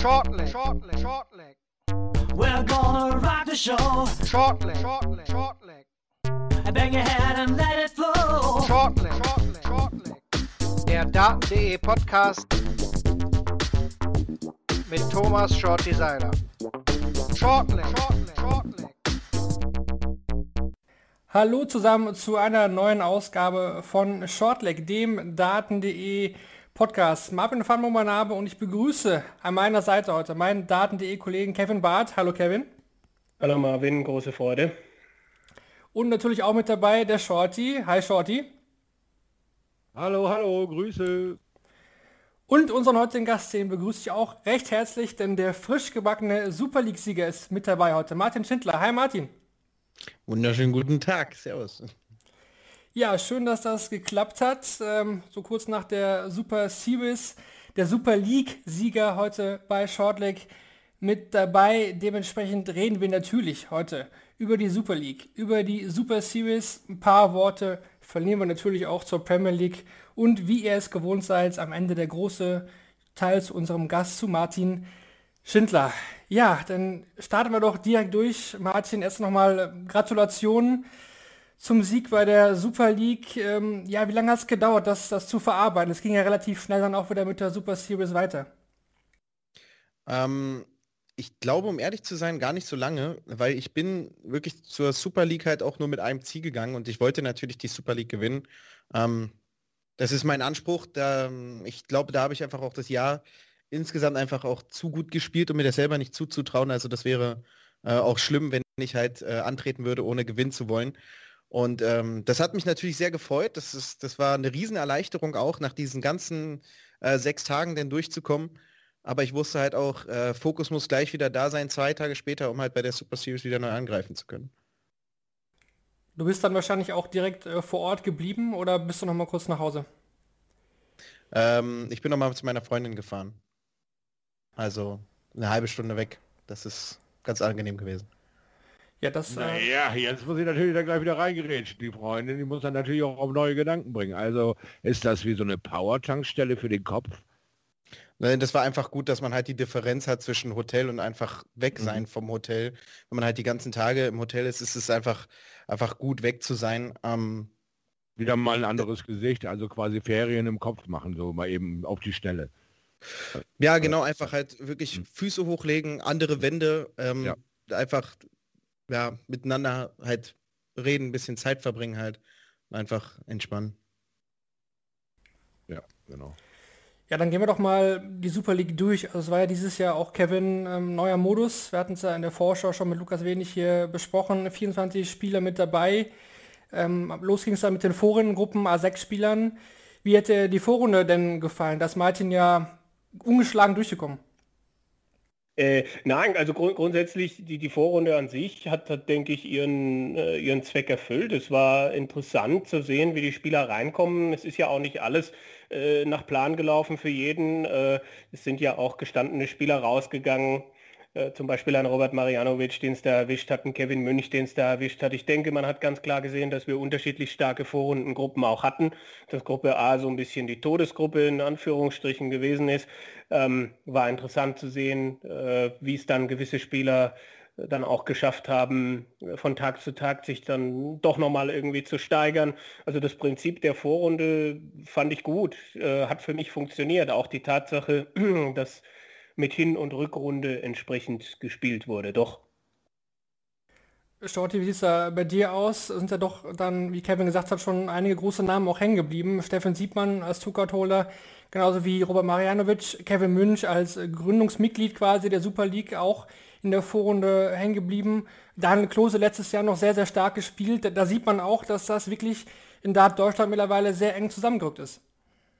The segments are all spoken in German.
Shortleg, shortleg, shortleg. We're gonna rock the show. Shortleg, shortleg, shortleg. Bang your head and let it flow. Shortleg, shortleg, shortleg. Der Daten.de Podcast mit Thomas Shorty Seiler. Shortleg, shortleg, shortleg. Hallo zusammen zu einer neuen Ausgabe von Shortleg, dem Daten.de Podcast. Marvin van mein Name und ich begrüße an meiner Seite heute meinen Daten.de Kollegen Kevin Barth. Hallo Kevin. Hallo Marvin, große Freude. Und natürlich auch mit dabei der Shorty. Hi Shorty. Hallo, hallo, Grüße. Und unseren heutigen Gast, den begrüße ich auch recht herzlich, denn der frisch gebackene Super League-Sieger ist mit dabei heute. Martin Schindler. Hi Martin. Wunderschönen guten Tag. Servus. Ja, schön, dass das geklappt hat. Ähm, so kurz nach der Super Series, der Super League-Sieger heute bei Shortleg mit dabei. Dementsprechend reden wir natürlich heute über die Super League, über die Super Series. Ein paar Worte verlieren wir natürlich auch zur Premier League. Und wie ihr es gewohnt seid, am Ende der große Teil zu unserem Gast, zu Martin Schindler. Ja, dann starten wir doch direkt durch. Martin, erst nochmal Gratulationen zum Sieg bei der Super League. Ähm, ja, wie lange hat es gedauert, das, das zu verarbeiten? Es ging ja relativ schnell dann auch wieder mit der Super Series weiter. Ähm, ich glaube, um ehrlich zu sein, gar nicht so lange, weil ich bin wirklich zur Super League halt auch nur mit einem Ziel gegangen und ich wollte natürlich die Super League gewinnen. Ähm, das ist mein Anspruch. Da, ich glaube, da habe ich einfach auch das Jahr insgesamt einfach auch zu gut gespielt, um mir das selber nicht zuzutrauen. Also das wäre äh, auch schlimm, wenn ich halt äh, antreten würde, ohne gewinnen zu wollen. Und ähm, das hat mich natürlich sehr gefreut. Das, ist, das war eine Riesenerleichterung auch, nach diesen ganzen äh, sechs Tagen denn durchzukommen. Aber ich wusste halt auch, äh, Fokus muss gleich wieder da sein, zwei Tage später, um halt bei der Super Series wieder neu angreifen zu können. Du bist dann wahrscheinlich auch direkt äh, vor Ort geblieben oder bist du noch mal kurz nach Hause? Ähm, ich bin noch mal zu meiner Freundin gefahren. Also eine halbe Stunde weg. Das ist ganz angenehm gewesen. Ja, das. Äh, Naja, jetzt muss ich natürlich da gleich wieder reingerätschen. Die Freundin, die muss dann natürlich auch auf neue Gedanken bringen. Also ist das wie so eine Power-Tankstelle für den Kopf? Nein, Das war einfach gut, dass man halt die Differenz hat zwischen Hotel und einfach weg sein Mhm. vom Hotel. Wenn man halt die ganzen Tage im Hotel ist, ist es einfach, einfach gut weg zu sein. Ähm, Wieder mal ein anderes Gesicht, also quasi Ferien im Kopf machen, so mal eben auf die Schnelle. ja, genau, einfach halt wirklich Mhm. Füße hochlegen, andere Wände, ähm, Ja. einfach ja, miteinander halt reden, ein bisschen Zeit verbringen halt. Einfach entspannen. Ja, genau. Ja, dann gehen wir doch mal die Super League durch. Also es war ja dieses Jahr auch Kevin ähm, neuer Modus. Wir hatten es ja in der Vorschau schon mit Lukas Wenig hier besprochen. 24 Spieler mit dabei. Ähm, los ging es dann mit den Vorrundengruppen, A6 Spielern. Wie hätte die Vorrunde denn gefallen? Da ist Martin ja ungeschlagen durchgekommen. Äh, nein, also grund grundsätzlich die, die Vorrunde an sich hat, hat denke ich, ihren, äh, ihren Zweck erfüllt. Es war interessant zu sehen, wie die Spieler reinkommen. Es ist ja auch nicht alles äh, nach Plan gelaufen für jeden. Äh, es sind ja auch gestandene Spieler rausgegangen. Äh, zum Beispiel ein Robert Marianovic, den es da erwischt hat, ein Kevin Münch, den es da erwischt hat. Ich denke, man hat ganz klar gesehen, dass wir unterschiedlich starke Vorrundengruppen auch hatten. Dass Gruppe A so ein bisschen die Todesgruppe in Anführungsstrichen gewesen ist. Ähm, war interessant zu sehen, äh, wie es dann gewisse Spieler äh, dann auch geschafft haben, äh, von Tag zu Tag sich dann doch nochmal irgendwie zu steigern. Also das Prinzip der Vorrunde fand ich gut, äh, hat für mich funktioniert. Auch die Tatsache, dass mit Hin- und Rückrunde entsprechend gespielt wurde. Doch. Storti, wie sieht es da bei dir aus? Sind ja doch dann, wie Kevin gesagt hat, schon einige große Namen auch hängen geblieben. Steffen Siebmann als Tuckert-Holder, genauso wie Robert Marianovic, Kevin Münch als Gründungsmitglied quasi der Super League auch in der Vorrunde hängen geblieben. Daniel Klose letztes Jahr noch sehr, sehr stark gespielt. Da, da sieht man auch, dass das wirklich in Dart Deutschland mittlerweile sehr eng zusammengerückt ist.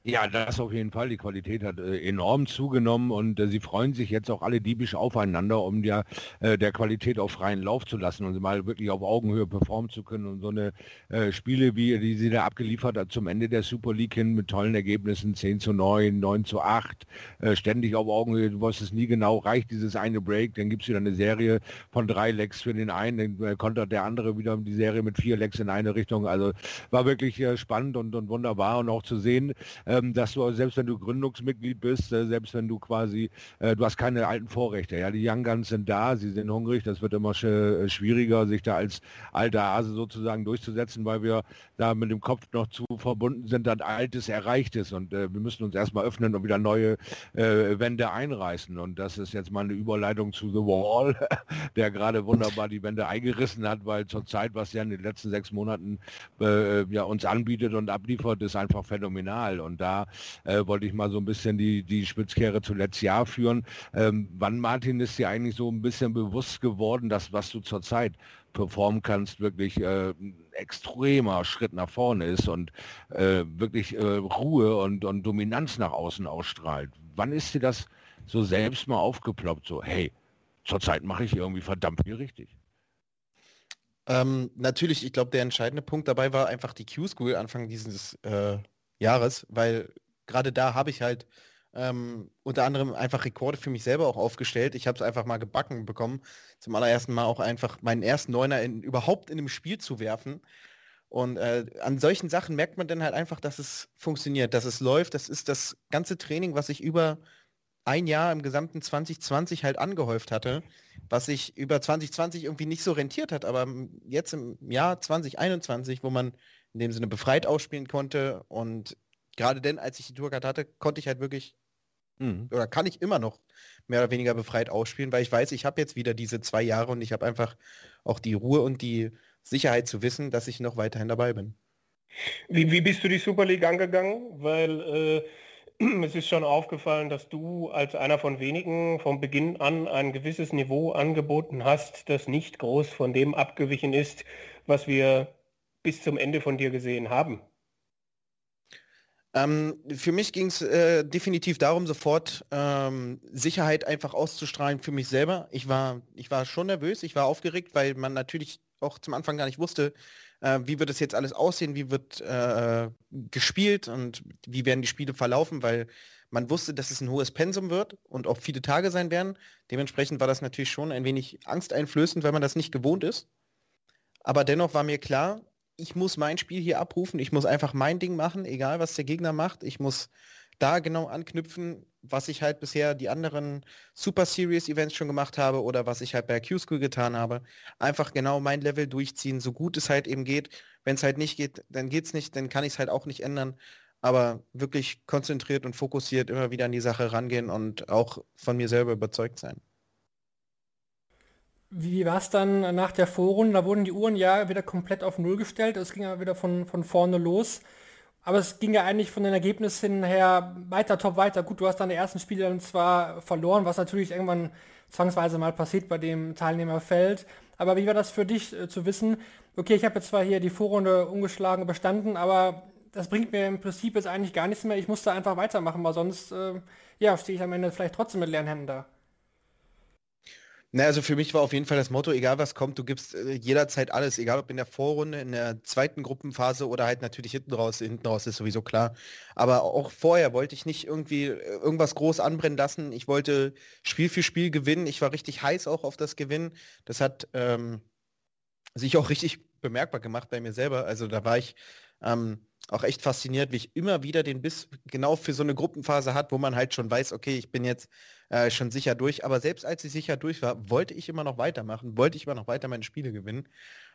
Ja, das auf jeden Fall. Die Qualität hat äh, enorm zugenommen und äh, sie freuen sich jetzt auch alle diebisch aufeinander, um der, äh, der Qualität auf freien Lauf zu lassen und mal wirklich auf Augenhöhe performen zu können. Und so eine äh, Spiele, wie die sie da abgeliefert hat zum Ende der Super League hin mit tollen Ergebnissen, 10 zu 9, 9 zu 8, äh, ständig auf Augenhöhe, du weißt es nie genau, reicht dieses eine Break, dann gibt es wieder eine Serie von drei Lecks für den einen, dann äh, kontert der andere wieder die Serie mit vier Lecks in eine Richtung. Also war wirklich spannend und, und wunderbar und auch zu sehen, ähm, dass du, selbst wenn du Gründungsmitglied bist, äh, selbst wenn du quasi, äh, du hast keine alten Vorrechte. Ja, die Young Guns sind da, sie sind hungrig, das wird immer sch äh, schwieriger, sich da als alter Hase sozusagen durchzusetzen, weil wir da mit dem Kopf noch zu verbunden sind, dass Altes erreicht ist. Und äh, wir müssen uns erstmal öffnen und wieder neue äh, Wände einreißen. Und das ist jetzt mal eine Überleitung zu The Wall, der gerade wunderbar die Wände eingerissen hat, weil zurzeit, was ja in den letzten sechs Monaten ja, uns anbietet und abliefert, ist einfach phänomenal. Und da äh, wollte ich mal so ein bisschen die, die Spitzkehre zu letztes Jahr führen. Ähm, wann, Martin, ist dir eigentlich so ein bisschen bewusst geworden, dass was du zurzeit performen kannst, wirklich äh, ein extremer Schritt nach vorne ist und äh, wirklich äh, Ruhe und, und Dominanz nach außen ausstrahlt. Wann ist dir das so selbst mal aufgeploppt, so, hey, zurzeit mache ich irgendwie verdammt viel richtig? Ähm, natürlich, ich glaube, der entscheidende Punkt dabei war einfach die Q-School Anfang dieses äh, Jahres, weil gerade da habe ich halt ähm, unter anderem einfach Rekorde für mich selber auch aufgestellt. Ich habe es einfach mal gebacken bekommen, zum allerersten Mal auch einfach meinen ersten Neuner in, überhaupt in einem Spiel zu werfen. Und äh, an solchen Sachen merkt man dann halt einfach, dass es funktioniert, dass es läuft. Das ist das ganze Training, was ich über ein Jahr im gesamten 2020 halt angehäuft hatte, was sich über 2020 irgendwie nicht so rentiert hat, aber jetzt im Jahr 2021, wo man in dem Sinne befreit ausspielen konnte und gerade denn, als ich die Tourcard hatte, konnte ich halt wirklich mhm. oder kann ich immer noch mehr oder weniger befreit ausspielen, weil ich weiß, ich habe jetzt wieder diese zwei Jahre und ich habe einfach auch die Ruhe und die Sicherheit zu wissen, dass ich noch weiterhin dabei bin. Wie, wie bist du die Super League angegangen? Weil äh, es ist schon aufgefallen, dass du als einer von wenigen von Beginn an ein gewisses Niveau angeboten hast, das nicht groß von dem abgewichen ist, was wir bis zum Ende von dir gesehen haben. Ähm, für mich ging es äh, definitiv darum, sofort ähm, Sicherheit einfach auszustrahlen für mich selber. Ich war, ich war schon nervös, ich war aufgeregt, weil man natürlich auch zum Anfang gar nicht wusste, äh, wie wird es jetzt alles aussehen, wie wird äh, gespielt und wie werden die Spiele verlaufen, weil man wusste, dass es ein hohes Pensum wird und auch viele Tage sein werden. Dementsprechend war das natürlich schon ein wenig angsteinflößend, weil man das nicht gewohnt ist. Aber dennoch war mir klar, ich muss mein Spiel hier abrufen, ich muss einfach mein Ding machen, egal was der Gegner macht. Ich muss da genau anknüpfen, was ich halt bisher die anderen Super Series Events schon gemacht habe oder was ich halt bei Q-School getan habe. Einfach genau mein Level durchziehen, so gut es halt eben geht. Wenn es halt nicht geht, dann geht es nicht, dann kann ich es halt auch nicht ändern. Aber wirklich konzentriert und fokussiert immer wieder an die Sache rangehen und auch von mir selber überzeugt sein. Wie war es dann nach der Vorrunde? Da wurden die Uhren ja wieder komplett auf Null gestellt. Es ging ja wieder von, von vorne los. Aber es ging ja eigentlich von den Ergebnissen her weiter, top weiter. Gut, du hast dann die ersten Spiele dann zwar verloren, was natürlich irgendwann zwangsweise mal passiert bei dem Teilnehmerfeld. Aber wie war das für dich äh, zu wissen, okay, ich habe jetzt zwar hier die Vorrunde ungeschlagen bestanden, aber das bringt mir im Prinzip jetzt eigentlich gar nichts mehr. Ich musste einfach weitermachen, weil sonst äh, ja, stehe ich am Ende vielleicht trotzdem mit leeren Händen da. Na, also für mich war auf jeden Fall das Motto, egal was kommt, du gibst äh, jederzeit alles, egal ob in der Vorrunde, in der zweiten Gruppenphase oder halt natürlich hinten raus. Hinten raus ist sowieso klar. Aber auch vorher wollte ich nicht irgendwie äh, irgendwas groß anbrennen lassen. Ich wollte Spiel für Spiel gewinnen. Ich war richtig heiß auch auf das Gewinnen. Das hat ähm, sich auch richtig bemerkbar gemacht bei mir selber. Also da war ich ähm, auch echt fasziniert, wie ich immer wieder den Biss genau für so eine Gruppenphase hat, wo man halt schon weiß, okay, ich bin jetzt äh, schon sicher durch. Aber selbst als ich sicher durch war, wollte ich immer noch weitermachen, wollte ich immer noch weiter meine Spiele gewinnen.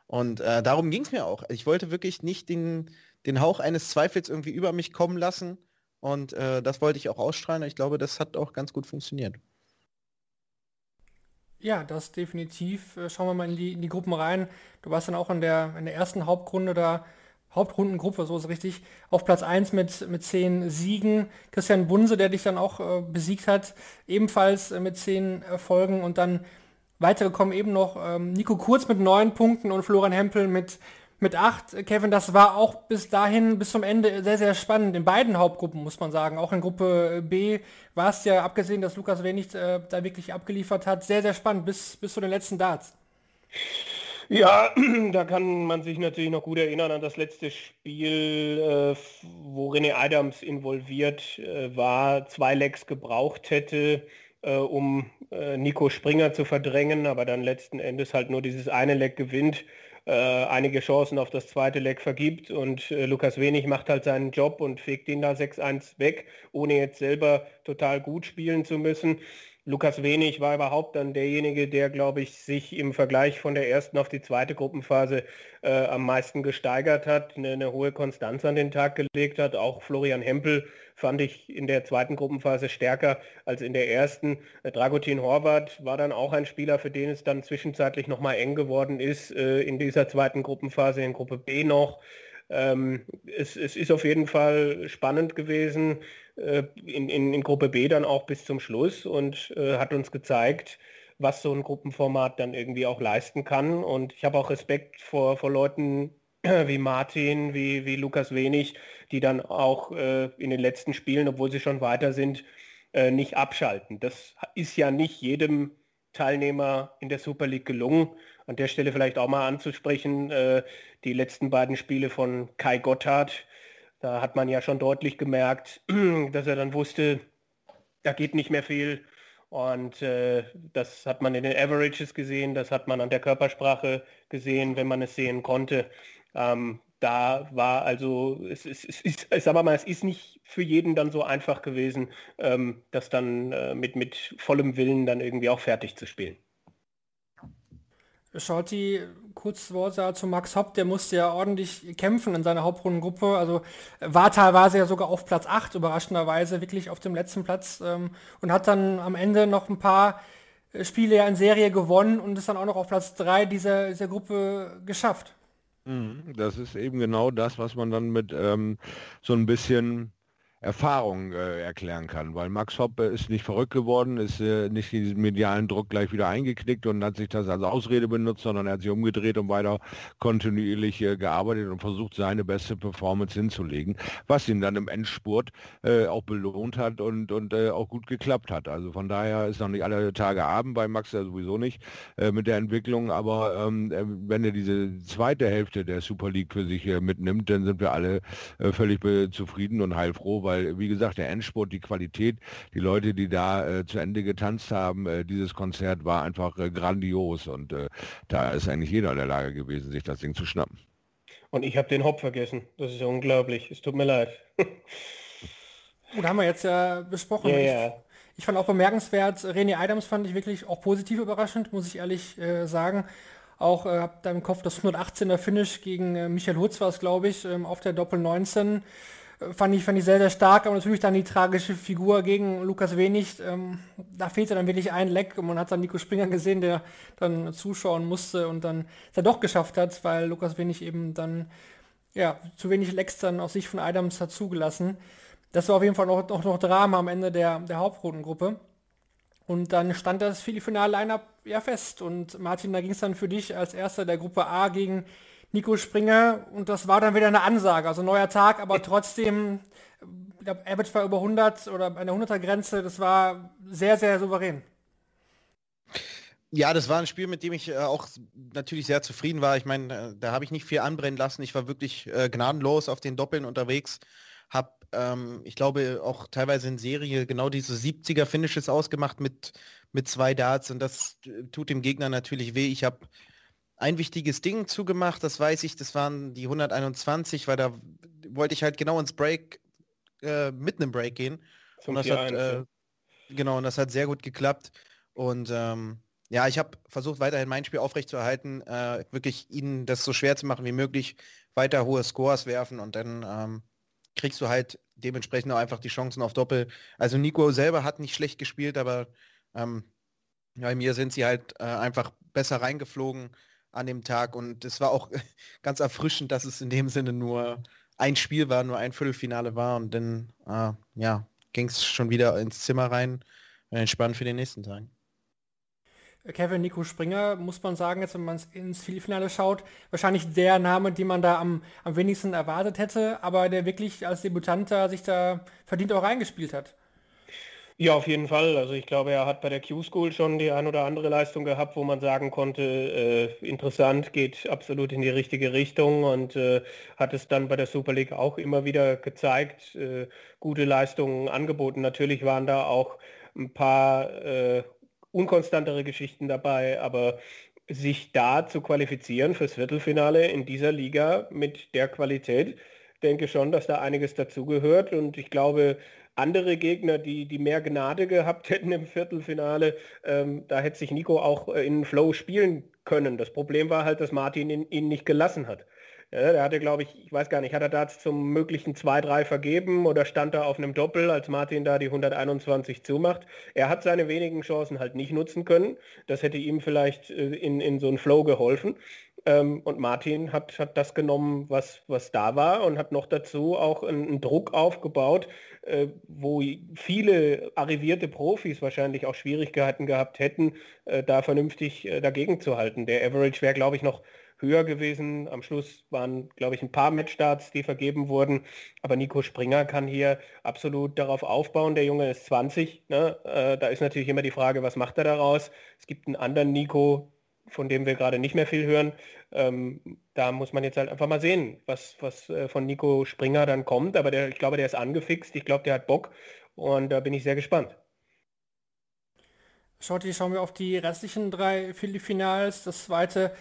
Und äh, darum ging es mir auch. Ich wollte wirklich nicht den, den Hauch eines Zweifels irgendwie über mich kommen lassen. Und äh, das wollte ich auch ausstrahlen. Ich glaube, das hat auch ganz gut funktioniert. Ja, das definitiv. Äh, schauen wir mal in die, in die Gruppen rein. Du warst dann auch in der, in der ersten Hauptrunde da Hauptrundengruppe, so ist richtig, auf Platz 1 mit, mit 10 Siegen. Christian Bunse, der dich dann auch äh, besiegt hat, ebenfalls äh, mit 10 Erfolgen und dann weitergekommen eben noch ähm, Nico Kurz mit 9 Punkten und Florian Hempel mit, mit 8. Kevin, das war auch bis dahin, bis zum Ende sehr, sehr spannend. In beiden Hauptgruppen, muss man sagen. Auch in Gruppe B war es ja, abgesehen, dass Lukas Wenig äh, da wirklich abgeliefert hat, sehr, sehr spannend bis, bis zu den letzten Darts. Ja, da kann man sich natürlich noch gut erinnern an das letzte Spiel, äh, wo René Adams involviert äh, war, zwei Lecks gebraucht hätte, äh, um äh, Nico Springer zu verdrängen, aber dann letzten Endes halt nur dieses eine Leck gewinnt. äh, einige Chancen auf das zweite Leck vergibt und äh, Lukas Wenig macht halt seinen Job und fegt ihn da 6-1 weg, ohne jetzt selber total gut spielen zu müssen. Lukas Wenig war überhaupt dann derjenige, der, glaube ich, sich im Vergleich von der ersten auf die zweite Gruppenphase äh, am meisten gesteigert hat, eine, eine, hohe Konstanz an den Tag gelegt hat. Auch Florian Hempel fand ich in der zweiten Gruppenphase stärker als in der ersten. Äh, Dragutin Horvath war dann auch ein Spieler, für den es dann zwischenzeitlich nochmal eng geworden ist äh, in dieser zweiten Gruppenphase, in Gruppe B noch. Ähm, es, es, ist auf jeden Fall spannend gewesen, in, in, in, Gruppe B dann auch bis zum Schluss und äh, hat uns gezeigt, was so ein Gruppenformat dann irgendwie auch leisten kann. Und ich habe auch Respekt vor, vor Leuten wie Martin, wie, wie Lukas Wenig, die dann auch äh, in den letzten Spielen, obwohl sie schon weiter sind, äh, nicht abschalten. Das ist ja nicht jedem Teilnehmer in der Super League gelungen. An der Stelle vielleicht auch mal anzusprechen, äh, die letzten beiden Spiele von Kai Gotthard. Da hat man ja schon deutlich gemerkt, dass er dann wusste, da geht nicht mehr viel. Und äh, das hat man in den Averages gesehen, das hat man an der Körpersprache gesehen, wenn man es sehen konnte. Ähm, da war also, es, es, es ist, sagen wir mal, es ist nicht für jeden dann so einfach gewesen, ähm, das dann äh, mit, mit vollem Willen dann irgendwie auch fertig zu spielen. Shorty, kurz Wort zu Max Hopp, der musste ja ordentlich kämpfen in seiner Hauptrundengruppe. Also war teilweise ja sogar auf Platz 8, überraschenderweise wirklich auf dem letzten Platz ähm, und hat dann am Ende noch ein paar äh, Spiele ja in Serie gewonnen und ist dann auch noch auf Platz 3 dieser, dieser Gruppe geschafft. Mhm, das ist eben genau das, was man dann mit ähm, so ein bisschen Erfahrung äh, erklären kann, weil Max Hopp äh, ist nicht verrückt geworden, ist äh, nicht diesen medialen Druck gleich wieder eingeknickt und hat sich das als Ausrede benutzt, sondern er hat sich umgedreht und weiter kontinuierlich äh, gearbeitet und versucht, seine beste Performance hinzulegen, was ihn dann im Endspurt äh, auch belohnt hat und, und äh, auch gut geklappt hat. Also von daher ist noch nicht alle Tage Abend bei Max ja sowieso nicht mit der Entwicklung, aber ähm, wenn er diese zweite Hälfte der Super League für sich mitnimmt, dann sind wir alle völlig zufrieden und heilfroh, weil weil, wie gesagt, der Endspurt, die Qualität, die Leute, die da äh, zu Ende getanzt haben, äh, dieses Konzert war einfach äh, grandios und äh, da ist eigentlich jeder in der Lage gewesen, sich das Ding zu schnappen. Und ich habe den Hop vergessen. Das ist ja unglaublich. Es tut mir leid. Gut, haben wir jetzt ja besprochen. Ja, ich, ja. ich fand auch bemerkenswert, René Adams fand ich wirklich auch positiv überraschend, muss ich ehrlich äh, sagen. Auch äh, hab da im Kopf das 118er Finish gegen äh, Michael Hutz war es, glaube ich, ähm, auf der Doppel 19 fand ich, fand ich sehr, sehr stark, aber natürlich dann die tragische Figur gegen Lukas Wenig. Ähm, da fehlte dann wirklich ein Leck und man hat dann Nico Springer gesehen, der dann zuschauen musste und dann es doch geschafft hat, weil Lukas Wenig eben dann ja, zu wenig Lecks dann aus Sicht von Adams hat zugelassen. Das war auf jeden Fall noch, noch, noch Drama am Ende der, der Hauptrundengruppe. Und dann stand das Viertelfinal-Line-Up ja fest. Und Martin, da ging es dann für dich als erster der Gruppe A gegen Nico Springer und das war dann wieder eine Ansage, also neuer Tag, aber trotzdem, ich glaube, Average war über 100 oder eine 100er Grenze, das war sehr, sehr souverän. Ja, das war ein Spiel, mit dem ich äh, auch natürlich sehr zufrieden war. Ich meine, äh, da habe ich nicht viel anbrennen lassen. Ich war wirklich äh, gnadenlos auf den Doppeln unterwegs. Habe, ähm, ich glaube, auch teilweise in Serie genau diese 70er Finishes ausgemacht mit, mit zwei Darts und das äh, tut dem Gegner natürlich weh. Ich habe ein wichtiges Ding zugemacht, das weiß ich, das waren die 121, weil da wollte ich halt genau ins Break, äh, mitten im Break gehen. und das hat, äh, genau, und das hat sehr gut geklappt. Und ähm, ja, ich habe versucht, weiterhin mein Spiel aufrechtzuerhalten, äh, wirklich ihnen das so schwer zu machen wie möglich, weiter hohe Scores werfen und dann ähm, kriegst du halt dementsprechend auch einfach die Chancen auf Doppel. Also Nico selber hat nicht schlecht gespielt, aber ähm, bei mir sind sie halt äh, einfach besser reingeflogen an dem Tag und es war auch ganz erfrischend, dass es in dem Sinne nur ein Spiel war, nur ein Viertelfinale war und dann äh, ja, ging es schon wieder ins Zimmer rein entspannt für den nächsten Tag. Kevin Nico Springer, muss man sagen, jetzt wenn man ins Viertelfinale schaut, wahrscheinlich der Name, den man da am, am wenigsten erwartet hätte, aber der wirklich als Debutant da sich da verdient auch reingespielt hat. Ja, auf jeden Fall. Also ich glaube, er hat bei der Q-School schon die ein oder andere Leistung gehabt, wo man sagen konnte, äh, interessant, geht absolut in die richtige Richtung und äh, hat es dann bei der Super League auch immer wieder gezeigt, äh, gute Leistungen angeboten. Natürlich waren da auch ein paar äh, unkonstantere Geschichten dabei, aber sich da zu qualifizieren fürs Viertelfinale in dieser Liga mit der Qualität. Denke schon, dass da einiges dazugehört und ich glaube, andere Gegner, die, die mehr Gnade gehabt hätten im Viertelfinale, ähm, da hätte sich Nico auch äh, in Flow spielen können. Das Problem war halt, dass Martin ihn, ihn nicht gelassen hat. Ja, der hatte, glaube ich, ich weiß gar nicht, hat er da zum möglichen 2-3 vergeben oder stand er auf einem Doppel, als Martin da die 121 zumacht. Er hat seine wenigen Chancen halt nicht nutzen können. Das hätte ihm vielleicht äh, in, in so einen Flow geholfen. Ähm, und Martin hat, hat das genommen, was, was da war und hat noch dazu auch einen, Druck aufgebaut, äh, wo viele arrivierte Profis wahrscheinlich auch Schwierigkeiten gehabt hätten, äh, da vernünftig äh, dagegen zu halten. Der Average wäre, glaube ich, noch höher gewesen. Am Schluss waren, glaube ich, ein paar Matchstarts, die vergeben wurden. Aber Nico Springer kann hier absolut darauf aufbauen. Der Junge ist 20. Ne? Äh, da ist natürlich immer die Frage, was macht er daraus? Es gibt einen anderen Nico, von dem wir gerade nicht mehr viel hören. Ähm, da muss man jetzt halt einfach mal sehen, was, was äh, von Nico Springer dann kommt. Aber der, ich glaube, der ist angefixt. Ich glaube, der hat Bock. Und da bin ich sehr gespannt. Schaut, schauen wir auf die restlichen drei Finals. Das zweite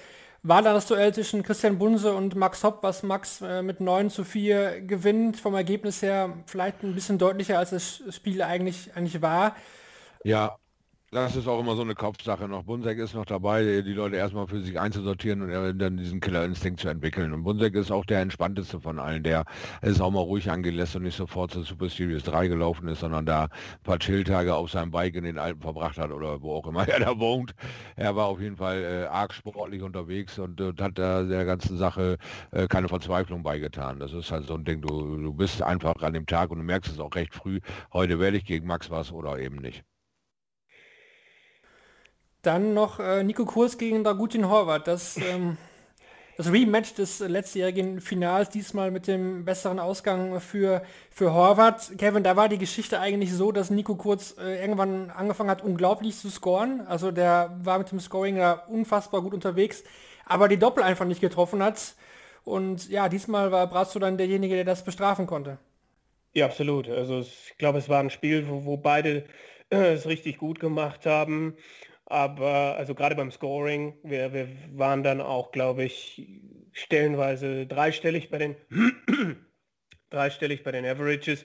war dann das Duell zwischen Christian Bunse und Max Hopp, was Max äh, mit 9 zu 4 gewinnt. Vom Ergebnis her vielleicht ein bisschen deutlicher, als das Spiel eigentlich, eigentlich war. Ja, das ist auch immer so eine Kopfsache noch. Bunsek ist noch dabei, die Leute erstmal für sich einzusortieren und dann diesen Killerinstinkt zu entwickeln. Und Bunsek ist auch der entspannteste von allen, der es auch mal ruhig angehen lässt und nicht sofort zur Super Series 3 gelaufen ist, sondern da ein paar Chilltage auf seinem Bike in den Alpen verbracht hat oder wo auch immer er da wohnt. Er war auf jeden Fall äh, arg sportlich unterwegs und, und hat da der ganzen Sache äh, keine Verzweiflung beigetan. Das ist halt so ein Ding, du, du bist einfach an dem Tag und du merkst es auch recht früh, heute werde ich gegen Max was oder eben nicht. Dann noch äh, Nico Kurs gegen Dragutin Horvath. Das, ähm, das Rematch des letztjährigen Finals, diesmal mit dem besseren Ausgang für, für Horvath. Kevin, da war die Geschichte eigentlich so, dass Nico Kurz äh, irgendwann angefangen hat, unglaublich zu scoren. Also der war mit dem Scoring da unfassbar gut unterwegs, aber die Doppel einfach nicht getroffen hat. Und ja, diesmal war Brazzo dann derjenige, der das bestrafen konnte. Ja, absolut. Also ich glaube, es war ein Spiel, wo, wo beide äh, es richtig gut gemacht haben. Aber also gerade beim Scoring, wir, wir waren dann auch, glaube ich, stellenweise dreistellig bei den dreistellig bei den Averages.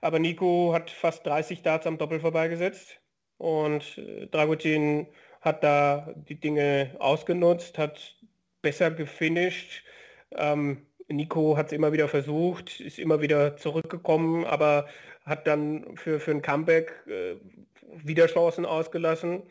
Aber Nico hat fast 30 Darts am Doppel vorbeigesetzt und äh, Dragutin hat da die Dinge ausgenutzt, hat besser gefinisht. Ähm, Nico hat es immer wieder versucht, ist immer wieder zurückgekommen, aber hat dann für, für ein Comeback äh, wieder Chancen ausgelassen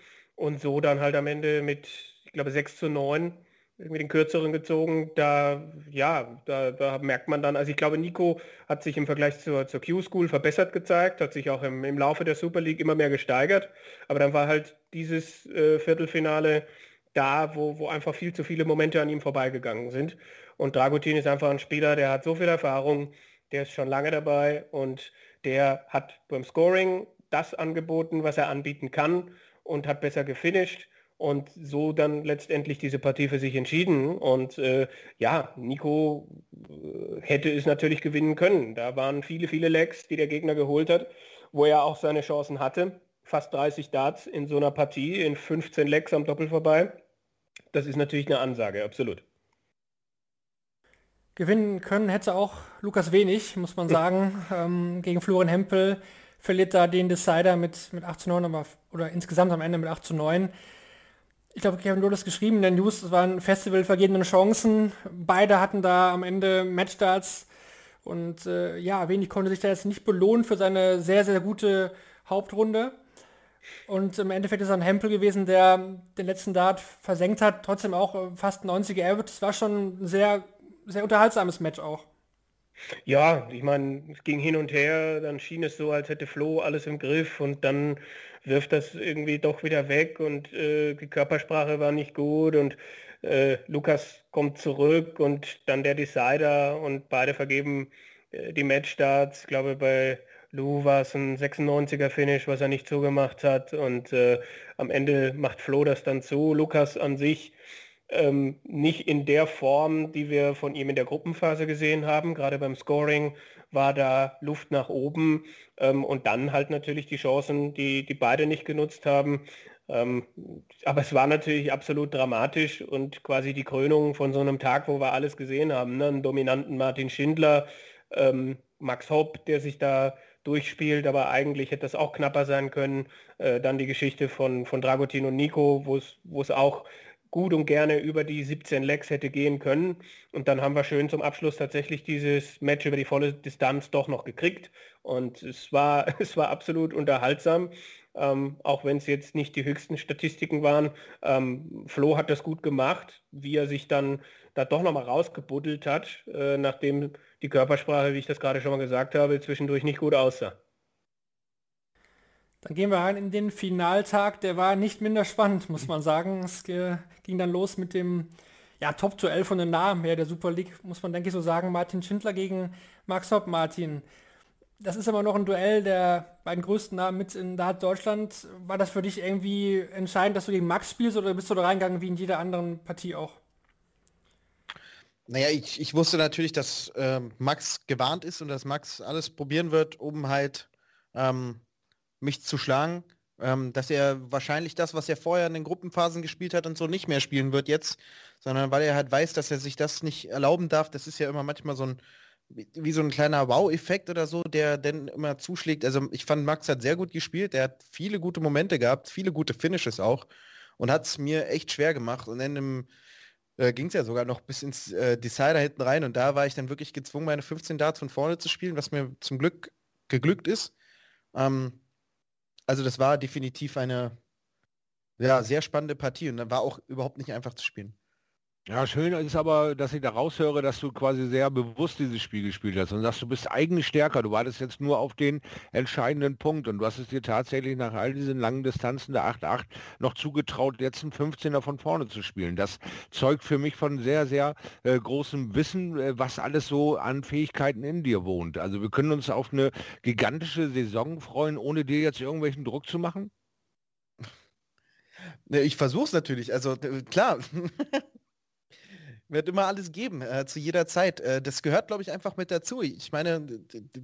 und so dann halt am Ende mit, ich glaube, 6 zu 9 irgendwie den kürzeren gezogen. Da, ja, da, da merkt man dann, also ich glaube, Nico hat sich im Vergleich zur, zur Q-School verbessert gezeigt, hat sich auch im, im Laufe der Super League immer mehr gesteigert. Aber dann war halt dieses äh, Viertelfinale da, wo, wo einfach viel zu viele Momente an ihm vorbeigegangen sind. Und Dragutin ist einfach ein Spieler, der hat so viel Erfahrung, der ist schon lange dabei und der hat beim Scoring das angeboten, was er anbieten kann und hat besser gefinisht und so dann letztendlich diese Partie für sich entschieden. Und äh, ja, Nico äh, hätte es natürlich gewinnen können. Da waren viele, viele Legs, die der Gegner geholt hat, wo er auch seine Chancen hatte. Fast 30 Darts in so einer Partie, in 15 Legs am Doppel vorbei. Das ist natürlich eine Ansage, absolut. Gewinnen können hätte auch Lukas Wenig, muss man sagen, ähm, gegen Florian Hempel verliert da den Decider mit, mit 8 zu 9, aber, oder insgesamt am Ende mit 8 zu 9. Ich glaube, Kevin, hast geschrieben in der News, es war ein Festival vergebenen Chancen. Beide hatten da am Ende Matchstarts und äh, ja, wenig konnte sich da jetzt nicht belohnen für seine sehr, sehr gute Hauptrunde. Und im Endeffekt ist ein Hempel gewesen, der den letzten Dart versenkt hat, trotzdem auch äh, fast 90er Average. Das war schon ein sehr, sehr unterhaltsames Match auch. Ja, ich meine, es ging hin und her, dann schien es so, als hätte Flo alles im Griff und dann wirft das irgendwie doch wieder weg und äh, die Körpersprache war nicht gut und äh, Lukas kommt zurück und dann der Decider und beide vergeben äh, die Matchstarts. Ich glaube, bei Lou war es ein 96er Finish, was er nicht zugemacht hat und äh, am Ende macht Flo das dann zu. Lukas an sich ähm, nicht in der Form, die wir von ihm in der Gruppenphase gesehen haben. Gerade beim Scoring war da Luft nach oben ähm, und dann halt natürlich die Chancen, die, die beide nicht genutzt haben. Ähm, aber es war natürlich absolut dramatisch und quasi die Krönung von so einem Tag, wo wir alles gesehen haben. Ne? Einen dominanten Martin Schindler, ähm, Max Hopp, der sich da durchspielt, aber eigentlich hätte das auch knapper sein können. Äh, dann die Geschichte von, von Dragutin und Nico, wo es auch gut und gerne über die 17 Lecks hätte gehen können. Und dann haben wir schön zum Abschluss tatsächlich dieses Match über die volle Distanz doch noch gekriegt. Und es war, es war absolut unterhaltsam. Ähm, auch wenn es jetzt nicht die höchsten Statistiken waren. Ähm, Flo hat das gut gemacht, wie er sich dann da doch nochmal rausgebuddelt hat, äh, nachdem die Körpersprache, wie ich das gerade schon mal gesagt habe, zwischendurch nicht gut aussah. Dann gehen wir rein in den Finaltag. Der war nicht minder spannend, muss man sagen. Es ging dann los mit dem ja, Top zu 11 von den Namen her der Super League, muss man denke ich so sagen. Martin Schindler gegen Max Hopp. Martin, das ist aber noch ein Duell der beiden größten Namen mit in Dart Deutschland. War das für dich irgendwie entscheidend, dass du gegen Max spielst oder bist du da reingegangen wie in jeder anderen Partie auch? Naja, ich, ich wusste natürlich, dass ähm, Max gewarnt ist und dass Max alles probieren wird, um halt ähm, mich zu schlagen, ähm, dass er wahrscheinlich das, was er vorher in den Gruppenphasen gespielt hat und so nicht mehr spielen wird jetzt, sondern weil er halt weiß, dass er sich das nicht erlauben darf. Das ist ja immer manchmal so ein wie so ein kleiner Wow-Effekt oder so, der dann immer zuschlägt. Also ich fand, Max hat sehr gut gespielt, er hat viele gute Momente gehabt, viele gute Finishes auch und hat es mir echt schwer gemacht. Und dann äh, ging es ja sogar noch bis ins äh, Decider hinten rein und da war ich dann wirklich gezwungen, meine 15 Darts von vorne zu spielen, was mir zum Glück geglückt ist. Ähm, also das war definitiv eine ja, sehr spannende Partie und dann war auch überhaupt nicht einfach zu spielen. Ja, schön ist aber, dass ich da raushöre, dass du quasi sehr bewusst dieses Spiel gespielt hast und sagst, du bist eigentlich stärker. Du wartest jetzt nur auf den entscheidenden Punkt und du hast es dir tatsächlich nach all diesen langen Distanzen der 8-8 noch zugetraut, jetzt einen 15er von vorne zu spielen. Das zeugt für mich von sehr, sehr äh, großem Wissen, äh, was alles so an Fähigkeiten in dir wohnt. Also wir können uns auf eine gigantische Saison freuen, ohne dir jetzt irgendwelchen Druck zu machen? Ich versuche es natürlich, also klar. Wird immer alles geben, äh, zu jeder Zeit. Äh, das gehört, glaube ich, einfach mit dazu. Ich meine,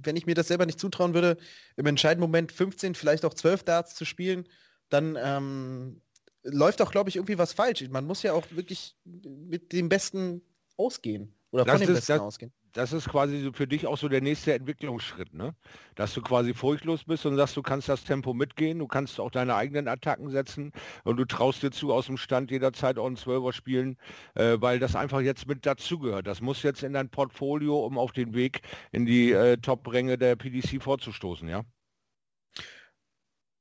wenn ich mir das selber nicht zutrauen würde, im entscheidenden Moment 15, vielleicht auch 12 Darts zu spielen, dann ähm, läuft auch, glaube ich, irgendwie was falsch. Man muss ja auch wirklich mit dem Besten ausgehen. Oder das von dem ist, Besten das, ausgehen das ist quasi für dich auch so der nächste Entwicklungsschritt, ne? Dass du quasi furchtlos bist und sagst, du kannst das Tempo mitgehen, du kannst auch deine eigenen Attacken setzen und du traust dir zu, aus dem Stand jederzeit auch einen Zwölfer spielen, äh, weil das einfach jetzt mit dazugehört. Das muss jetzt in dein Portfolio, um auf den Weg in die äh, Top-Ränge der PDC vorzustoßen, ja?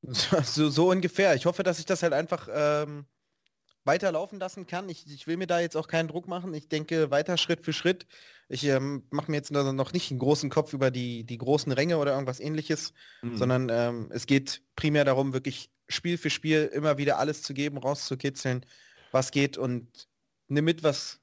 So, so, ungefähr. Ich hoffe, dass ich das halt einfach ähm, weiterlaufen lassen kann. Ich, ich will mir da jetzt auch keinen Druck machen. Ich denke weiter Schritt für Schritt. Ich ähm, mache mir jetzt noch nicht einen großen Kopf über die, die großen Ränge oder irgendwas ähnliches, mhm. sondern ähm, es geht primär darum, wirklich Spiel für Spiel immer wieder alles zu geben, rauszukitzeln, was geht und nimm mit, was,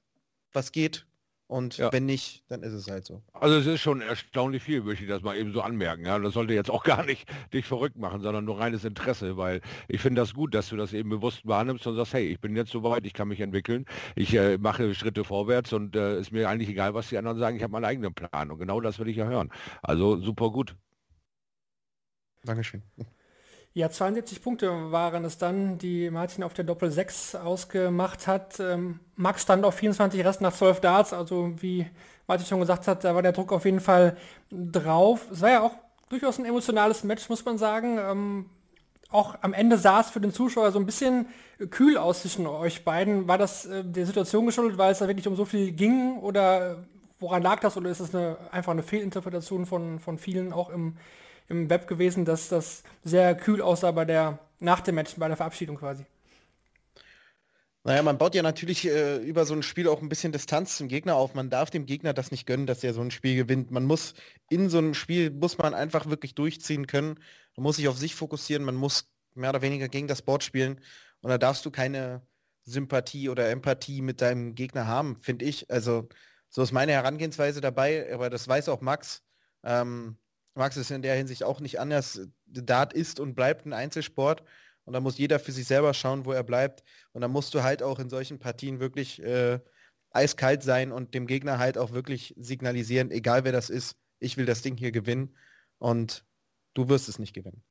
was geht und ja. wenn nicht, dann ist es halt so. Also es ist schon erstaunlich viel, möchte ich das mal eben so anmerken. Ja, das sollte jetzt auch gar nicht dich verrückt machen, sondern nur reines Interesse, weil ich finde das gut, dass du das eben bewusst wahrnimmst und sagst, hey, ich bin jetzt so weit, ich kann mich entwickeln, ich äh, mache Schritte vorwärts und äh, ist mir eigentlich egal, was die anderen sagen, ich habe meinen eigenen Plan und genau das will ich ja hören. Also super gut. Dankeschön. Ja, 72 Punkte waren es dann, die Martin auf der Doppel 6 ausgemacht hat. Ähm, Max stand auf 24 Rest nach 12 Darts, also wie Martin schon gesagt hat, da war der Druck auf jeden Fall drauf. Es war ja auch durchaus ein emotionales Match, muss man sagen. Ähm, auch am Ende sah es für den Zuschauer so ein bisschen kühl aus zwischen euch beiden. War das äh, der Situation geschuldet, weil es da wirklich um so viel ging oder woran lag das oder ist es eine, einfach eine Fehlinterpretation von, von vielen auch im, im Web gewesen, dass das sehr kühl aussah bei der, nach dem Match, bei der Verabschiedung quasi. Naja, man baut ja natürlich äh, über so ein Spiel auch ein bisschen Distanz zum Gegner auf. Man darf dem Gegner das nicht gönnen, dass er so ein Spiel gewinnt. Man muss in so einem Spiel, muss man einfach wirklich durchziehen können. Man muss sich auf sich fokussieren, man muss mehr oder weniger gegen das Board spielen. Und da darfst du keine Sympathie oder Empathie mit deinem Gegner haben, finde ich. Also so ist meine Herangehensweise dabei, aber das weiß auch Max. Ähm, Max ist in der Hinsicht auch nicht anders. Dart ist und bleibt ein Einzelsport und da muss jeder für sich selber schauen, wo er bleibt. Und da musst du halt auch in solchen Partien wirklich äh, eiskalt sein und dem Gegner halt auch wirklich signalisieren, egal wer das ist, ich will das Ding hier gewinnen und du wirst es nicht gewinnen.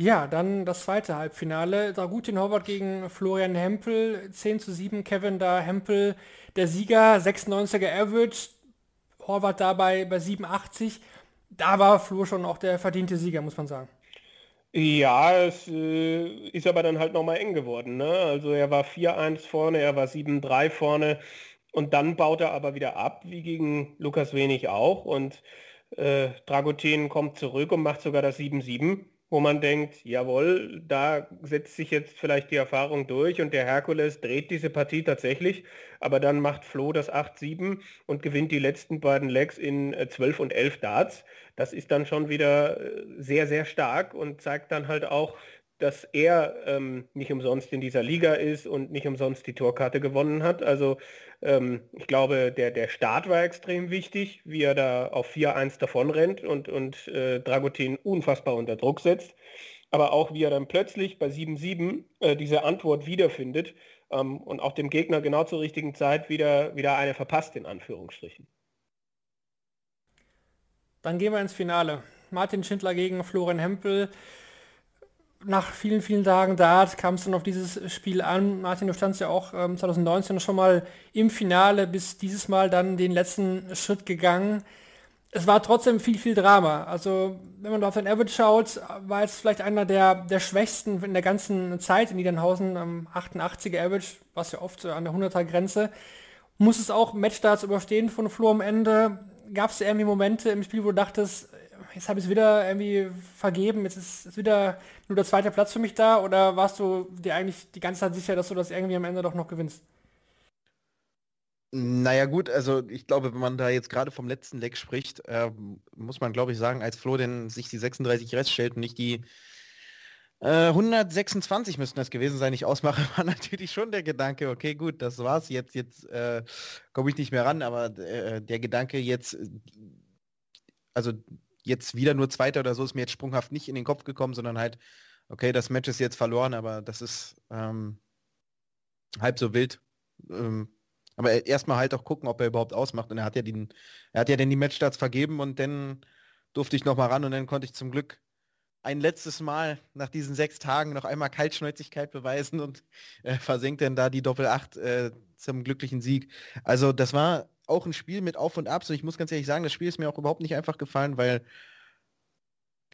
Ja, dann das zweite Halbfinale. Dragutin Horvath gegen Florian Hempel. 10 zu 7, Kevin da. Hempel der Sieger, 96er Average. Horvath dabei bei 87. Da war Flo schon auch der verdiente Sieger, muss man sagen. Ja, es äh, ist aber dann halt nochmal eng geworden. Ne? Also er war 4-1 vorne, er war 7-3 vorne und dann baut er aber wieder ab, wie gegen Lukas Wenig auch. Und äh, Dragutin kommt zurück und macht sogar das 7-7 wo man denkt, jawohl, da setzt sich jetzt vielleicht die Erfahrung durch und der Herkules dreht diese Partie tatsächlich, aber dann macht Flo das 8-7 und gewinnt die letzten beiden Legs in 12 äh, und 11 Darts. Das ist dann schon wieder äh, sehr, sehr stark und zeigt dann halt auch, dass er ähm, nicht umsonst in dieser Liga ist und nicht umsonst die Torkarte gewonnen hat. Also ähm, ich glaube, der, der Start war extrem wichtig, wie er da auf 4-1 davon rennt und, und äh, Dragutin unfassbar unter Druck setzt. Aber auch wie er dann plötzlich bei 7-7 äh, diese Antwort wiederfindet ähm, und auch dem Gegner genau zur richtigen Zeit wieder, wieder eine verpasst, in Anführungsstrichen. Dann gehen wir ins Finale. Martin Schindler gegen Florian Hempel nach vielen, vielen Tagen Dart kam es dann auf dieses Spiel an. Martin, du standst ja auch ähm, 2019 schon mal im Finale, bis dieses Mal dann den letzten Schritt gegangen. Es war trotzdem viel, viel Drama. Also, wenn man auf den Average schaut, war es vielleicht einer der, der schwächsten in der ganzen Zeit in Niedernhausen, am 88er Average, was ja oft an der 100er Grenze. Muss es auch Matchstarts überstehen von Flo am Ende? Gab es irgendwie Momente im Spiel, wo du dachtest, jetzt habe ich es wieder irgendwie vergeben, jetzt ist, ist wieder nur der zweite Platz für mich da. Oder warst du dir eigentlich die ganze Zeit sicher, dass du das irgendwie am Ende doch noch gewinnst? Naja gut, also ich glaube, wenn man da jetzt gerade vom letzten Leck spricht, äh, muss man glaube ich sagen, als Flo denn sich die 36 Rest stellt und nicht die äh, 126 müssten das gewesen sein, ich ausmache, war natürlich schon der Gedanke, okay gut, das war's, jetzt, jetzt äh, komme ich nicht mehr ran, aber äh, der Gedanke jetzt, also jetzt wieder nur Zweiter oder so ist mir jetzt sprunghaft nicht in den Kopf gekommen, sondern halt, okay, das Match ist jetzt verloren, aber das ist ähm, halb so wild. Ähm, aber erstmal halt auch gucken, ob er überhaupt ausmacht. Und er hat ja den, er hat ja dann die Matchstarts vergeben und dann durfte ich nochmal ran und dann konnte ich zum Glück ein letztes Mal nach diesen sechs Tagen noch einmal Kaltschnäuzigkeit beweisen und äh, versenkt dann da die Doppel 8 äh, zum glücklichen Sieg. Also das war auch ein Spiel mit Auf und Abs und ich muss ganz ehrlich sagen, das Spiel ist mir auch überhaupt nicht einfach gefallen, weil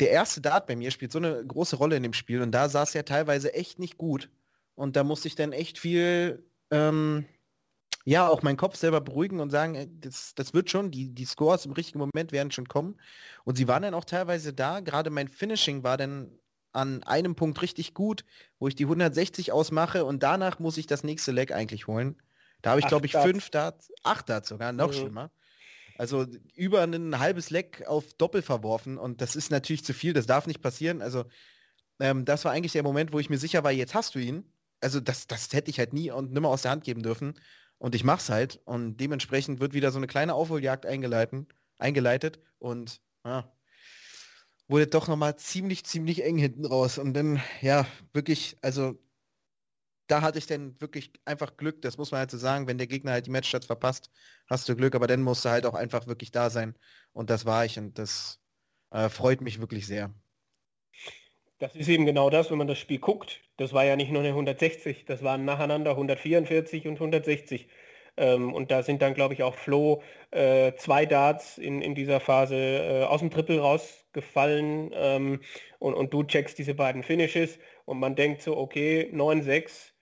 der erste Dart bei mir spielt so eine große Rolle in dem Spiel und da saß er teilweise echt nicht gut. Und da musste ich dann echt viel, ähm, ja, auch meinen Kopf selber beruhigen und sagen, das, das wird schon, die, die Scores im richtigen Moment werden schon kommen. Und sie waren dann auch teilweise da, gerade mein Finishing war dann an einem Punkt richtig gut, wo ich die 160 ausmache und danach muss ich das nächste Leg eigentlich holen. Da habe ich, glaube ich, Darts. fünf Darts, acht Darts sogar, noch mhm. schlimmer. Also über ein halbes Leck auf Doppel verworfen und das ist natürlich zu viel, das darf nicht passieren. Also ähm, das war eigentlich der Moment, wo ich mir sicher war, jetzt hast du ihn. Also das, das hätte ich halt nie und nimmer aus der Hand geben dürfen. Und ich mach's halt. Und dementsprechend wird wieder so eine kleine Aufholjagd eingeleitet, eingeleitet und ja, wurde doch nochmal ziemlich, ziemlich eng hinten raus. Und dann, ja, wirklich, also da hatte ich dann wirklich einfach Glück, das muss man halt so sagen, wenn der Gegner halt die Matchstarts verpasst, hast du Glück, aber dann musst du halt auch einfach wirklich da sein. Und das war ich und das äh, freut mich wirklich sehr. Das ist eben genau das, wenn man das Spiel guckt. Das war ja nicht nur eine 160, das waren nacheinander 144 und 160. Ähm, und da sind dann, glaube ich, auch Flo äh, zwei Darts in, in dieser Phase äh, aus dem Triple rausgefallen ähm, und, und du checkst diese beiden Finishes und man denkt so, okay, 9-6,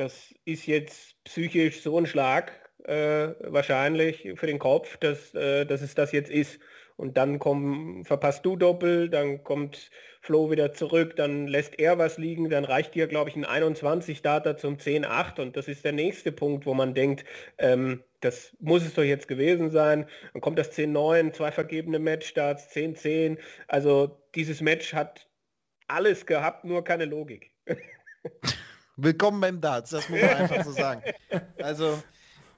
das ist jetzt psychisch so ein Schlag äh, wahrscheinlich für den Kopf, dass, äh, dass es das jetzt ist. Und dann komm, verpasst du doppelt, dann kommt Flo wieder zurück, dann lässt er was liegen, dann reicht dir, glaube ich, ein 21 Starter zum 10-8 und das ist der nächste Punkt, wo man denkt, ähm, das muss es doch jetzt gewesen sein. Dann kommt das 10-9, zwei vergebene Matchstarts, 10-10. Also dieses Match hat alles gehabt, nur keine Logik. Willkommen beim Darts, das muss man einfach so sagen. Also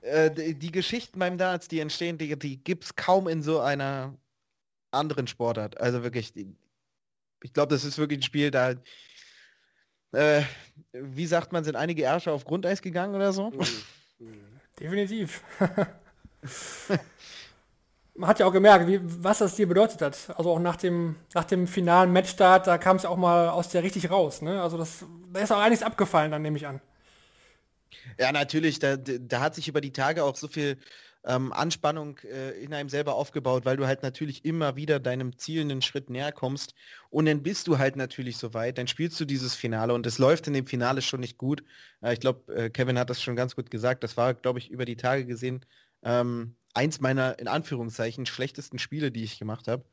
äh, die, die, Geschichten beim Darts, die entstehen, die, die gibt es kaum in so einer anderen Sportart. Also wirklich, die, ich glaube, das ist wirklich ein Spiel, da, äh, wie sagt man, sind einige Ärsche auf Grundeis gegangen oder so? Definitiv. man hat ja auch gemerkt, wie, was das dir bedeutet hat. Also auch nach dem, nach dem finalen Matchstart, da kam es ja auch mal aus der richtig raus. Ne? Also das, da ist auch einiges abgefallen, dann nehme ich an. Ja, natürlich, da, da hat sich über die Tage auch so viel ähm, Anspannung äh, in einem selber aufgebaut, weil du halt natürlich immer wieder deinem Ziel einen Schritt näher kommst und dann bist du halt natürlich so weit, dann spielst du dieses Finale und es läuft in dem Finale schon nicht gut. Äh, ich glaube, äh, Kevin hat das schon ganz gut gesagt, das war, glaube ich, über die Tage gesehen ähm, eins meiner, in Anführungszeichen, schlechtesten Spiele, die ich gemacht habe.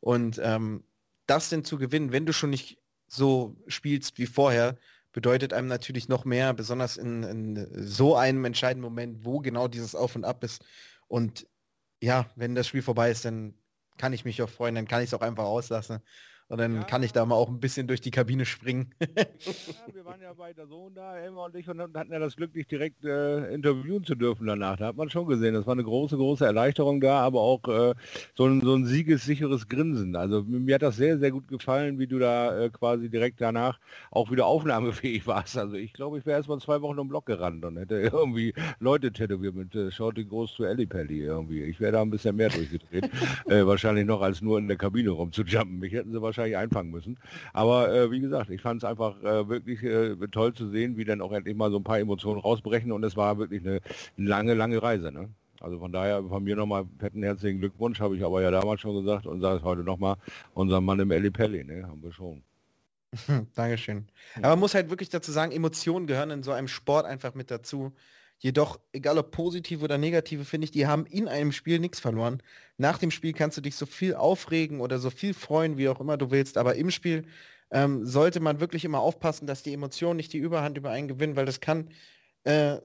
Und ähm, das denn zu gewinnen, wenn du schon nicht so spielst wie vorher, bedeutet einem natürlich noch mehr, besonders in, in, so einem entscheidenden Moment, wo genau dieses Auf und Ab ist. Und ja, wenn das Spiel vorbei ist, dann kann ich mich auch freuen, dann kann ich es auch einfach auslassen. Und dann ja. kann ich da mal auch ein bisschen durch die Kabine springen. ja, wir waren ja bei der Sohn da, Elmar und ich, und hatten ja das Glück, dich direkt äh, interviewen zu dürfen danach. Da hat man schon gesehen, das war eine große, große Erleichterung da, aber auch äh, so, ein, so ein siegessicheres Grinsen. Also mir hat das sehr, sehr gut gefallen, wie du da äh, quasi direkt danach auch wieder aufnahmefähig warst. Also ich glaube, ich wäre erst mal zwei Wochen im Block gerannt und hätte irgendwie Leute tätowiert mit äh, Shorty groß zu Ellipelli irgendwie. Ich wäre da ein bisschen mehr durchgedreht. Äh, wahrscheinlich noch als nur in der Kabine rumzujumpen. Mich hätten sie wahrscheinlich wahrscheinlich einfangen müssen. Aber äh, wie gesagt, ich fand es einfach äh, wirklich äh, toll zu sehen, wie dann auch endlich mal so ein paar Emotionen rausbrechen und es war wirklich eine lange, lange Reise. Ne? Also von daher von mir nochmal fetten herzlichen Glückwunsch, habe ich aber ja damals schon gesagt und sage es heute nochmal, unser Mann im Eli Pelli, ne? haben wir schon. Dankeschön. Aber man muss halt wirklich dazu sagen, Emotionen gehören in so einem Sport einfach mit dazu. Jedoch, egal ob positive oder negative, finde ich, die haben in einem Spiel nichts verloren. Nach dem Spiel kannst du dich so viel aufregen oder so viel freuen, wie auch immer du willst, aber im Spiel ähm, sollte man wirklich immer aufpassen, dass die Emotionen nicht die Überhand über einen gewinnen, weil das kann äh,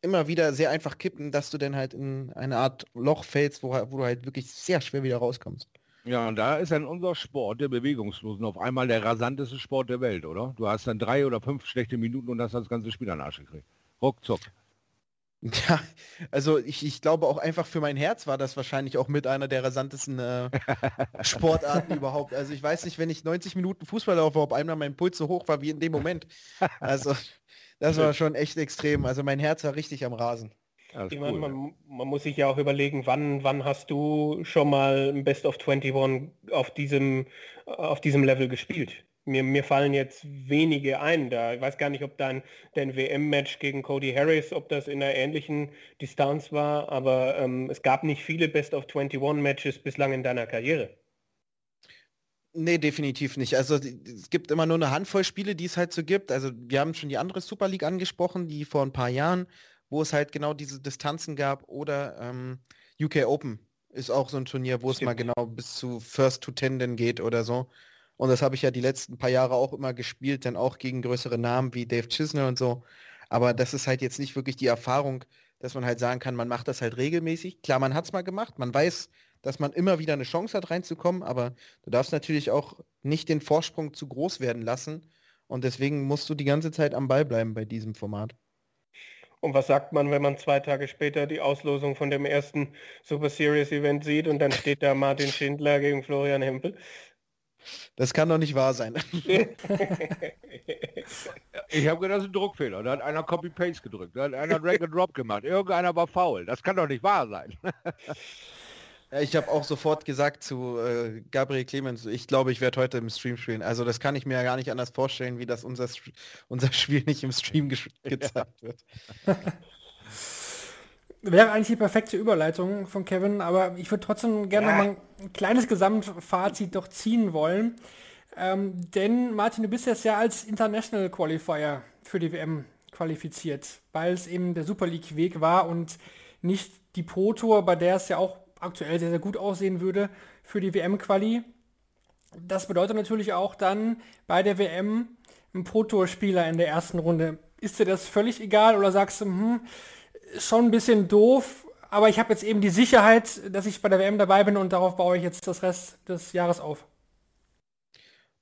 immer wieder sehr einfach kippen, dass du dann halt in eine Art Loch fällst, wo, wo du halt wirklich sehr schwer wieder rauskommst. Ja, und da ist dann unser Sport, der Bewegungslosen, auf einmal der rasanteste Sport der Welt, oder? Du hast dann drei oder fünf schlechte Minuten und hast das ganze Spiel an Arsch gekriegt. Ruckzuck. Ja, also ich, ich glaube auch einfach für mein Herz war das wahrscheinlich auch mit einer der rasantesten äh, Sportarten überhaupt. Also ich weiß nicht, wenn ich 90 Minuten Fußball laufe, ob einmal mein Puls so hoch war wie in dem Moment. Also das war schon echt extrem. Also mein Herz war richtig am Rasen. Ich meine, man, man, muss sich ja auch überlegen, wann, wann hast du schon mal ein Best of 21 auf diesem, auf diesem Level gespielt? Mir, mir fallen jetzt wenige ein. Da ich weiß gar nicht, ob dein, dein WM-Match gegen Cody Harris, ob das in einer ähnlichen Distanz war, aber ähm, es gab nicht viele Best of 21 Matches bislang in deiner Karriere. Nee, definitiv nicht. Also es gibt immer nur eine Handvoll Spiele, die es halt so gibt. Also wir haben schon die andere Super League angesprochen, die vor ein paar Jahren, wo es halt genau diese Distanzen gab. Oder ähm, UK Open ist auch so ein Turnier, wo Stimmt. es mal genau bis zu First to Ten geht oder so. Und das habe ich ja die letzten paar Jahre auch immer gespielt, dann auch gegen größere Namen wie Dave Chisner und so. Aber das ist halt jetzt nicht wirklich die Erfahrung, dass man halt sagen kann, man macht das halt regelmäßig. Klar, man hat es mal gemacht, man weiß, dass man immer wieder eine Chance hat reinzukommen, aber du darfst natürlich auch nicht den Vorsprung zu groß werden lassen. Und deswegen musst du die ganze Zeit am Ball bleiben bei diesem Format. Und was sagt man, wenn man zwei Tage später die Auslosung von dem ersten Super Series Event sieht und dann steht da Martin Schindler gegen Florian Hempel? Das kann doch nicht wahr sein. ich habe gedacht, das ist ein Druckfehler. Da hat einer Copy-Paste gedrückt. Da hat einer Drag-and-Drop gemacht. Irgendeiner war faul. Das kann doch nicht wahr sein. ich habe auch sofort gesagt zu äh, Gabriel Clemens, ich glaube, ich werde heute im Stream spielen. Also das kann ich mir ja gar nicht anders vorstellen, wie das unser, unser Spiel nicht im Stream ge gezeigt wird. Wäre eigentlich die perfekte Überleitung von Kevin, aber ich würde trotzdem gerne ja. noch mal ein kleines Gesamtfazit doch ziehen wollen. Ähm, denn Martin, du bist jetzt ja als International Qualifier für die WM qualifiziert, weil es eben der Super League Weg war und nicht die Pro Tour, bei der es ja auch aktuell sehr, sehr gut aussehen würde für die WM-Quali. Das bedeutet natürlich auch dann bei der WM ein Pro Tour Spieler in der ersten Runde. Ist dir das völlig egal oder sagst du, hm, schon ein bisschen doof, aber ich habe jetzt eben die Sicherheit, dass ich bei der WM dabei bin und darauf baue ich jetzt das Rest des Jahres auf.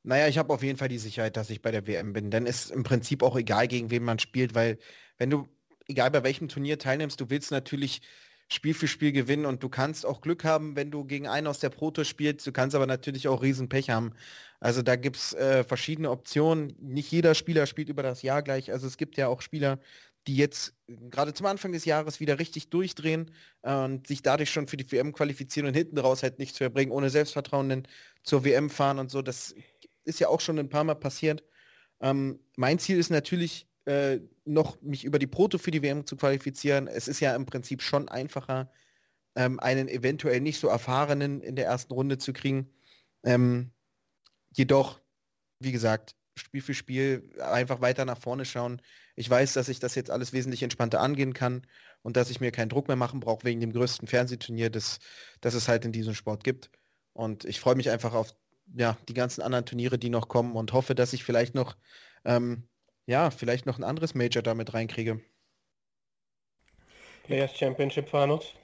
Naja, ich habe auf jeden Fall die Sicherheit, dass ich bei der WM bin. Denn es ist im Prinzip auch egal, gegen wen man spielt, weil wenn du, egal bei welchem Turnier teilnimmst, du willst natürlich Spiel für Spiel gewinnen und du kannst auch Glück haben, wenn du gegen einen aus der Proto spielst. Du kannst aber natürlich auch Riesenpech haben. Also da gibt es äh, verschiedene Optionen. Nicht jeder Spieler spielt über das Jahr gleich. Also es gibt ja auch Spieler, die jetzt gerade zum Anfang des Jahres wieder richtig durchdrehen äh, und sich dadurch schon für die WM qualifizieren und hinten raus halt nichts mehr bringen, ohne Selbstvertrauen denn zur WM fahren und so. Das ist ja auch schon ein paar Mal passiert. Ähm, mein Ziel ist natürlich äh, noch, mich über die Proto für die WM zu qualifizieren. Es ist ja im Prinzip schon einfacher, ähm, einen eventuell nicht so erfahrenen in der ersten Runde zu kriegen. Ähm, jedoch, wie gesagt, Spiel für Spiel einfach weiter nach vorne schauen. Ich weiß, dass ich das jetzt alles wesentlich entspannter angehen kann und dass ich mir keinen Druck mehr machen brauche wegen dem größten Fernsehturnier, das, das es halt in diesem Sport gibt. Und ich freue mich einfach auf ja, die ganzen anderen Turniere, die noch kommen und hoffe, dass ich vielleicht noch, ähm, ja, vielleicht noch ein anderes Major damit reinkriege. Players Championship Finals.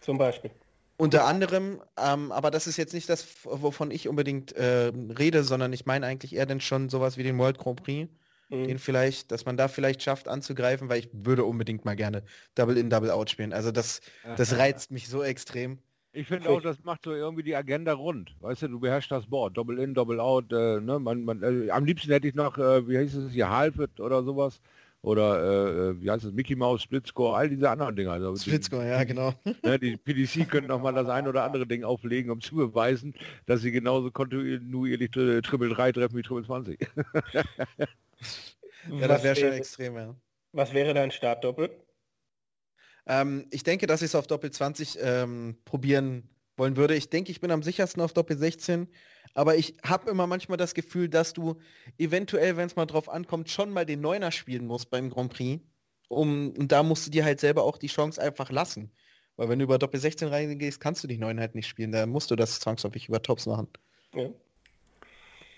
Zum Beispiel. Unter anderem, ähm, aber das ist jetzt nicht das, wovon ich unbedingt äh, rede, sondern ich meine eigentlich eher denn schon sowas wie den World Grand Prix. Mhm. Den vielleicht, dass man da vielleicht schafft anzugreifen, weil ich würde unbedingt mal gerne Double in, Double out spielen. Also das, das reizt mich so extrem. Ich finde auch, das macht so irgendwie die Agenda rund. Weißt du, du beherrschst das Board. Double in, Double out. Äh, ne? man, man, äh, am liebsten hätte ich noch, äh, wie heißt es hier, Halfit oder sowas oder äh, äh, wie heißt es, Mickey Mouse, Splitscore, all diese anderen Dinger. Also Splitscore, ja, genau. Ne, die PDC können noch mal das ein oder andere Ding auflegen, um zu beweisen, dass sie genauso kontinuierlich Triple 3 treffen wie Triple 20. ja, das wäre schon extrem, ja. Was wäre dein Startdoppel? Ähm, ich denke, dass ich es auf Doppel 20 ähm, probieren wollen würde. Ich denke, ich bin am sichersten auf Doppel 16. Aber ich habe immer manchmal das Gefühl, dass du eventuell, wenn es mal drauf ankommt, schon mal den Neuner spielen musst beim Grand Prix. Um, und da musst du dir halt selber auch die Chance einfach lassen. Weil wenn du über Doppel 16 reingehst, kannst du die Neun halt nicht spielen. Da musst du das zwangsläufig über Tops machen. Ja.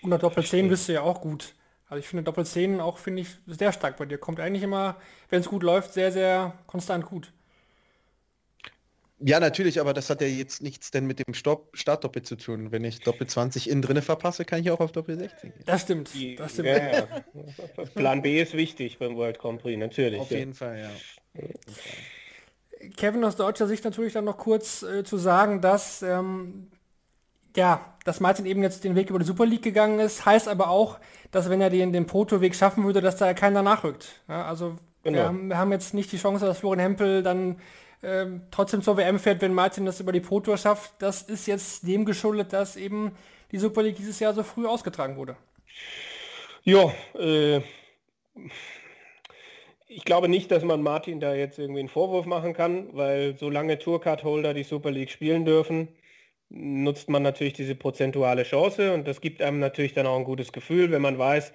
Und Doppel 10 bist du ja auch gut. Also ich finde Doppel 10 auch, finde ich, sehr stark bei dir. Kommt eigentlich immer, wenn es gut läuft, sehr, sehr konstant gut. Ja, natürlich, aber das hat ja jetzt nichts denn mit dem Stopp Startdoppel zu tun. Wenn ich Doppel 20 innen drinne verpasse, kann ich auch auf Doppel 16 gehen. Das stimmt. Das stimmt. Ja, ja. Plan B ist wichtig beim World Grand Prix, natürlich. Auf ja. jeden Fall, ja. Kevin aus deutscher Sicht natürlich dann noch kurz äh, zu sagen, dass ähm, ja, dass Martin eben jetzt den Weg über die Super League gegangen ist, heißt aber auch, dass wenn er den, den Proto-Weg schaffen würde, dass da keiner nachrückt. Ja, also genau. wir, haben, wir haben jetzt nicht die Chance, dass Florian Hempel dann ähm, trotzdem zur WM fährt, wenn Martin das über die Pro Tour schafft, das ist jetzt dem geschuldet, dass eben die Super League dieses Jahr so früh ausgetragen wurde. Ja, äh, ich glaube nicht, dass man Martin da jetzt irgendwie einen Vorwurf machen kann, weil solange Tourcard-Holder die Super League spielen dürfen, nutzt man natürlich diese prozentuale Chance und das gibt einem natürlich dann auch ein gutes Gefühl, wenn man weiß,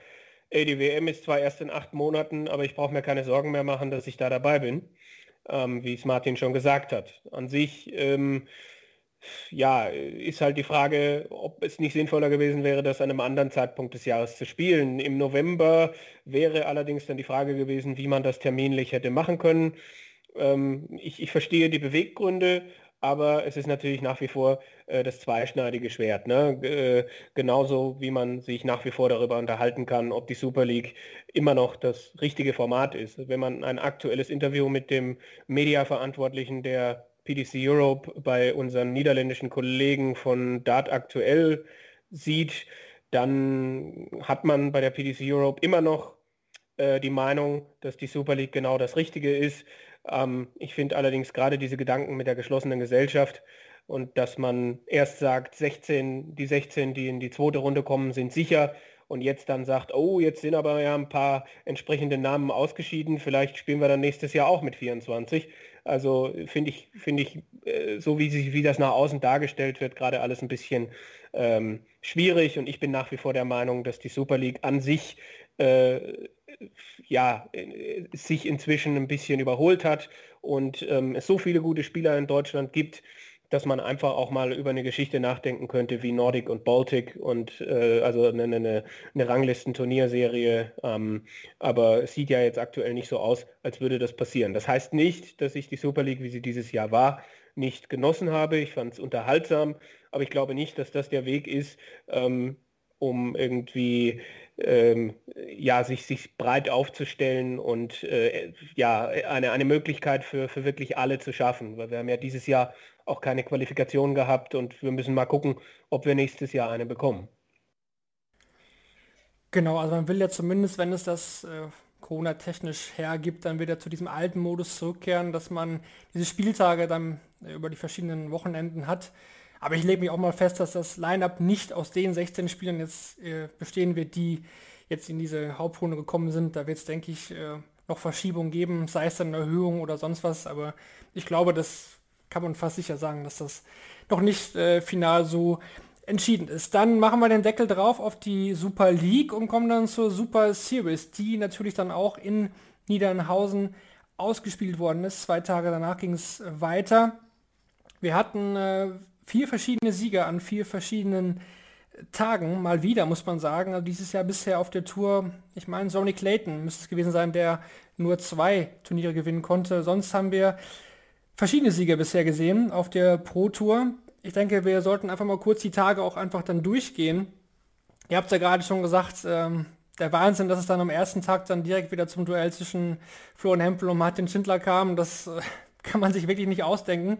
ey, die WM ist zwar erst in acht Monaten, aber ich brauche mir keine Sorgen mehr machen, dass ich da dabei bin ähm, wie es Martin schon gesagt hat. An sich, ähm, ja, ist halt die Frage, ob es nicht sinnvoller gewesen wäre, das an einem anderen Zeitpunkt des Jahres zu spielen. Im November wäre allerdings dann die Frage gewesen, wie man das terminlich hätte machen können. Ähm, ich, ich verstehe die Beweggründe, aber es ist natürlich nach wie vor äh, das zweischneidige Schwert. Ne? Äh, genauso wie man sich nach wie vor darüber unterhalten kann, ob die Super League immer noch das richtige Format ist. Wenn man ein aktuelles Interview mit dem Mediaverantwortlichen der PDC Europe bei unseren niederländischen Kollegen von Dart aktuell sieht, dann hat man bei der PDC Europe immer noch äh, die Meinung, dass die Super League genau das Richtige ist. Ähm, ich finde allerdings gerade diese Gedanken mit der geschlossenen Gesellschaft und dass man erst sagt, 16, die 16, die in die zweite Runde kommen, sind sicher. Und jetzt dann sagt, oh, jetzt sind aber ja ein paar entsprechende Namen ausgeschieden, vielleicht spielen wir dann nächstes Jahr auch mit 24. Also finde ich, finde ich, äh, so wie, sich, wie das nach außen dargestellt wird, gerade alles ein bisschen ähm, schwierig. Und ich bin nach wie vor der Meinung, dass die Super League an sich äh, ja, äh, sich inzwischen ein bisschen überholt hat und ähm, es so viele gute Spieler in Deutschland gibt, dass man einfach auch mal über eine Geschichte nachdenken könnte wie Nordic und Baltic und äh, also eine, eine, eine Ranglisten-Turnierserie. Ähm, aber es sieht ja jetzt aktuell nicht so aus, als würde das passieren. Das heißt nicht, dass ich die Super League, wie sie dieses Jahr war, nicht genossen habe. Ich fand es unterhaltsam, aber ich glaube nicht, dass das der Weg ist, ähm, um irgendwie ähm, ja, sich, sich breit aufzustellen und äh, ja, eine, eine Möglichkeit für, für wirklich alle zu schaffen. Weil wir haben ja dieses Jahr auch keine Qualifikation gehabt und wir müssen mal gucken, ob wir nächstes Jahr eine bekommen. Genau, also man will ja zumindest, wenn es das äh, Corona-technisch hergibt, dann wieder zu diesem alten Modus zurückkehren, dass man diese Spieltage dann äh, über die verschiedenen Wochenenden hat. Aber ich lege mich auch mal fest, dass das Line-Up nicht aus den 16 Spielern jetzt äh, bestehen wird, die jetzt in diese Hauptrunde gekommen sind. Da wird es, denke ich, äh, noch Verschiebungen geben, sei es dann eine Erhöhung oder sonst was. Aber ich glaube, das kann man fast sicher sagen, dass das noch nicht äh, final so entschieden ist. Dann machen wir den Deckel drauf auf die Super League und kommen dann zur Super Series, die natürlich dann auch in Niedernhausen ausgespielt worden ist. Zwei Tage danach ging es weiter. Wir hatten äh, vier verschiedene Sieger an vier verschiedenen Tagen, mal wieder, muss man sagen. Also dieses Jahr bisher auf der Tour, ich meine, Sonny Clayton müsste es gewesen sein, der nur zwei Turniere gewinnen konnte. Sonst haben wir verschiedene Sieger bisher gesehen auf der Pro Tour. Ich denke, wir sollten einfach mal kurz die Tage auch einfach dann durchgehen. Ihr habt ja gerade schon gesagt, ähm, der Wahnsinn, dass es dann am ersten Tag dann direkt wieder zum Duell zwischen Florian Hempel und Martin Schindler kam, das äh, kann man sich wirklich nicht ausdenken.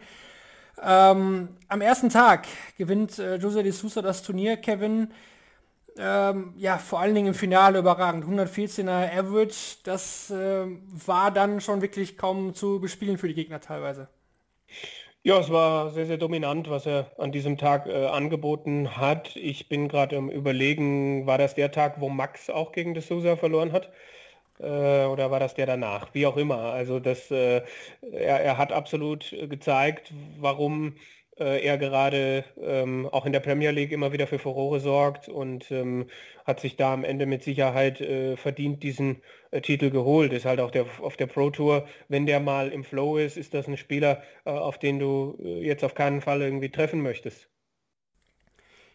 Ähm, am ersten Tag gewinnt äh, Jose de Sousa das Turnier. Kevin, ähm, ja, vor allen Dingen im Finale überragend. 114er Average, das äh, war dann schon wirklich kaum zu bespielen für die Gegner teilweise. Ja, es war sehr, sehr dominant, was er an diesem Tag äh, angeboten hat. Ich bin gerade im Überlegen, war das der Tag, wo Max auch gegen de Sousa verloren hat? Äh, oder war das der danach? Wie auch immer. Also das, äh, er, er hat absolut gezeigt, warum äh, er gerade ähm, auch in der Premier League immer wieder für Furore sorgt und ähm, hat sich da am Ende mit Sicherheit äh, verdient diesen äh, Titel geholt. Ist halt auch der, auf der Pro Tour, wenn der mal im Flow ist, ist das ein Spieler, äh, auf den du äh, jetzt auf keinen Fall irgendwie treffen möchtest.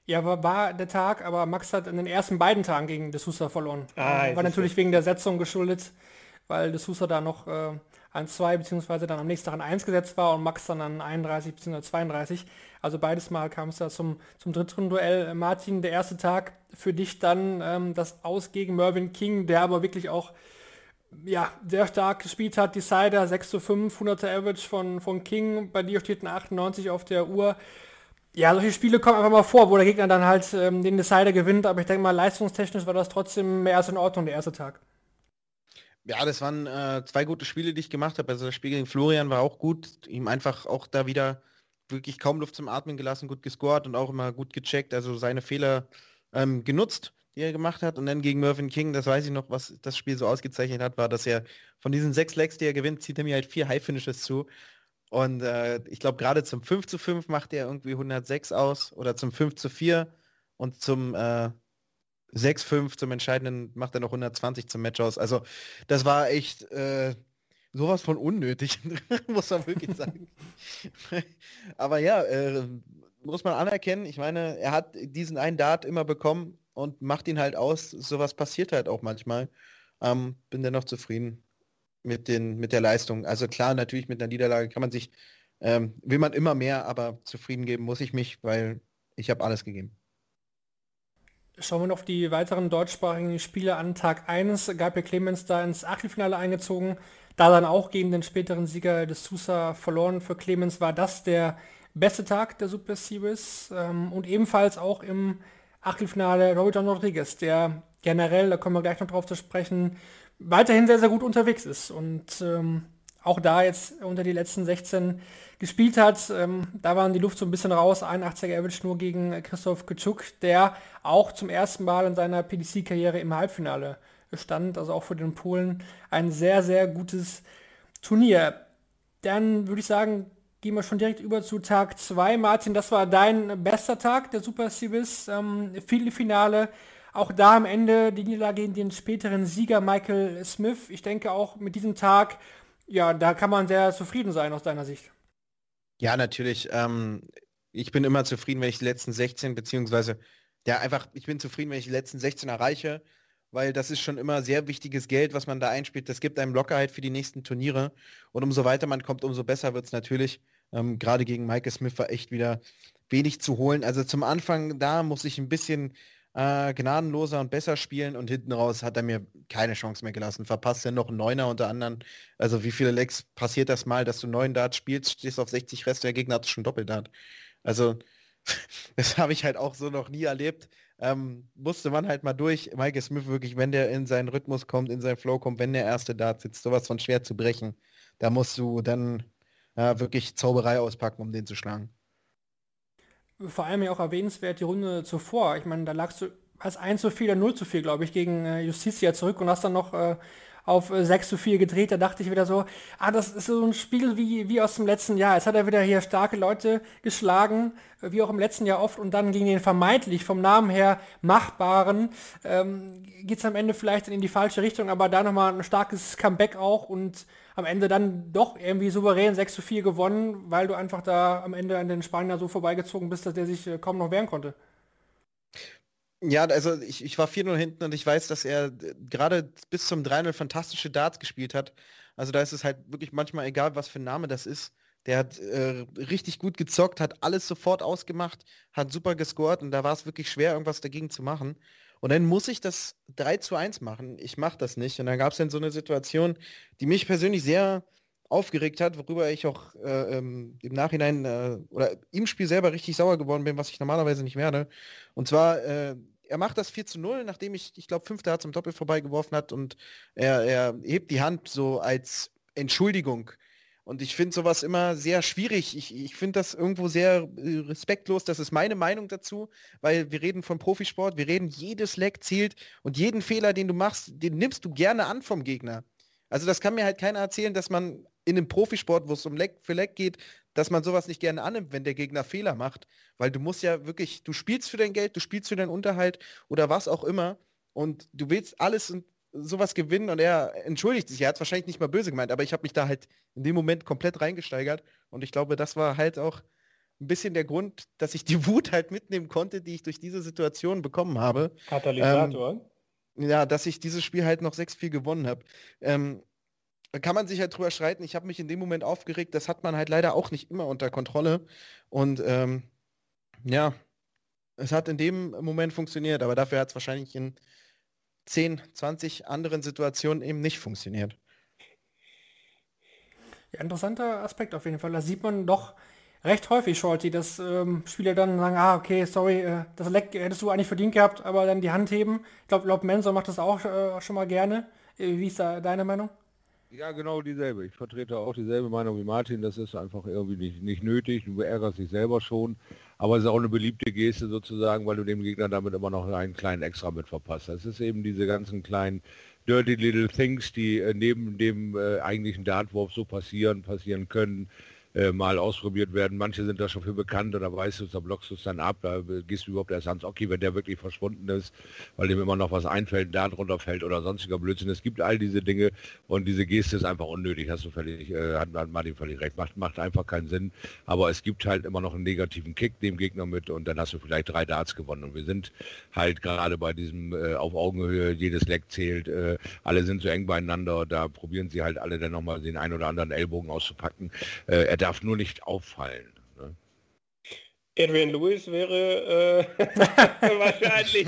Ja, war, war, der Tag, aber Max hat in den ersten beiden Tagen gegen De Sousa verloren. Ah, war natürlich wegen der Setzung geschuldet, weil De Sousa da noch äh, an 2 beziehungsweise dann am nächsten Tag an 1 gesetzt war und Max dann an 31 bzw. 32. Also beides Mal kam es da zum, zum Drittrundenduell. Äh, Martin, der erste Tag für dich dann ähm, das Aus gegen Mervyn King, der aber wirklich auch ja, sehr stark gespielt hat. Decider 6 zu 5, 100er Average von, von King. Bei dir steht ein 98 auf der Uhr. Ja, solche Spiele kommen einfach mal vor, wo der Gegner dann halt ähm, den Decider gewinnt, aber ich denke mal, leistungstechnisch war das trotzdem mehr als in Ordnung, der erste Tag. Ja, das waren äh, zwei gute Spiele, die ich gemacht habe. Also das Spiel gegen Florian war auch gut. Ihm einfach auch da wieder wirklich kaum Luft zum Atmen gelassen, gut gescored und auch immer gut gecheckt, also seine Fehler ähm, genutzt, die er gemacht hat. Und dann gegen Mervyn King, das weiß ich noch, was das Spiel so ausgezeichnet hat, war, dass er von diesen sechs Legs, die er gewinnt, zieht er mir halt vier High Finishes zu. Und äh, ich glaube, gerade zum 5 zu 5 macht er irgendwie 106 aus oder zum 5 zu 4 und zum äh, 6-5 zum entscheidenden macht er noch 120 zum Match aus. Also das war echt äh, sowas von unnötig, muss man wirklich sagen. Aber ja, äh, muss man anerkennen. Ich meine, er hat diesen einen Dart immer bekommen und macht ihn halt aus. Sowas passiert halt auch manchmal. Ähm, bin dennoch zufrieden mit, den, mit der Leistung. Also klar, natürlich mit einer Niederlage kann man sich, ähm, will man immer mehr, aber zufrieden geben muss ich mich, weil ich habe alles gegeben. Schauen wir noch die weiteren deutschsprachigen Spiele an. Tag 1 Gabriel Clemens da ins Achtelfinale eingezogen, da dann auch gegen den späteren Sieger des Sousa verloren. Für Clemens war das der beste Tag der Super Series ähm, und ebenfalls auch im Achtelfinale Robert John Rodriguez, der generell, da kommen wir gleich noch drauf zu sprechen, weiterhin sehr, sehr gut unterwegs ist und ähm, auch da jetzt unter die letzten 16 gespielt hat. Ähm, da waren die Luft so ein bisschen raus. 81er Average nur gegen Christoph Kitschuk, der auch zum ersten Mal in seiner PDC-Karriere im Halbfinale stand. Also auch für den Polen ein sehr, sehr gutes Turnier. Dann würde ich sagen, gehen wir schon direkt über zu Tag 2. Martin, das war dein bester Tag der Super Series. Ähm, Finale auch da am Ende die Niederlage gegen den späteren Sieger Michael Smith. Ich denke auch mit diesem Tag, ja, da kann man sehr zufrieden sein aus deiner Sicht. Ja, natürlich. Ähm, ich bin immer zufrieden, wenn ich die letzten 16 beziehungsweise ja einfach, ich bin zufrieden, wenn ich die letzten 16 erreiche, weil das ist schon immer sehr wichtiges Geld, was man da einspielt. Das gibt einem Lockerheit für die nächsten Turniere. Und umso weiter man kommt, umso besser wird es natürlich. Ähm, Gerade gegen Michael Smith war echt wieder wenig zu holen. Also zum Anfang da muss ich ein bisschen äh, gnadenloser und besser spielen und hinten raus hat er mir keine Chance mehr gelassen. Verpasst er noch einen Neuner unter anderem. Also wie viele Lecks passiert das mal, dass du neun Dart spielst, stehst auf 60 Rest, der Gegner hat schon Doppeldart. Also das habe ich halt auch so noch nie erlebt. Ähm, musste man halt mal durch. Michael Smith wirklich, wenn der in seinen Rhythmus kommt, in seinen Flow kommt, wenn der erste Dart sitzt, sowas von schwer zu brechen. Da musst du dann äh, wirklich Zauberei auspacken, um den zu schlagen vor allem ja auch erwähnenswert die Runde zuvor. Ich meine, da lagst du als 1 zu 4 oder 0 zu 4, glaube ich, gegen äh, Justitia zurück und hast dann noch äh, auf äh, 6 zu 4 gedreht. Da dachte ich wieder so, ah, das ist so ein Spiel wie, wie aus dem letzten Jahr. Jetzt hat er wieder hier starke Leute geschlagen, äh, wie auch im letzten Jahr oft, und dann gegen den vermeintlich vom Namen her machbaren ähm, geht es am Ende vielleicht in die falsche Richtung, aber da nochmal ein starkes Comeback auch und am Ende dann doch irgendwie souverän 6 zu 4 gewonnen, weil du einfach da am Ende an den Spanier so vorbeigezogen bist, dass der sich äh, kaum noch wehren konnte. Ja, also ich, ich war 4-0 hinten und ich weiß, dass er äh, gerade bis zum 3-0 fantastische Darts gespielt hat. Also da ist es halt wirklich manchmal egal, was für ein Name das ist. Der hat äh, richtig gut gezockt, hat alles sofort ausgemacht, hat super gescored und da war es wirklich schwer, irgendwas dagegen zu machen. Und dann muss ich das 3 zu 1 machen. Ich mache das nicht. Und dann gab es dann so eine Situation, die mich persönlich sehr aufgeregt hat, worüber ich auch äh, ähm, im Nachhinein äh, oder im Spiel selber richtig sauer geworden bin, was ich normalerweise nicht werde. Und zwar, äh, er macht das 4 zu 0, nachdem ich, ich glaube, fünfter zum Doppel vorbeigeworfen hat und er, er hebt die Hand so als Entschuldigung und ich finde sowas immer sehr schwierig. Ich, ich finde das irgendwo sehr äh, respektlos. Das ist meine Meinung dazu, weil wir reden von Profisport, wir reden, jedes Leck zählt und jeden Fehler, den du machst, den nimmst du gerne an vom Gegner. Also das kann mir halt keiner erzählen, dass man in einem Profisport, wo es um Leck für Leck geht, dass man sowas nicht gerne annimmt, wenn der Gegner Fehler macht. Weil du musst ja wirklich, du spielst für dein Geld, du spielst für deinen Unterhalt oder was auch immer. Und du willst alles und sowas gewinnen und er entschuldigt sich. Er hat es wahrscheinlich nicht mal böse gemeint, aber ich habe mich da halt in dem Moment komplett reingesteigert und ich glaube, das war halt auch ein bisschen der Grund, dass ich die Wut halt mitnehmen konnte, die ich durch diese Situation bekommen habe. Katalysator. Ähm, ja, dass ich dieses Spiel halt noch 6-4 gewonnen habe. Ähm, da kann man sich halt drüber streiten. Ich habe mich in dem Moment aufgeregt. Das hat man halt leider auch nicht immer unter Kontrolle. Und ähm, ja, es hat in dem Moment funktioniert, aber dafür hat es wahrscheinlich in 10, 20 anderen Situationen eben nicht funktioniert. Ja, interessanter Aspekt auf jeden Fall. Da sieht man doch recht häufig, Shorty, dass ähm, Spieler dann sagen, ah, okay, sorry, äh, das Leck hättest du eigentlich verdient gehabt, aber dann die Hand heben. Ich glaube, glaub, Mensor macht das auch äh, schon mal gerne. Äh, wie ist da deine Meinung? Ja, genau dieselbe. Ich vertrete auch dieselbe Meinung wie Martin. Das ist einfach irgendwie nicht, nicht nötig. Du ärgerst dich selber schon. Aber es ist auch eine beliebte Geste sozusagen, weil du dem Gegner damit immer noch einen kleinen Extra mit verpasst. Das ist eben diese ganzen kleinen dirty little things, die äh, neben dem äh, eigentlichen Dartwurf so passieren, passieren können äh, mal ausprobiert werden. Manche sind da schon für bekannt oder weißt du, da blockst du es dann ab, da gehst du überhaupt erst ans Okay, wenn der wirklich verschwunden ist, weil dem immer noch was einfällt, da drunter fällt oder sonstiger Blödsinn. Es gibt all diese Dinge und diese Geste ist einfach unnötig, hast du völlig, äh, hat, hat Martin völlig recht, macht, macht einfach keinen Sinn, aber es gibt halt immer noch einen negativen Kick dem Gegner mit und dann hast du vielleicht drei Darts gewonnen und wir sind halt gerade bei diesem äh, auf Augenhöhe, jedes Leck zählt, äh, alle sind so eng beieinander, da probieren sie halt alle dann nochmal den ein oder anderen Ellbogen auszupacken. Äh, darf nur nicht auffallen. Ne? Adrian Lewis wäre äh, wahrscheinlich,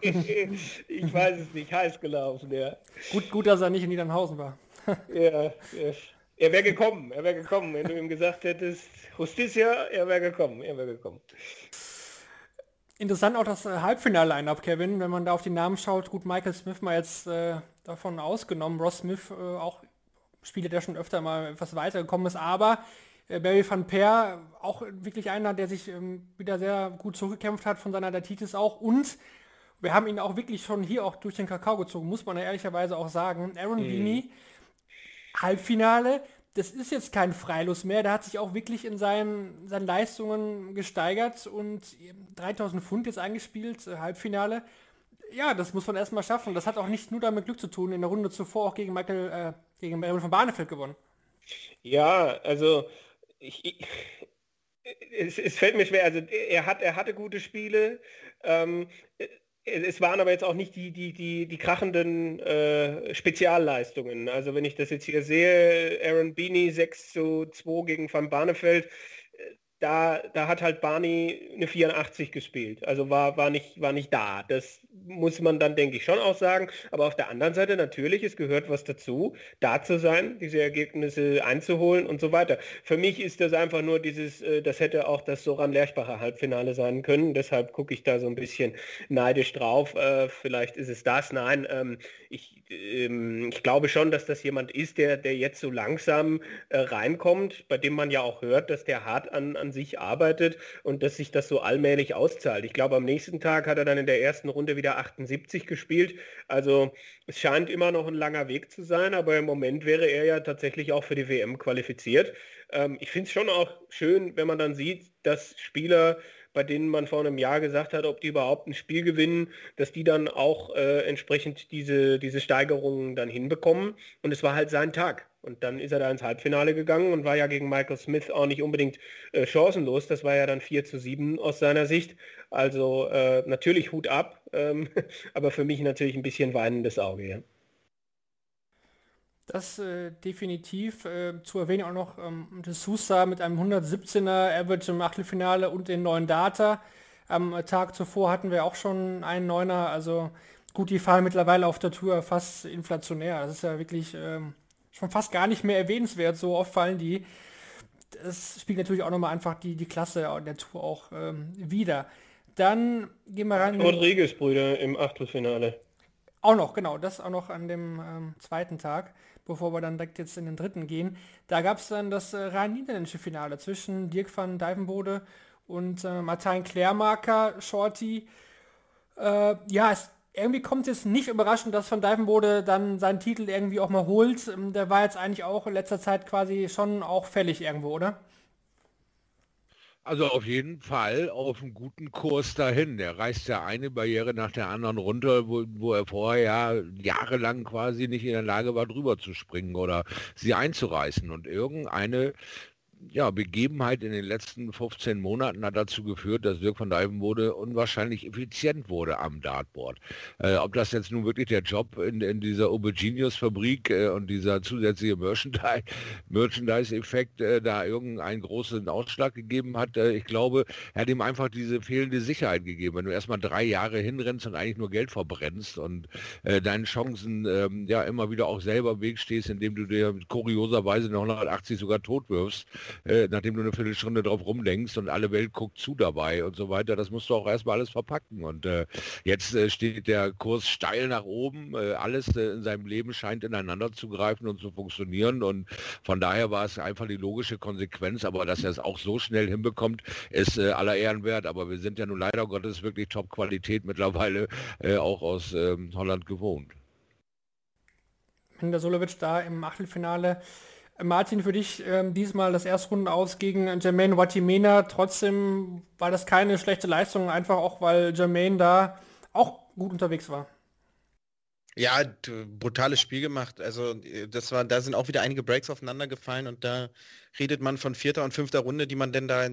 ich weiß es nicht, heiß gelaufen, ja. Gut, gut, dass er nicht in Niedernhausen war. ja, ja, er wäre gekommen, er wäre gekommen, wenn du ihm gesagt hättest, Justicia, er wäre gekommen, er wäre gekommen. Interessant auch das äh, Halbfinale-Line-Up, Kevin, wenn man da auf die Namen schaut. Gut, Michael Smith mal jetzt äh, davon ausgenommen, Ross Smith äh, auch Spieler, der schon öfter mal etwas weitergekommen ist, aber äh, Barry van Peer, auch wirklich einer, der sich ähm, wieder sehr gut zurückgekämpft hat von seiner Datitis auch. Und wir haben ihn auch wirklich schon hier auch durch den Kakao gezogen, muss man ja ehrlicherweise auch sagen. Aaron mhm. Beanie, Halbfinale, das ist jetzt kein Freilos mehr. Der hat sich auch wirklich in seinen, seinen Leistungen gesteigert und 3000 Pfund jetzt eingespielt, äh, Halbfinale. Ja, das muss man erstmal schaffen. Das hat auch nicht nur damit Glück zu tun. In der Runde zuvor auch gegen Michael, äh, gegen Aaron von Barnefeld gewonnen. Ja, also ich, es, es, fällt mir schwer. Also er hat, er hatte gute Spiele. Ähm, es waren aber jetzt auch nicht die, die, die, die krachenden äh, Spezialleistungen. Also wenn ich das jetzt hier sehe, Aaron Beanie 6 zu 2 gegen Van Barneveld, da, da hat halt Barney eine 84 gespielt. Also war, war, nicht, war nicht da. Das muss man dann, denke ich, schon auch sagen. Aber auf der anderen Seite natürlich, es gehört was dazu, da zu sein, diese Ergebnisse einzuholen und so weiter. Für mich ist das einfach nur dieses, äh, das hätte auch das Soran Lerchbacher Halbfinale sein können. Deshalb gucke ich da so ein bisschen neidisch drauf. Äh, vielleicht ist es das. Nein, ähm, ich, ähm, ich glaube schon, dass das jemand ist, der, der jetzt so langsam äh, reinkommt, bei dem man ja auch hört, dass der hart an, an sich arbeitet und dass sich das so allmählich auszahlt. Ich glaube, am nächsten Tag hat er dann in der ersten Runde wieder 78 gespielt. Also es scheint immer noch ein langer Weg zu sein, aber im Moment wäre er ja tatsächlich auch für die WM qualifiziert. Ähm, ich finde es schon auch schön, wenn man dann sieht, dass Spieler bei denen man vor einem Jahr gesagt hat, ob die überhaupt ein Spiel gewinnen, dass die dann auch äh, entsprechend diese, diese Steigerungen dann hinbekommen. Und es war halt sein Tag. Und dann ist er da ins Halbfinale gegangen und war ja gegen Michael Smith auch nicht unbedingt äh, chancenlos. Das war ja dann 4 zu 7 aus seiner Sicht. Also äh, natürlich Hut ab, ähm, aber für mich natürlich ein bisschen weinendes Auge. Ja. Das äh, definitiv. Äh, zu erwähnen auch noch ähm, De Sousa mit einem 117er Average im Achtelfinale und den neuen Data. Am Tag zuvor hatten wir auch schon einen Neuner. Also gut, die fahren mittlerweile auf der Tour fast inflationär. Das ist ja wirklich ähm, schon fast gar nicht mehr erwähnenswert. So oft fallen die. Das spielt natürlich auch nochmal einfach die, die Klasse der Tour auch ähm, wieder. Dann gehen wir rein. Rodriguez-Brüder im Achtelfinale. Auch noch, genau, das auch noch an dem ähm, zweiten Tag, bevor wir dann direkt jetzt in den dritten gehen. Da gab es dann das äh, rein niederländische Finale zwischen Dirk van Dijvenbode und äh, Martijn Klärmarker, Shorty. Äh, ja, es, irgendwie kommt es nicht überraschend, dass Van Dijvenbode dann seinen Titel irgendwie auch mal holt. Ähm, der war jetzt eigentlich auch in letzter Zeit quasi schon auch fällig irgendwo, oder? Also auf jeden Fall auf einem guten Kurs dahin. Der reißt ja eine Barriere nach der anderen runter, wo, wo er vorher ja jahrelang quasi nicht in der Lage war, drüber zu springen oder sie einzureißen. Und irgendeine ja, Begebenheit in den letzten 15 Monaten hat dazu geführt, dass Dirk van Dijvenbode unwahrscheinlich effizient wurde am Dartboard. Äh, ob das jetzt nun wirklich der Job in, in dieser Auberginius-Fabrik äh, und dieser zusätzliche Merchandise-Effekt äh, da irgendeinen großen Ausschlag gegeben hat, äh, ich glaube, er hat ihm einfach diese fehlende Sicherheit gegeben. Wenn du erstmal drei Jahre hinrennst und eigentlich nur Geld verbrennst und äh, deinen Chancen ähm, ja immer wieder auch selber im Weg stehst, indem du dir kurioserweise eine 180 sogar tot wirfst, äh, nachdem du eine Viertelstunde drauf rumdenkst und alle Welt guckt zu dabei und so weiter. Das musst du auch erstmal alles verpacken. Und äh, jetzt äh, steht der Kurs steil nach oben. Äh, alles äh, in seinem Leben scheint ineinander zu greifen und zu funktionieren. Und von daher war es einfach die logische Konsequenz. Aber dass er es auch so schnell hinbekommt, ist aller Ehren wert. Aber wir sind ja nun leider Gottes wirklich Top-Qualität mittlerweile auch aus ähm, Holland gewohnt. Wenn der Solovic da im Achtelfinale Martin, für dich ähm, diesmal das Erstrunden aus gegen Jermaine Watimena. Trotzdem war das keine schlechte Leistung, einfach auch, weil Jermaine da auch gut unterwegs war. Ja, brutales Spiel gemacht. Also das war, da sind auch wieder einige Breaks aufeinander gefallen und da redet man von vierter und fünfter Runde, die man denn da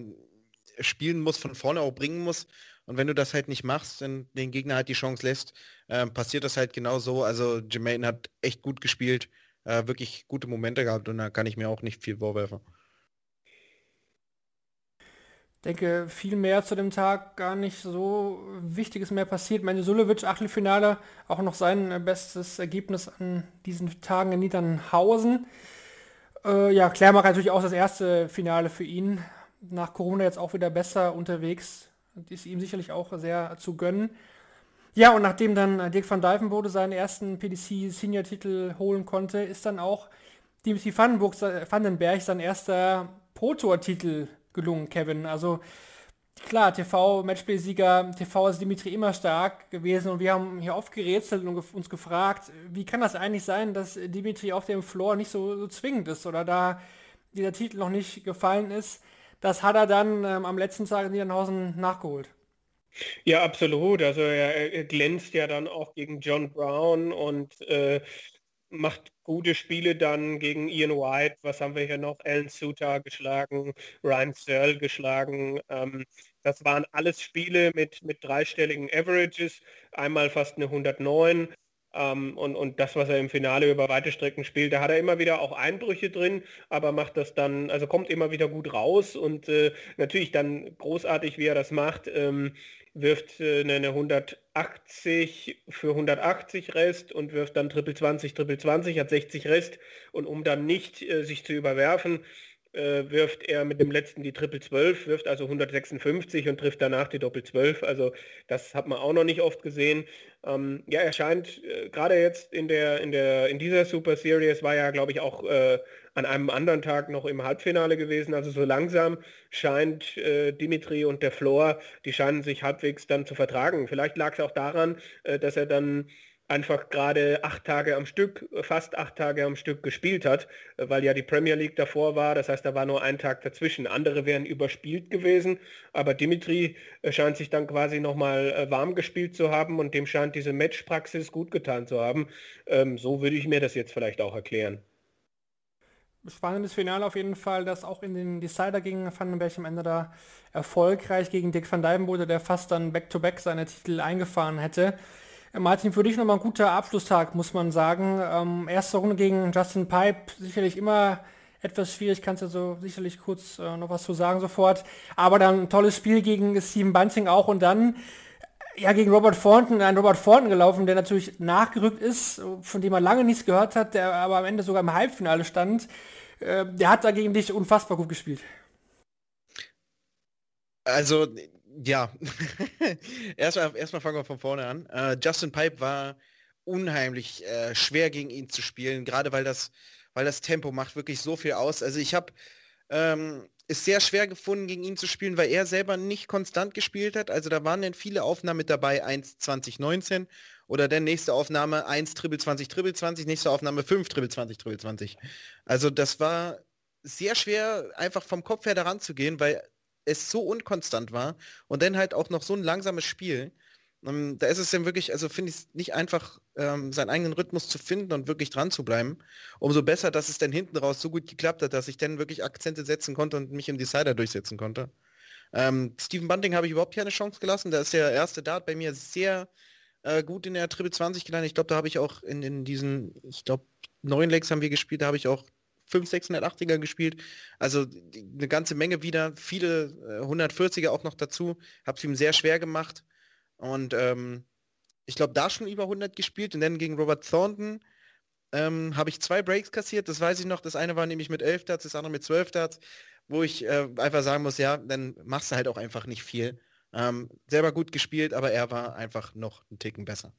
spielen muss, von vorne auch bringen muss. Und wenn du das halt nicht machst, und den Gegner halt die Chance lässt, äh, passiert das halt genau so. Also Jermaine hat echt gut gespielt äh, wirklich gute Momente gehabt und da kann ich mir auch nicht viel vorwerfen. Ich denke, viel mehr zu dem Tag gar nicht so Wichtiges mehr passiert. Meine Sulevic, Achtelfinale, auch noch sein bestes Ergebnis an diesen Tagen in Niedernhausen. Äh, ja, Klärmacher natürlich auch das erste Finale für ihn. Nach Corona jetzt auch wieder besser unterwegs. Ist ihm sicherlich auch sehr zu gönnen. Ja, und nachdem dann äh, Dirk van Dijvenbode seinen ersten PDC-Senior-Titel holen konnte, ist dann auch Dimitri Vandenberg sein erster Pro-Tour-Titel gelungen, Kevin. Also klar, TV-Matchplay-Sieger, TV ist Dimitri immer stark gewesen und wir haben hier oft gerätselt und uns gefragt, wie kann das eigentlich sein, dass Dimitri auf dem Floor nicht so, so zwingend ist oder da dieser Titel noch nicht gefallen ist. Das hat er dann ähm, am letzten Tag in Niedernhausen nachgeholt. Ja, absolut. Also er, er glänzt ja dann auch gegen John Brown und äh, macht gute Spiele dann gegen Ian White. Was haben wir hier noch? Alan Suter geschlagen, Ryan Searle geschlagen. Ähm, das waren alles Spiele mit, mit dreistelligen Averages. Einmal fast eine 109 Ähm, und, und das, was er im Finale über weite Strecken spielt, da hat er immer wieder auch Einbrüche drin, aber macht das dann, also kommt immer wieder gut raus und äh, natürlich dann großartig, wie er das macht. Ähm, wirft äh, eine 180 für 180 Rest und wirft dann Triple 20, Triple 20, hat 60 Rest und um dann nicht äh, sich zu überwerfen, äh, wirft er mit dem letzten die Triple 12, wirft also 156 und trifft danach die Doppel 12. Also das hat man auch noch nicht oft gesehen. Ähm, ja, er scheint äh, gerade jetzt in der in der in dieser Super Series war ja, glaube ich, auch äh, an einem anderen Tag noch im Halbfinale gewesen. Also so langsam scheint äh, Dimitri und der Floor, die scheinen sich halbwegs dann zu vertragen. Vielleicht lag es auch daran, äh, dass er dann einfach gerade acht Tage am Stück, fast acht Tage am Stück gespielt hat, weil ja die Premier League davor war. Das heißt, da war nur ein Tag dazwischen. Andere wären überspielt gewesen, aber Dimitri äh, scheint sich dann quasi nochmal äh, warm gespielt zu haben und dem scheint diese Matchpraxis gut getan zu haben. Ähm, so würde ich mir das jetzt vielleicht auch erklären. Spannendes Finale auf jeden Fall, das auch in den Decider ging. Vandenberg am Ende da erfolgreich gegen Dick van Dijvenbode, der fast dann back-to-back -back seine Titel eingefahren hätte. Martin, für dich nochmal ein guter Abschlusstag, muss man sagen. Ähm, erste Runde gegen Justin Pipe, sicherlich immer etwas schwierig, kannst du so sicherlich kurz äh, noch was zu sagen sofort. Aber dann ein tolles Spiel gegen Steven Bunting auch und dann ja gegen Robert Thornton, ein Robert Thornton gelaufen, der natürlich nachgerückt ist, von dem man lange nichts gehört hat, der aber am Ende sogar im Halbfinale stand. Äh, der hat da gegen dich unfassbar gut gespielt. Also ja, erstmal erst fangen wir von vorne an. Äh, Justin Pipe war unheimlich äh, schwer gegen ihn zu spielen, gerade weil das, weil das Tempo macht wirklich so viel aus. Also ich habe ähm, es sehr schwer gefunden, gegen ihn zu spielen, weil er selber nicht konstant gespielt hat. Also da waren dann viele Aufnahmen mit dabei, 1 2019 oder dann nächste Aufnahme 1 Triple 20 Triple 20, nächste Aufnahme 5 Triple 20 Triple 20. Also das war sehr schwer, einfach vom Kopf her daran zu gehen, weil es so unkonstant war und dann halt auch noch so ein langsames Spiel. Um, ähm, da ist es dann wirklich, also finde ich es nicht einfach, ähm, seinen eigenen Rhythmus zu finden und wirklich dran zu bleiben. Umso besser, dass es dann hinten raus so gut geklappt hat, dass ich dann wirklich Akzente setzen konnte und mich im Decider durchsetzen konnte. Ähm, Steven Bunting habe ich überhaupt keine Chance gelassen. Da ist der erste Dart bei mir sehr äh, gut in der Triple 20 gelandet. Ich glaube, da habe ich auch in, in diesen, ich glaube, neun Legs haben wir gespielt, da habe ich auch 5, 680er gespielt. Also eine ganze Menge wieder, viele äh, 140er auch noch dazu. Habe es ihm sehr schwer gemacht. Und ähm, ich glaube, da schon über 100 gespielt. Und dann gegen Robert Thornton ähm, habe ich zwei Breaks kassiert. Das weiß ich noch. Das eine war nämlich mit 11 Darts, das andere mit 12 Darts, wo ich äh, einfach sagen muss, ja, dann machst du halt auch einfach nicht viel. Ähm, selber gut gespielt, aber er war einfach noch einen Ticken besser.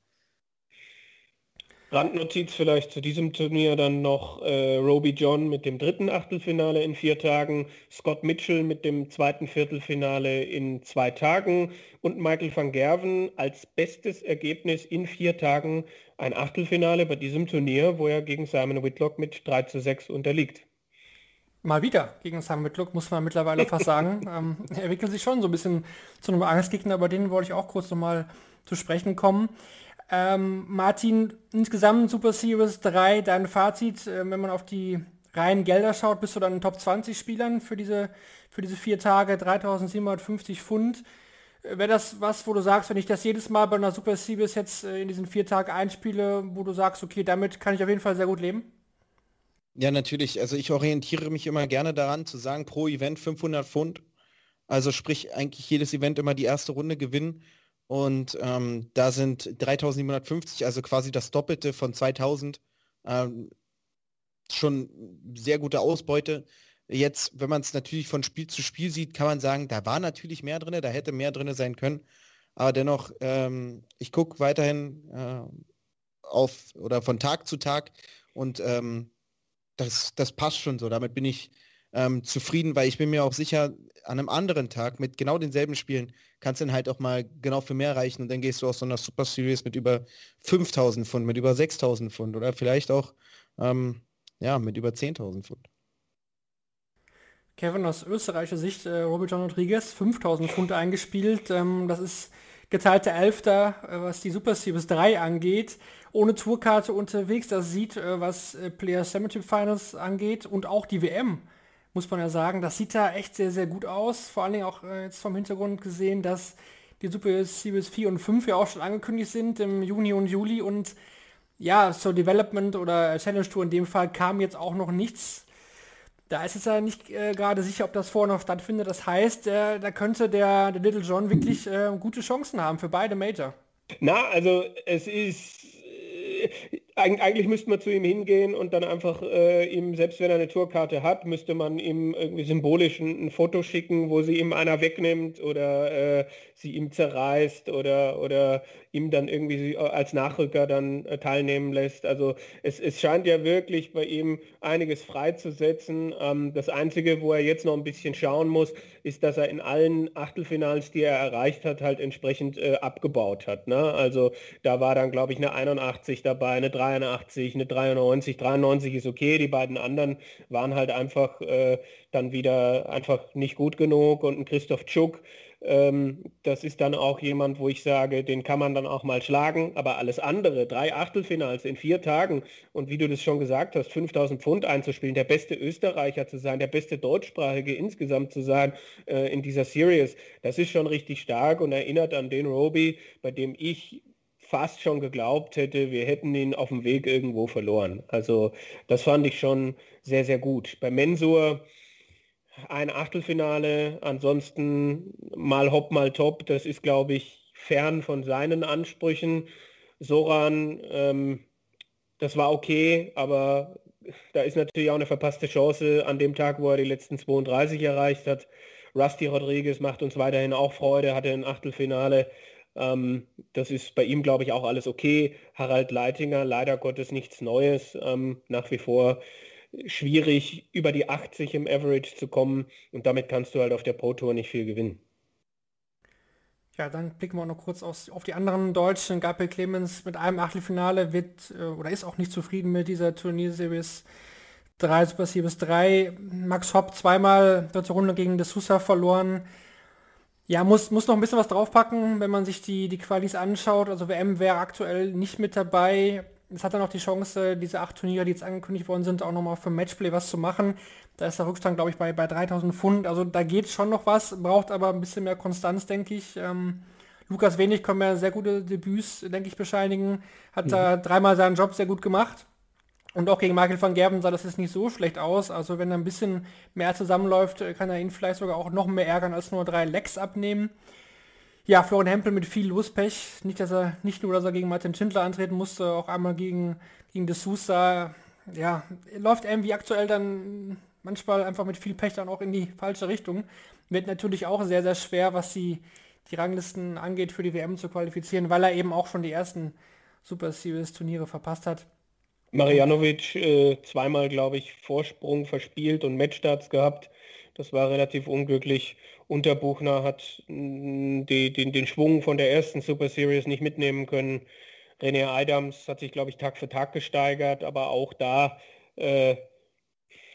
Randnotiz vielleicht zu diesem Turnier dann noch äh, Roby John mit dem dritten Achtelfinale in vier Tagen, Scott Mitchell mit dem zweiten Viertelfinale in zwei Tagen und Michael van Gerven als bestes Ergebnis in vier Tagen ein Achtelfinale bei diesem Turnier, wo er gegen Simon Whitlock mit 3 zu 6 unterliegt. Mal wieder gegen Simon Whitlock, muss man mittlerweile fast sagen. ähm, er entwickelt sich schon so ein bisschen zu einem Angstgegner, bei denen wollte ich auch kurz nochmal zu sprechen kommen. Ähm, Martin, insgesamt Super Series 3, dein Fazit, äh, wenn man auf die reinen Gelder schaut, bist du dann in den Top 20 Spielern für diese, für diese vier Tage, 3750 Pfund. Äh, Wäre das was, wo du sagst, wenn ich das jedes Mal bei einer Super Series jetzt äh, in diesen vier Tagen einspiele, wo du sagst, okay, damit kann ich auf jeden Fall sehr gut leben? Ja, natürlich. Also ich orientiere mich immer gerne daran zu sagen, pro Event 500 Pfund. Also sprich eigentlich jedes Event immer die erste Runde gewinnen und ähm, da sind 3750, also quasi das Doppelte von 2000, ähm, schon sehr gute Ausbeute. Jetzt, wenn man es natürlich von Spiel zu Spiel sieht, kann man sagen, da war natürlich mehr drin, da hätte mehr drin sein können. Aber dennoch, ähm, ich gucke weiterhin äh, auf oder von Tag zu Tag und ähm, das, das passt schon so. Damit bin ich ähm, zufrieden, weil ich bin mir auch sicher, an einem anderen Tag mit genau denselben Spielen kannst du dann halt auch mal genau für mehr reichen und dann gehst du aus so einer Super Series mit über 5000 Pfund, mit über 6000 Pfund oder vielleicht auch ähm, ja, mit über 10.000 Pfund. Kevin, aus österreichischer Sicht, äh, Robert John Rodriguez, 5000 Pfund eingespielt. Ähm, das ist geteilter Elfter, äh, was die Super Series 3 angeht. Ohne Tourkarte unterwegs, das sieht, äh, was äh, Player Cemetery Finals angeht und auch die WM muss man ja sagen. Das sieht da echt sehr, sehr gut aus. Vor allen Dingen auch äh, jetzt vom Hintergrund gesehen, dass die Super Series 4 und 5 ja auch schon angekündigt sind im Juni und Juli und ja, zur Development oder Challenge Tour in dem Fall kam jetzt auch noch nichts. Da ist es ja nicht äh, gerade sicher, ob das vorher noch stattfindet. Das heißt, äh, da könnte der, der Little John wirklich äh, gute Chancen haben für beide Major. Na, also es ist eigentlich müsste man zu ihm hingehen und dann einfach äh, ihm, selbst wenn er eine Tourkarte hat, müsste man ihm irgendwie symbolisch ein, ein Foto schicken, wo sie ihm einer wegnimmt oder äh, sie ihm zerreißt oder, oder ihm dann irgendwie als Nachrücker dann äh, teilnehmen lässt. Also es, es scheint ja wirklich bei ihm einiges freizusetzen. Ähm, das Einzige, wo er jetzt noch ein bisschen schauen muss, ist, dass er in allen Achtelfinals, die er erreicht hat, halt entsprechend äh, abgebaut hat. Ne? Also da war dann, glaube ich, eine 81 dabei, eine 83, eine 93. 93 ist okay, die beiden anderen waren halt einfach äh, dann wieder einfach nicht gut genug und ein Christoph Tschuk, ähm, das ist dann auch jemand, wo ich sage, den kann man dann auch mal schlagen, aber alles andere, drei Achtelfinals in vier Tagen und wie du das schon gesagt hast, 5000 Pfund einzuspielen, der beste Österreicher zu sein, der beste Deutschsprachige insgesamt zu sein äh, in dieser Series, das ist schon richtig stark und erinnert an den Roby, bei dem ich fast schon geglaubt hätte, wir hätten ihn auf dem Weg irgendwo verloren. Also das fand ich schon sehr, sehr gut. Bei Mensur, ein Achtelfinale, ansonsten mal hopp, mal top. Das ist, glaube ich, fern von seinen Ansprüchen. Soran, ähm, das war okay, aber da ist natürlich auch eine verpasste Chance an dem Tag, wo er die letzten 32 erreicht hat. Rusty Rodriguez macht uns weiterhin auch Freude, hatte ein Achtelfinale. Ähm, das ist bei ihm, glaube ich, auch alles okay. Harald Leitinger, leider Gottes nichts Neues. Ähm, nach wie vor schwierig, über die 80 im Average zu kommen und damit kannst du halt auf der Pro Tour nicht viel gewinnen. Ja, dann blicken wir auch noch kurz aus, auf die anderen Deutschen. Gabriel Clemens mit einem Achtelfinale wird äh, oder ist auch nicht zufrieden mit dieser Turnierseries 3 Super Series 3. Max Hopp zweimal dritte Runde gegen De Sousa verloren. Ja, muss, muss noch ein bisschen was draufpacken, wenn man sich die, die Qualis anschaut. Also WM wäre aktuell nicht mit dabei. Es hat dann auch die Chance, diese acht Turniere, die jetzt angekündigt worden sind, auch nochmal für Matchplay was zu machen. Da ist der Rückstand, glaube ich, bei, bei 3000 Pfund. Also da geht schon noch was, braucht aber ein bisschen mehr Konstanz, denke ich. Ähm, Lukas Wenig kann mir sehr gute Debüts, denke ich, bescheinigen. Hat mhm. da dreimal seinen Job sehr gut gemacht. Und auch gegen Michael van Gerben sah das jetzt nicht so schlecht aus. Also wenn er ein bisschen mehr zusammenläuft, kann er ihn vielleicht sogar auch noch mehr ärgern als nur drei Lecks abnehmen. Ja, Florian Hempel mit viel Lospech. Nicht, dass er, nicht nur, dass er gegen Martin Schindler antreten musste, auch einmal gegen, gegen De Sousa. Ja, läuft irgendwie aktuell dann manchmal einfach mit viel Pech dann auch in die falsche Richtung. Wird natürlich auch sehr, sehr schwer, was die, die Ranglisten angeht, für die WM zu qualifizieren, weil er eben auch schon die ersten Super Series Turniere verpasst hat. Marianovic äh, zweimal, glaube ich, Vorsprung verspielt und Matchstarts gehabt. Das war relativ unglücklich. Unterbuchner hat mm, die, den, den Schwung von der ersten Super Series nicht mitnehmen können. René Adams hat sich, glaube ich, Tag für Tag gesteigert, aber auch da äh,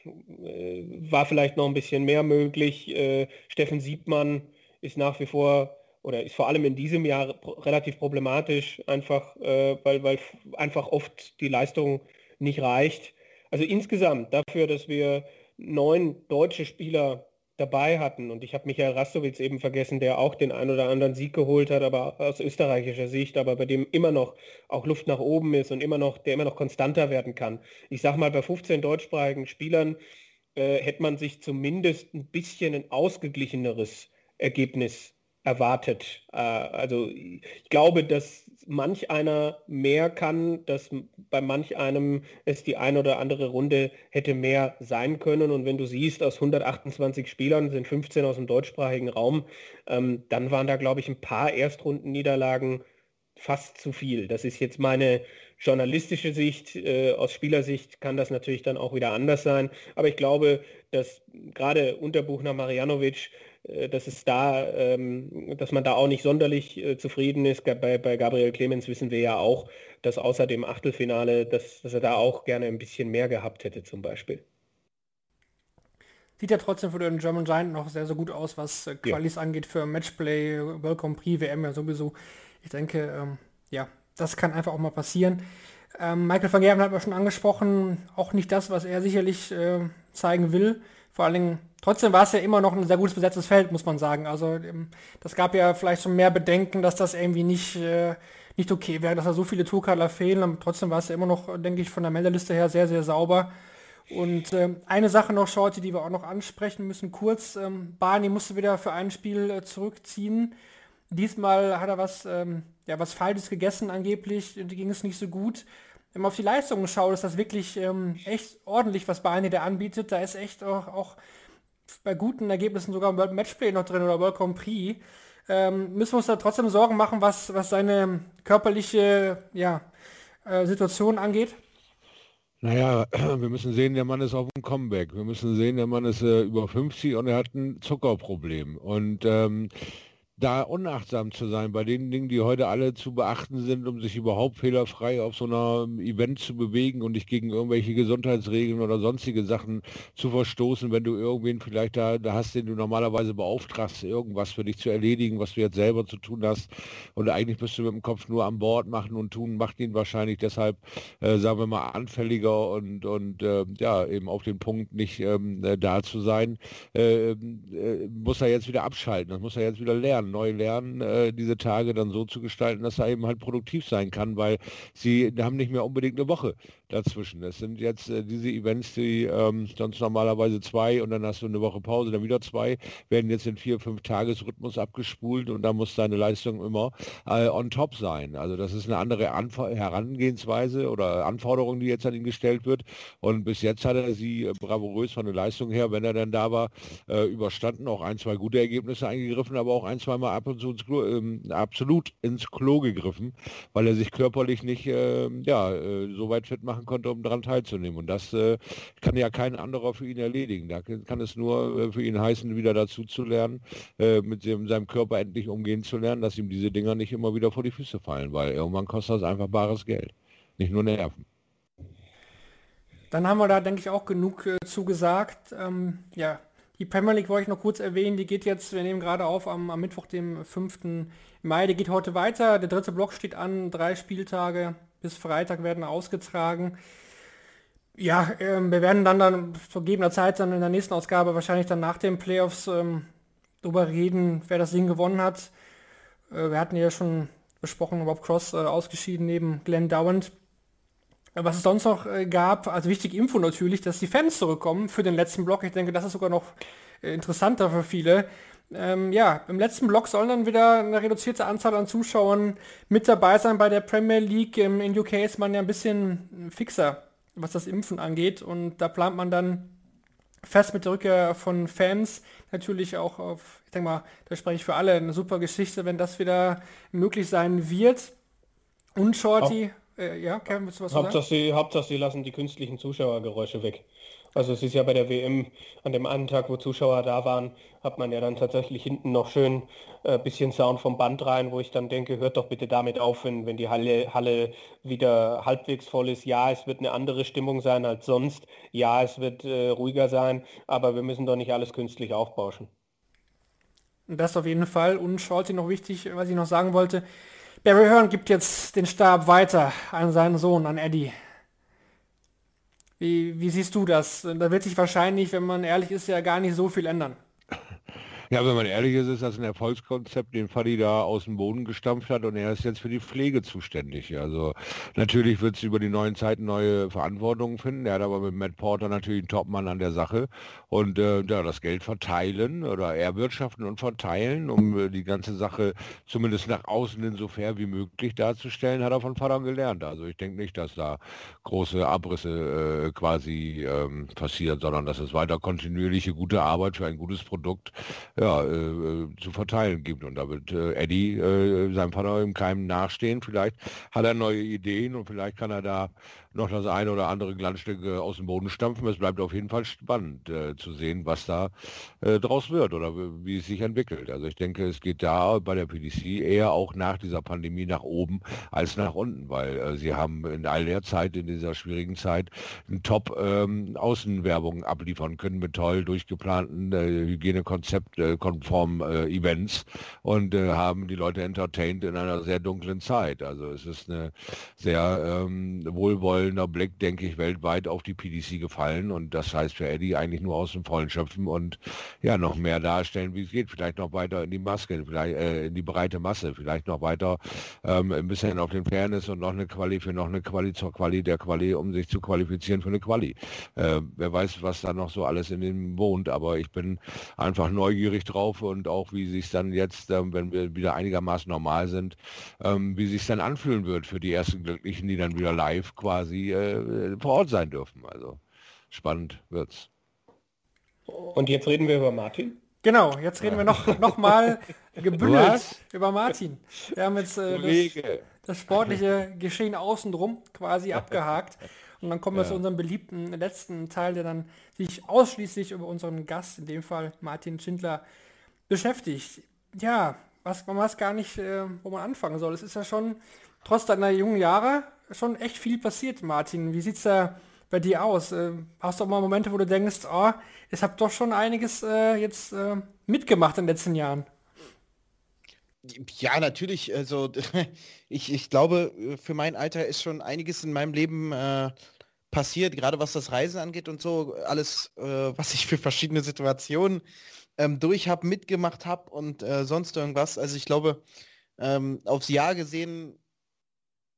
äh, war vielleicht noch ein bisschen mehr möglich. Äh, Steffen Siebmann ist nach wie vor oder ist vor allem in diesem Jahr relativ problematisch, einfach äh, weil, weil einfach oft die Leistung nicht reicht. Also insgesamt dafür, dass wir neun deutsche Spieler dabei hatten und ich habe Michael Rastowitz eben vergessen, der auch den ein oder anderen Sieg geholt hat, aber aus österreichischer Sicht, aber bei dem immer noch auch Luft nach oben ist und immer noch, der immer noch konstanter werden kann. Ich sage mal, bei 15 deutschsprachigen Spielern äh, hätte man sich zumindest ein bisschen ein ausgeglicheneres Ergebnis erwartet. Äh, also ich glaube, dass manch einer mehr kann, dass bei manch einem es die ein oder andere Runde hätte mehr sein können. Und wenn du siehst, aus 128 Spielern sind 15 aus dem deutschsprachigen Raum, ähm, dann waren da, glaube ich, ein paar Erstrundenniederlagen fast zu viel. Das ist jetzt meine journalistische Sicht. Äh, aus Spielersicht kann das natürlich dann auch wieder anders sein. Aber ich glaube, dass gerade Unterbuchner Marianovic äh, dass es da, ähm, dass man da auch nicht sonderlich äh, zufrieden ist. Bei, bei Gabriel Clemens wissen wir ja auch, dass außer dem Achtelfinale, dass, dass er da auch gerne ein bisschen mehr gehabt hätte zum Beispiel. Sieht ja trotzdem für den German Giant noch sehr, sehr gut aus, was äh, Qualis ja. angeht für Matchplay, Welcome Prix, WM ja sowieso. Ich denke, ähm, ja, das kann einfach auch mal passieren. Ähm, Michael van Gerven hat man schon angesprochen, auch nicht das, was er sicherlich äh, zeigen will. Vor allen Dingen, trotzdem war es ja immer noch ein sehr gutes besetztes Feld, muss man sagen. Also ähm, das gab ja vielleicht schon mehr Bedenken, dass das irgendwie nicht, äh, nicht okay wäre, dass da so viele Tourkadler fehlen. Aber trotzdem war es ja immer noch, denke ich, von der Meldeliste her sehr, sehr sauber. Und ähm, eine Sache noch, Shorty, die wir auch noch ansprechen müssen, kurz. Ähm, Barney musste wieder für ein Spiel äh, zurückziehen. Diesmal hat er was, ähm, ja, was Falsches gegessen angeblich. Ging es nicht so gut. Wenn man auf die Leistungen schaut, ist das wirklich ähm, echt ordentlich, was Barney da anbietet. Da ist echt auch, auch bei guten Ergebnissen sogar World Matchplay noch drin oder World Grand Prix. Ähm, müssen wir uns da trotzdem Sorgen machen, was, was seine körperliche ja, äh, Situation angeht? Naja, wir müssen sehen, der Mann ist auf dem Comeback. Wir müssen sehen, der Mann ist äh, über 50 und er hat ein Zuckerproblem. Und ähm, da unachtsam zu sein bei den Dingen, die heute alle zu beachten sind, um sich überhaupt fehlerfrei auf so einer Event zu bewegen und nicht gegen irgendwelche Gesundheitsregeln oder sonstige Sachen zu verstoßen, wenn du irgendwen vielleicht da, da hast, den du normalerweise beauftragst, irgendwas für dich zu erledigen, was du jetzt selber zu tun hast. Und eigentlich bist du mit dem Kopf nur an Bord machen und tun, macht ihn wahrscheinlich deshalb, äh, sagen wir mal, anfälliger und, und äh, ja, eben auf den Punkt nicht ähm, äh, da zu sein, äh, äh, muss er jetzt wieder abschalten, das muss er jetzt wieder lernen neu lernen, äh, diese Tage dann so zu gestalten, dass er eben halt produktiv sein kann, weil sie haben nicht mehr unbedingt eine Woche dazwischen. Es sind jetzt äh, diese Events, die ähm, sonst normalerweise zwei und dann hast du eine Woche Pause, dann wieder zwei, werden jetzt in vier, fünf Tagesrhythmus abgespult und da muss deine Leistung immer äh, on top sein. Also das ist eine andere Anf Herangehensweise oder Anforderung, die jetzt an ihn gestellt wird. Und bis jetzt hat er sie äh, bravourös von der Leistung her, wenn er dann da war, äh, überstanden, auch ein, zwei gute Ergebnisse eingegriffen, aber auch ein, zweimal ab und zu ins Klo, ähm, absolut ins Klo gegriffen, weil er sich körperlich nicht ähm, ja, äh, so weit fit macht machen konnte, um daran teilzunehmen. Und das äh, kann ja kein anderer für ihn erledigen. Da kann es nur äh, für ihn heißen, wieder dazu zu lernen, äh, mit dem, seinem Körper endlich umgehen zu lernen, dass ihm diese Dinger nicht immer wieder vor die Füße fallen, weil irgendwann kostet das einfach bares Geld, nicht nur Nerven. Dann haben wir da, denke ich, auch genug äh, zugesagt. Ähm, ja, die Premier League wollte ich noch kurz erwähnen, die geht jetzt, wir nehmen gerade auf am, am Mittwoch, dem 5. Mai, die geht heute weiter. Der dritte Block steht an, drei Spieltage bis Freitag werden ausgetragen. Ja, ähm, wir werden dann, dann zu gegebener Zeit dann in der nächsten Ausgabe wahrscheinlich dann nach den Playoffs ähm, darüber reden, wer das Ding gewonnen hat. Äh, wir hatten ja schon besprochen, Rob Cross äh, ausgeschieden neben Glenn Dowant. Was es sonst noch äh, gab, also wichtige Info natürlich, dass die Fans zurückkommen für den letzten Block. Ich denke, das ist sogar noch äh, interessanter für viele. Ähm, ja, im letzten Block sollen dann wieder eine reduzierte Anzahl an Zuschauern mit dabei sein bei der Premier League. Ähm, in UK ist man ja ein bisschen fixer, was das Impfen angeht. Und da plant man dann fest mit der Rückkehr von Fans natürlich auch auf, ich denke mal, da spreche ich für alle, eine super Geschichte, wenn das wieder möglich sein wird. Und Shorty, äh, ja, Kevin, willst du was Hauptsache sagen? Sie, Hauptsache, sie lassen die künstlichen Zuschauergeräusche weg. Also es ist ja bei der WM an dem einen Tag, wo Zuschauer da waren, hat man ja dann tatsächlich hinten noch schön äh, bisschen Sound vom Band rein, wo ich dann denke, hört doch bitte damit auf, wenn, wenn die Halle, Halle wieder halbwegs voll ist. Ja, es wird eine andere Stimmung sein als sonst. Ja, es wird äh, ruhiger sein, aber wir müssen doch nicht alles künstlich aufbauschen. Das auf jeden Fall. Und Scholti noch wichtig, was ich noch sagen wollte. Barry Hearn gibt jetzt den Stab weiter an seinen Sohn, an Eddie. Wie, wie siehst du das? Da wird sich wahrscheinlich, wenn man ehrlich ist, ja gar nicht so viel ändern. Ja, wenn man ehrlich ist, ist das ein Erfolgskonzept, den Fadi da aus dem Boden gestampft hat und er ist jetzt für die Pflege zuständig. Also natürlich wird es über die neuen Zeiten neue Verantwortungen finden. Er hat aber mit Matt Porter natürlich einen Topmann an der Sache und äh, ja, das Geld verteilen oder erwirtschaften und verteilen, um äh, die ganze Sache zumindest nach außen insofern wie möglich darzustellen, hat er von Vater gelernt. Also ich denke nicht, dass da große Abrisse äh, quasi ähm, passieren, sondern dass es weiter kontinuierliche gute Arbeit für ein gutes Produkt ja, äh, äh, zu verteilen gibt. Und da wird äh, Eddie äh, seinem Vater im Keim nachstehen. Vielleicht hat er neue Ideen und vielleicht kann er da noch das eine oder andere Glanzstück äh, aus dem Boden stampfen. Es bleibt auf jeden Fall spannend äh, zu sehen, was da äh, draus wird oder wie es sich entwickelt. Also ich denke, es geht da bei der PDC eher auch nach dieser Pandemie nach oben als nach unten, weil äh, sie haben in all der Zeit, in dieser schwierigen Zeit, ein Top ähm, abliefern können mit toll durchgeplanten äh, Hygienekonzept konformen äh, Events und haben die Leute entertained in einer sehr dunklen Zeit. Also es ist ein sehr ähm, wohlwollender Blick, denke ich, weltweit auf die PDC gefallen und das heißt für Eddie eigentlich nur aus dem Vollen schöpfen und ja, noch mehr darstellen, wie es geht. Vielleicht noch weiter in die Maske, vielleicht äh, in die breite Masse, vielleicht noch weiter ähm, ein bisschen auf den Fairness und noch eine Quali für noch eine Quali zur Quali der Quali, um sich zu qualifizieren für eine Quali. Äh, wer weiß, was da noch so alles in dem wohnt, aber ich bin einfach neugierig drauf und auch wie sich dann jetzt, ähm, wenn wir wieder einigermaßen normal sind, ähm, wie sich dann anfühlen wird für die ersten Glücklichen, die dann wieder live quasi äh, vor Ort sein dürfen. Also spannend wird's. Und jetzt reden wir über Martin. Genau, jetzt reden wir noch, noch mal gebündelt Was? über Martin. Wir haben jetzt äh, das, das, sportliche Geschehen außenrum quasi abgehakt. Und dann kommen wir ja. zu unserem beliebten letzten Teil, der dann sich ausschließlich über unseren Gast, in dem Fall Martin Schindler, beschäftigt. Ja, was, man weiß gar nicht, äh, wo man anfangen soll. Es ist ja schon, trotz deiner jungen Jahre, schon echt viel passiert, Martin. Wie sieht es da bei dir aus? Äh, hast du auch mal Momente, wo du denkst, oh, ich habe doch schon einiges äh, jetzt äh, mitgemacht in den letzten Jahren? Ja, natürlich. Also ich, ich glaube, für mein Alter ist schon einiges in meinem Leben äh, passiert, gerade was das Reisen angeht und so. Alles, äh, was ich für verschiedene Situationen ähm, durch habe, mitgemacht habe und äh, sonst irgendwas. Also ich glaube, ähm, aufs Jahr gesehen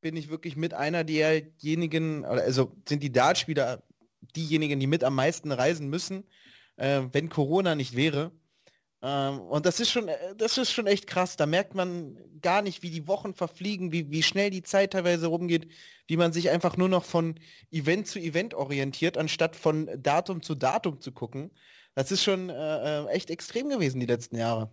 bin ich wirklich mit einer derjenigen, also sind die Dartspieler diejenigen, die mit am meisten reisen müssen, äh, wenn Corona nicht wäre. Ähm, und das ist schon, äh, das ist schon echt krass. Da merkt man gar nicht, wie die Wochen verfliegen, wie, wie schnell die Zeit teilweise rumgeht, wie man sich einfach nur noch von Event zu Event orientiert, anstatt von Datum zu Datum zu gucken. Das ist schon äh, äh echt extrem gewesen die letzten Jahre.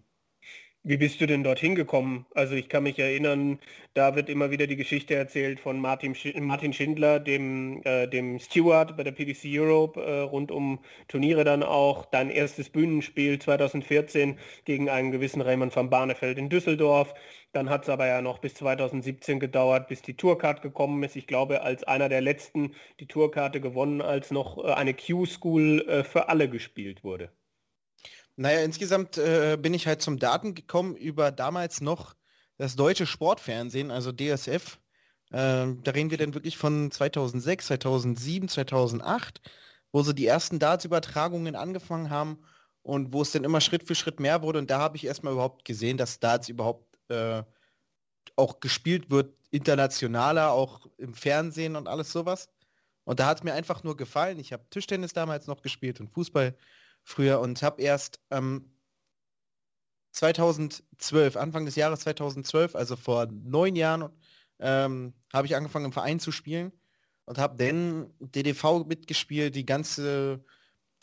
Wie bist du denn dorthin gekommen? Also ich kann mich erinnern, da wird immer wieder die Geschichte erzählt von Martin, Martin Schindler, dem, äh, dem Steward bei der PDC Europe, äh, rund um Turniere dann auch. Dein erstes Bühnenspiel 2014 gegen einen gewissen Raymond van Barneveld in Düsseldorf. Dann hat es aber ja noch bis 2017 gedauert, bis die Tourcard gekommen ist. Ich glaube, als einer der letzten die Tourkarte gewonnen, als noch äh, eine Q-School äh, für alle gespielt wurde. Naja, insgesamt äh, bin ich halt zum Daten gekommen über damals noch das deutsche Sportfernsehen, also DSF. Äh, da reden wir dann wirklich von 2006, 2007, 2008, wo so die ersten Darts-Übertragungen angefangen haben und wo es dann immer Schritt für Schritt mehr wurde. Und da habe ich erstmal überhaupt gesehen, dass Darts überhaupt äh, auch gespielt wird, internationaler, auch im Fernsehen und alles sowas. Und da hat es mir einfach nur gefallen. Ich habe Tischtennis damals noch gespielt und Fußball früher und habe erst ähm, 2012, Anfang des Jahres 2012, also vor neun Jahren, ähm, habe ich angefangen im Verein zu spielen und habe dann DDV mitgespielt, die ganze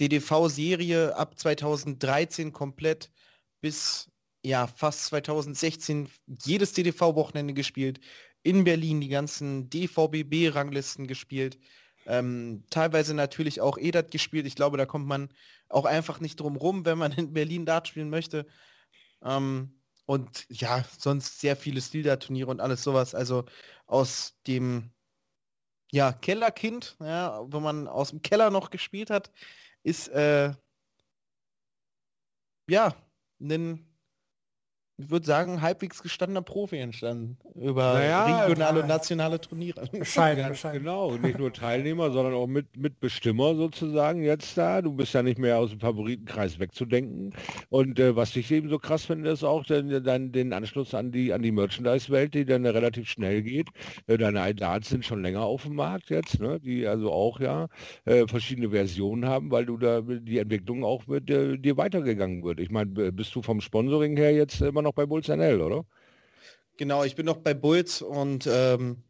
DDV-Serie ab 2013 komplett bis ja fast 2016 jedes DDV-Wochenende gespielt, in Berlin die ganzen DVBB-Ranglisten gespielt, ähm, teilweise natürlich auch EDAT gespielt. Ich glaube, da kommt man auch einfach nicht drum rum, wenn man in Berlin Dart spielen möchte. Ähm, und ja, sonst sehr viele Stilda-Turniere und alles sowas. Also aus dem ja, Kellerkind, ja, wo man aus dem Keller noch gespielt hat, ist äh, ja ein ich würde sagen, halbwegs gestandener Profi entstanden über naja, regionale und nationale Turniere. Scheide, Genau, nicht nur Teilnehmer, sondern auch mit, Mitbestimmer sozusagen jetzt da. Du bist ja nicht mehr aus dem Favoritenkreis wegzudenken. Und äh, was ich eben so krass finde, ist auch dann, dann den Anschluss an die, an die Merchandise-Welt, die dann relativ schnell geht. Äh, deine Darts sind schon länger auf dem Markt jetzt, ne? die also auch ja äh, verschiedene Versionen haben, weil du da die Entwicklung auch mit äh, dir weitergegangen wird. Ich meine, bist du vom Sponsoring her jetzt immer noch bei Bulls NL, oder? Genau, ich bin noch bei Bulls und ähm,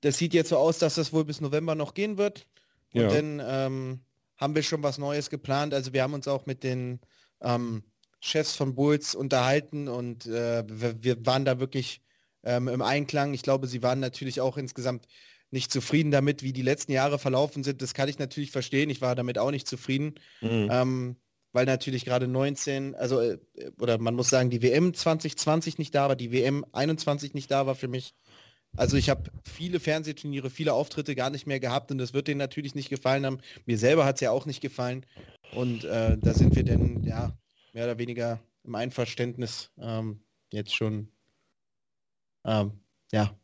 das sieht jetzt so aus, dass das wohl bis November noch gehen wird. Und ja. dann ähm, haben wir schon was Neues geplant. Also wir haben uns auch mit den ähm, Chefs von Bulls unterhalten und äh, wir, wir, waren da wirklich ähm, im Einklang. Ich glaube, sie waren natürlich auch insgesamt nicht zufrieden damit, wie die letzten Jahre verlaufen sind. Das kann ich natürlich verstehen. Ich war damit auch nicht zufrieden. Mhm. Weil natürlich gerade 19, also äh, oder man muss sagen, die WM 2020 nicht da war, die WM 21 nicht da war für mich. Also ich habe viele Fernsehturniere, viele Auftritte gar nicht mehr gehabt und das wird denen natürlich nicht gefallen haben. Mir selber hat es ja auch nicht gefallen. Und äh, da sind wir dann, ja, mehr oder weniger im Einverständnis ähm, jetzt schon, ähm, ja,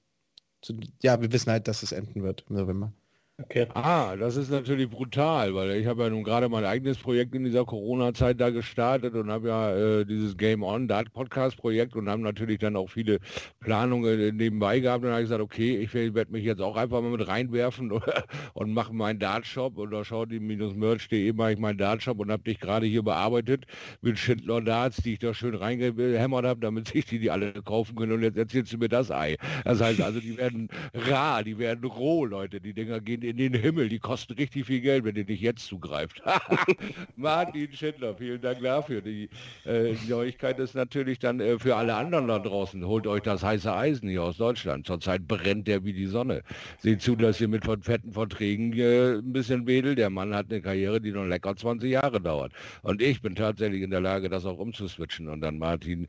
zu, ja, wir wissen halt, dass es enden wird im November. Okay. Ah, das ist natürlich brutal, weil ich habe ja nun gerade mein eigenes Projekt in dieser Corona-Zeit da gestartet und habe ja äh, dieses Game On Dart Podcast Projekt und haben natürlich dann auch viele Planungen nebenbei gehabt und habe gesagt, okay, ich werde mich jetzt auch einfach mal mit reinwerfen und mache meinen Dart-Shop und da schaut die minus merch.de mache ich meinen Dart-Shop und habe dich gerade hier bearbeitet mit Schindler Darts, die ich da schön reingehämmert habe, damit sich die, die alle kaufen können und jetzt erzählst du mir das Ei. Das heißt also, die werden rar, die werden roh, Leute, die Dinger gehen in den Himmel. Die kosten richtig viel Geld, wenn ihr nicht jetzt zugreift. Martin Schindler, vielen Dank dafür. Die äh, Neuigkeit ist natürlich dann äh, für alle anderen da draußen. Holt euch das heiße Eisen hier aus Deutschland. Zurzeit brennt der wie die Sonne. Seht zu, dass ihr mit von fetten Verträgen äh, ein bisschen wedelt. Der Mann hat eine Karriere, die noch lecker 20 Jahre dauert. Und ich bin tatsächlich in der Lage, das auch umzuswitchen. Und dann Martin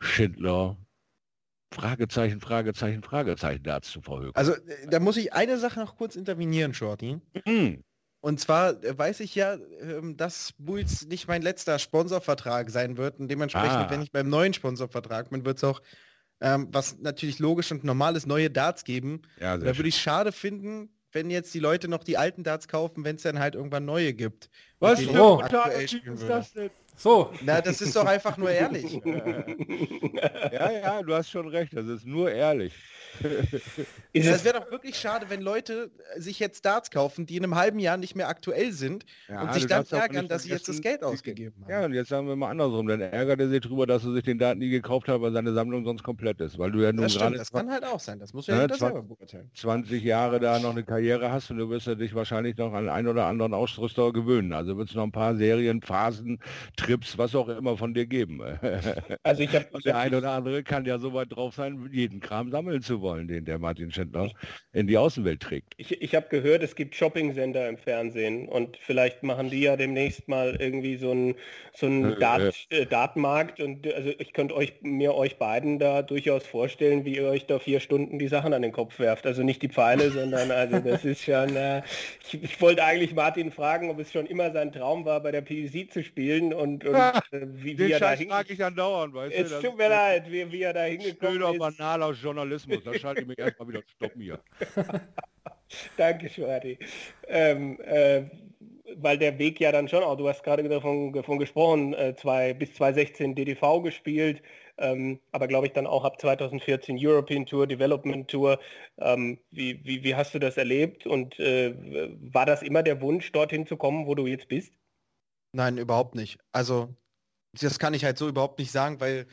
Schindler Fragezeichen, Fragezeichen, Fragezeichen dazu verhögen. Also äh, da muss ich eine Sache noch kurz intervenieren, Shorty. Mhm. Und zwar äh, weiß ich ja, ähm, dass Bulls nicht mein letzter Sponsorvertrag sein wird und dementsprechend, ah. wenn ich beim neuen Sponsorvertrag bin, wird es auch ähm, was natürlich logisch und normales neue Darts geben. Ja, da würde ich schade finden, wenn jetzt die Leute noch die alten Darts kaufen, wenn es dann halt irgendwann neue gibt. Was für oh. ist das denn? So. Na, das ist doch einfach nur ehrlich. ja, ja, du hast schon recht, das ist nur ehrlich. Es wäre doch wirklich schade, wenn Leute sich jetzt Darts kaufen, die in einem halben Jahr nicht mehr aktuell sind ja, und sich dann ärgern, dass sie jetzt das Geld ausgegeben haben. Ja, und jetzt sagen wir mal andersrum, dann ärgert er sich drüber, dass er sich den Daten nie gekauft hat, weil seine Sammlung sonst komplett ist. Weil du ja nun gerade... Das kann halt auch sein, das muss ja, ja 20, selber beurteilen. 20 Jahre da noch eine Karriere hast und du wirst ja dich wahrscheinlich noch an einen oder anderen Ausrüster gewöhnen. Also wird es noch ein paar Serien, Phasen, Trips, was auch immer von dir geben. Also ich habe... der ein oder andere kann ja so weit drauf sein, jeden Kram sammeln zu wollen, den der Martin Schindler in die Außenwelt trägt. Ich, ich habe gehört, es gibt Shopping-Sender im Fernsehen und vielleicht machen die ja demnächst mal irgendwie so einen so einen äh, Dat, äh, Datenmarkt und also ich könnte euch mir euch beiden da durchaus vorstellen, wie ihr euch da vier Stunden die Sachen an den Kopf werft. Also nicht die Pfeile, sondern also das ist schon. Äh, ich, ich, wollte eigentlich Martin fragen, ob es schon immer sein Traum war, bei der PDC zu spielen und, und äh, wie, wie er da hing... ich andauernd, weißt Es tut mir leid, wie, wie er da hingekommen ist. banaler Journalismus, da schalte ich mich erstmal wieder stoppen hier. Danke, Schwari. Ähm, äh, weil der Weg ja dann schon auch, du hast gerade davon, davon gesprochen, äh, zwei, bis 2016 DDV gespielt, ähm, aber glaube ich dann auch ab 2014 European Tour, Development Tour. Ähm, wie, wie, wie, hast du das erlebt und äh, war das immer der Wunsch, dorthin zu kommen, wo du jetzt bist? Nein, überhaupt nicht. Also das kann ich halt so überhaupt nicht sagen, weil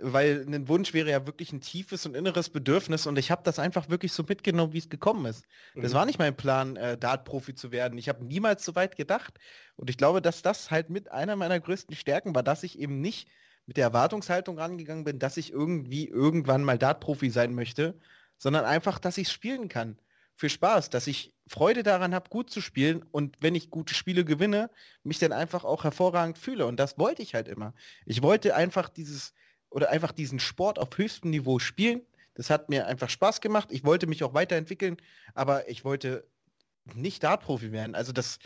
weil ein Wunsch wäre ja wirklich ein tiefes und inneres Bedürfnis und ich habe das einfach wirklich so mitgenommen, wie es gekommen ist. Mhm. Das war nicht mein Plan, äh, Dart-Profi zu werden. Ich habe niemals so weit gedacht und ich glaube, dass das halt mit einer meiner größten Stärken war, dass ich eben nicht mit der Erwartungshaltung rangegangen bin, dass ich irgendwie irgendwann mal Dart-Profi sein möchte, sondern einfach, dass ich spielen kann. Für Spaß, dass ich Freude daran habe, gut zu spielen und wenn ich gute Spiele gewinne, mich dann einfach auch hervorragend fühle. Und das wollte ich halt immer. Ich wollte einfach dieses, oder einfach diesen Sport auf höchstem Niveau spielen. Das hat mir einfach Spaß gemacht. Ich wollte mich auch weiterentwickeln, aber ich wollte nicht Dartprofi werden. Also das,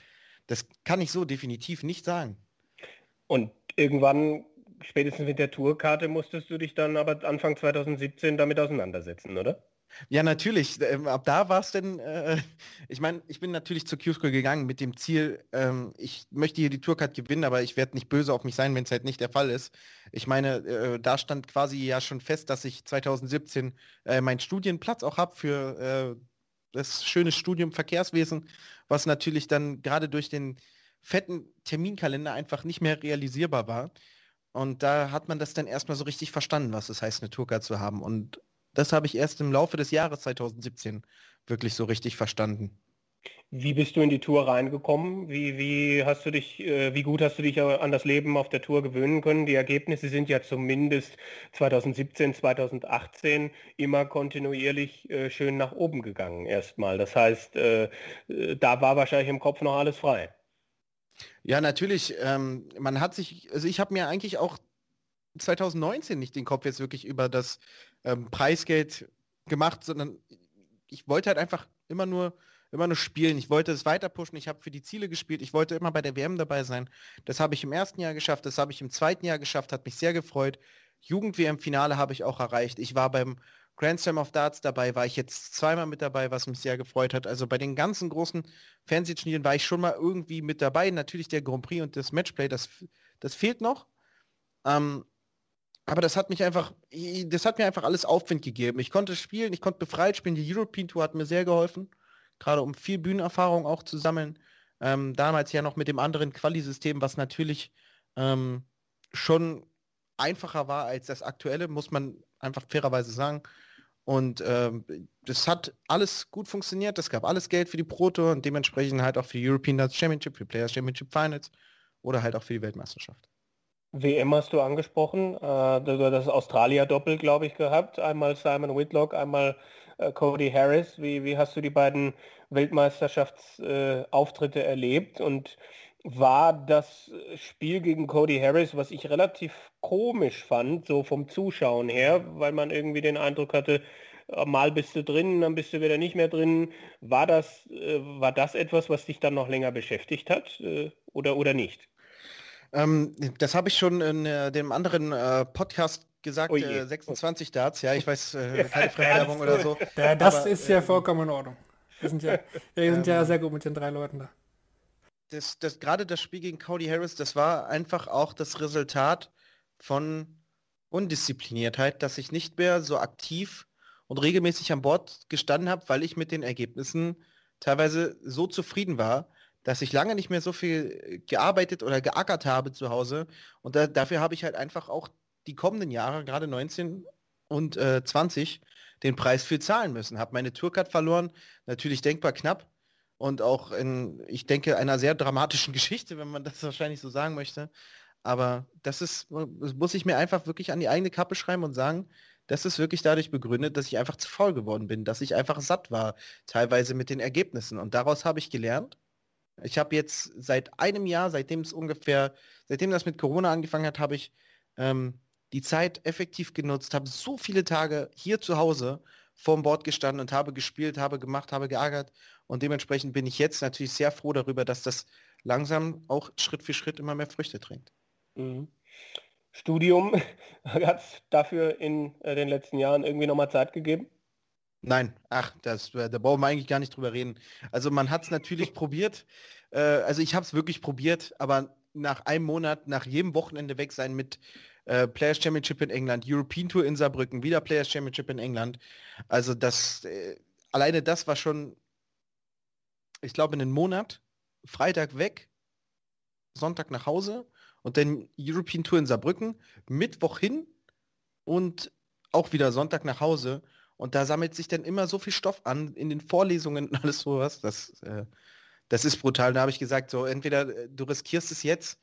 das kann ich so definitiv nicht sagen. Und irgendwann, spätestens mit der Tourkarte, musstest du dich dann aber Anfang 2017 damit auseinandersetzen, oder? Ja, natürlich. Ähm, ab da war es denn, äh, ich meine, ich bin natürlich zur Q-School gegangen mit dem Ziel, ähm, ich möchte hier die Tourcard gewinnen, aber ich werde nicht böse auf mich sein, wenn es halt nicht der Fall ist. Ich meine, äh, da stand quasi ja schon fest, dass ich 2017 äh, meinen Studienplatz auch habe für äh, das schöne Studium Verkehrswesen, was natürlich dann gerade durch den fetten Terminkalender einfach nicht mehr realisierbar war. Und da hat man das dann erstmal so richtig verstanden, was es heißt, eine Tourcard zu haben. Und das habe ich erst im Laufe des Jahres 2017 wirklich so richtig verstanden. Wie bist du in die Tour reingekommen? Wie, wie hast du dich, äh, wie gut hast du dich an das Leben auf der Tour gewöhnen können? Die Ergebnisse sind ja zumindest 2017, 2018 immer kontinuierlich äh, schön nach oben gegangen erstmal. Das heißt, äh, äh, da war wahrscheinlich im Kopf noch alles frei. Ja, natürlich. Ähm, man hat sich, also ich habe mir eigentlich auch 2019 nicht den Kopf jetzt wirklich über das ähm, Preisgeld gemacht, sondern ich wollte halt einfach immer nur immer nur spielen. Ich wollte es weiter pushen. Ich habe für die Ziele gespielt. Ich wollte immer bei der WM dabei sein. Das habe ich im ersten Jahr geschafft. Das habe ich im zweiten Jahr geschafft. Hat mich sehr gefreut. Jugend-WM-Finale habe ich auch erreicht. Ich war beim Grand Slam of Darts dabei, war ich jetzt zweimal mit dabei, was mich sehr gefreut hat. Also bei den ganzen großen Fernsehturnieren war ich schon mal irgendwie mit dabei. Natürlich der Grand Prix und das Matchplay, das, das fehlt noch. Ähm, aber das hat mich einfach, das hat mir einfach alles Aufwind gegeben. Ich konnte spielen, ich konnte befreit spielen. Die European Tour hat mir sehr geholfen, gerade um viel Bühnenerfahrung auch zu sammeln. Ähm, damals ja noch mit dem anderen Quali-System, was natürlich ähm, schon einfacher war als das aktuelle, muss man einfach fairerweise sagen. Und ähm, das hat alles gut funktioniert. Es gab alles Geld für die Proto und dementsprechend halt auch für die European Darts Championship, für Players Championship Finals oder halt auch für die Weltmeisterschaft. WM hast du angesprochen, äh, das Australier-Doppel, glaube ich, gehabt. Einmal Simon Whitlock, einmal äh, Cody Harris. Wie, wie hast du die beiden Weltmeisterschaftsauftritte äh, erlebt? Und war das Spiel gegen Cody Harris, was ich relativ komisch fand, so vom Zuschauen her, weil man irgendwie den Eindruck hatte, mal bist du drin, dann bist du wieder nicht mehr drin. War das, war das etwas, was dich dann noch länger beschäftigt hat oder, oder nicht? Ähm, das habe ich schon in äh, dem anderen äh, Podcast gesagt, äh, 26 Darts, ja, ich weiß, äh, keine Fremdwerbung oder so. Ja, das aber, ist ja vollkommen in Ordnung. Wir sind ja, wir sind ja ähm, sehr gut mit den drei Leuten da. Das, das, gerade das Spiel gegen Cody Harris, das war einfach auch das Resultat von Undiszipliniertheit, dass ich nicht mehr so aktiv und regelmäßig an Bord gestanden habe, weil ich mit den Ergebnissen teilweise so zufrieden war, dass ich lange nicht mehr so viel gearbeitet oder geackert habe zu Hause. Und da, dafür habe ich halt einfach auch die kommenden Jahre, gerade 19 und äh, 20, den Preis für zahlen müssen. Habe meine Tourcard verloren, natürlich denkbar knapp und auch in, ich denke, einer sehr dramatischen Geschichte, wenn man das wahrscheinlich so sagen möchte. Aber das ist, das muss ich mir einfach wirklich an die eigene Kappe schreiben und sagen, das ist wirklich dadurch begründet, dass ich einfach zu faul geworden bin, dass ich einfach satt war, teilweise mit den Ergebnissen. Und daraus habe ich gelernt ich habe jetzt seit einem Jahr, seitdem es ungefähr, seitdem das mit Corona angefangen hat, habe ich ähm, die Zeit effektiv genutzt, habe so viele Tage hier zu Hause vorm Bord gestanden und habe gespielt, habe gemacht, habe geärgert. Und dementsprechend bin ich jetzt natürlich sehr froh darüber, dass das langsam auch Schritt für Schritt immer mehr Früchte trägt. Mhm. Studium hat es dafür in äh, den letzten Jahren irgendwie nochmal Zeit gegeben? Nein, ach, das, äh, da brauchen wir eigentlich gar nicht drüber reden. Also man hat es natürlich probiert. Äh, also ich habe es wirklich probiert, aber nach einem Monat, nach jedem Wochenende weg sein mit äh, Players Championship in England, European Tour in Saarbrücken, wieder Players Championship in England. Also das, äh, alleine das war schon, ich glaube, einen Monat, Freitag weg, Sonntag nach Hause und dann European Tour in Saarbrücken, Mittwoch hin und auch wieder Sonntag nach Hause. Und da sammelt sich dann immer so viel Stoff an in den Vorlesungen und alles sowas. Das, äh, das ist brutal. Da habe ich gesagt, so entweder äh, du riskierst es jetzt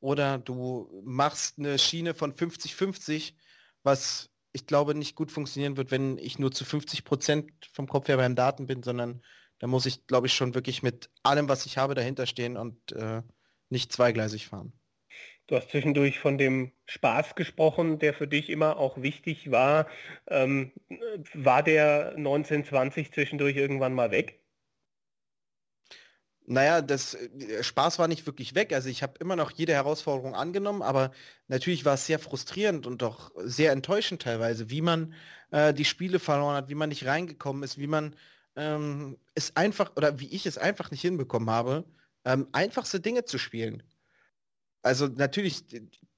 oder du machst eine Schiene von 50-50, was ich glaube nicht gut funktionieren wird, wenn ich nur zu 50 Prozent vom Kopf her beim Daten bin, sondern da muss ich, glaube ich, schon wirklich mit allem, was ich habe, dahinter stehen und äh, nicht zweigleisig fahren. Du hast zwischendurch von dem Spaß gesprochen, der für dich immer auch wichtig war. Ähm, war der 1920 zwischendurch irgendwann mal weg? Naja, das äh, Spaß war nicht wirklich weg. Also ich habe immer noch jede Herausforderung angenommen, aber natürlich war es sehr frustrierend und doch sehr enttäuschend teilweise, wie man äh, die Spiele verloren hat, wie man nicht reingekommen ist, wie man ähm, es einfach oder wie ich es einfach nicht hinbekommen habe, ähm, einfachste Dinge zu spielen. Also natürlich,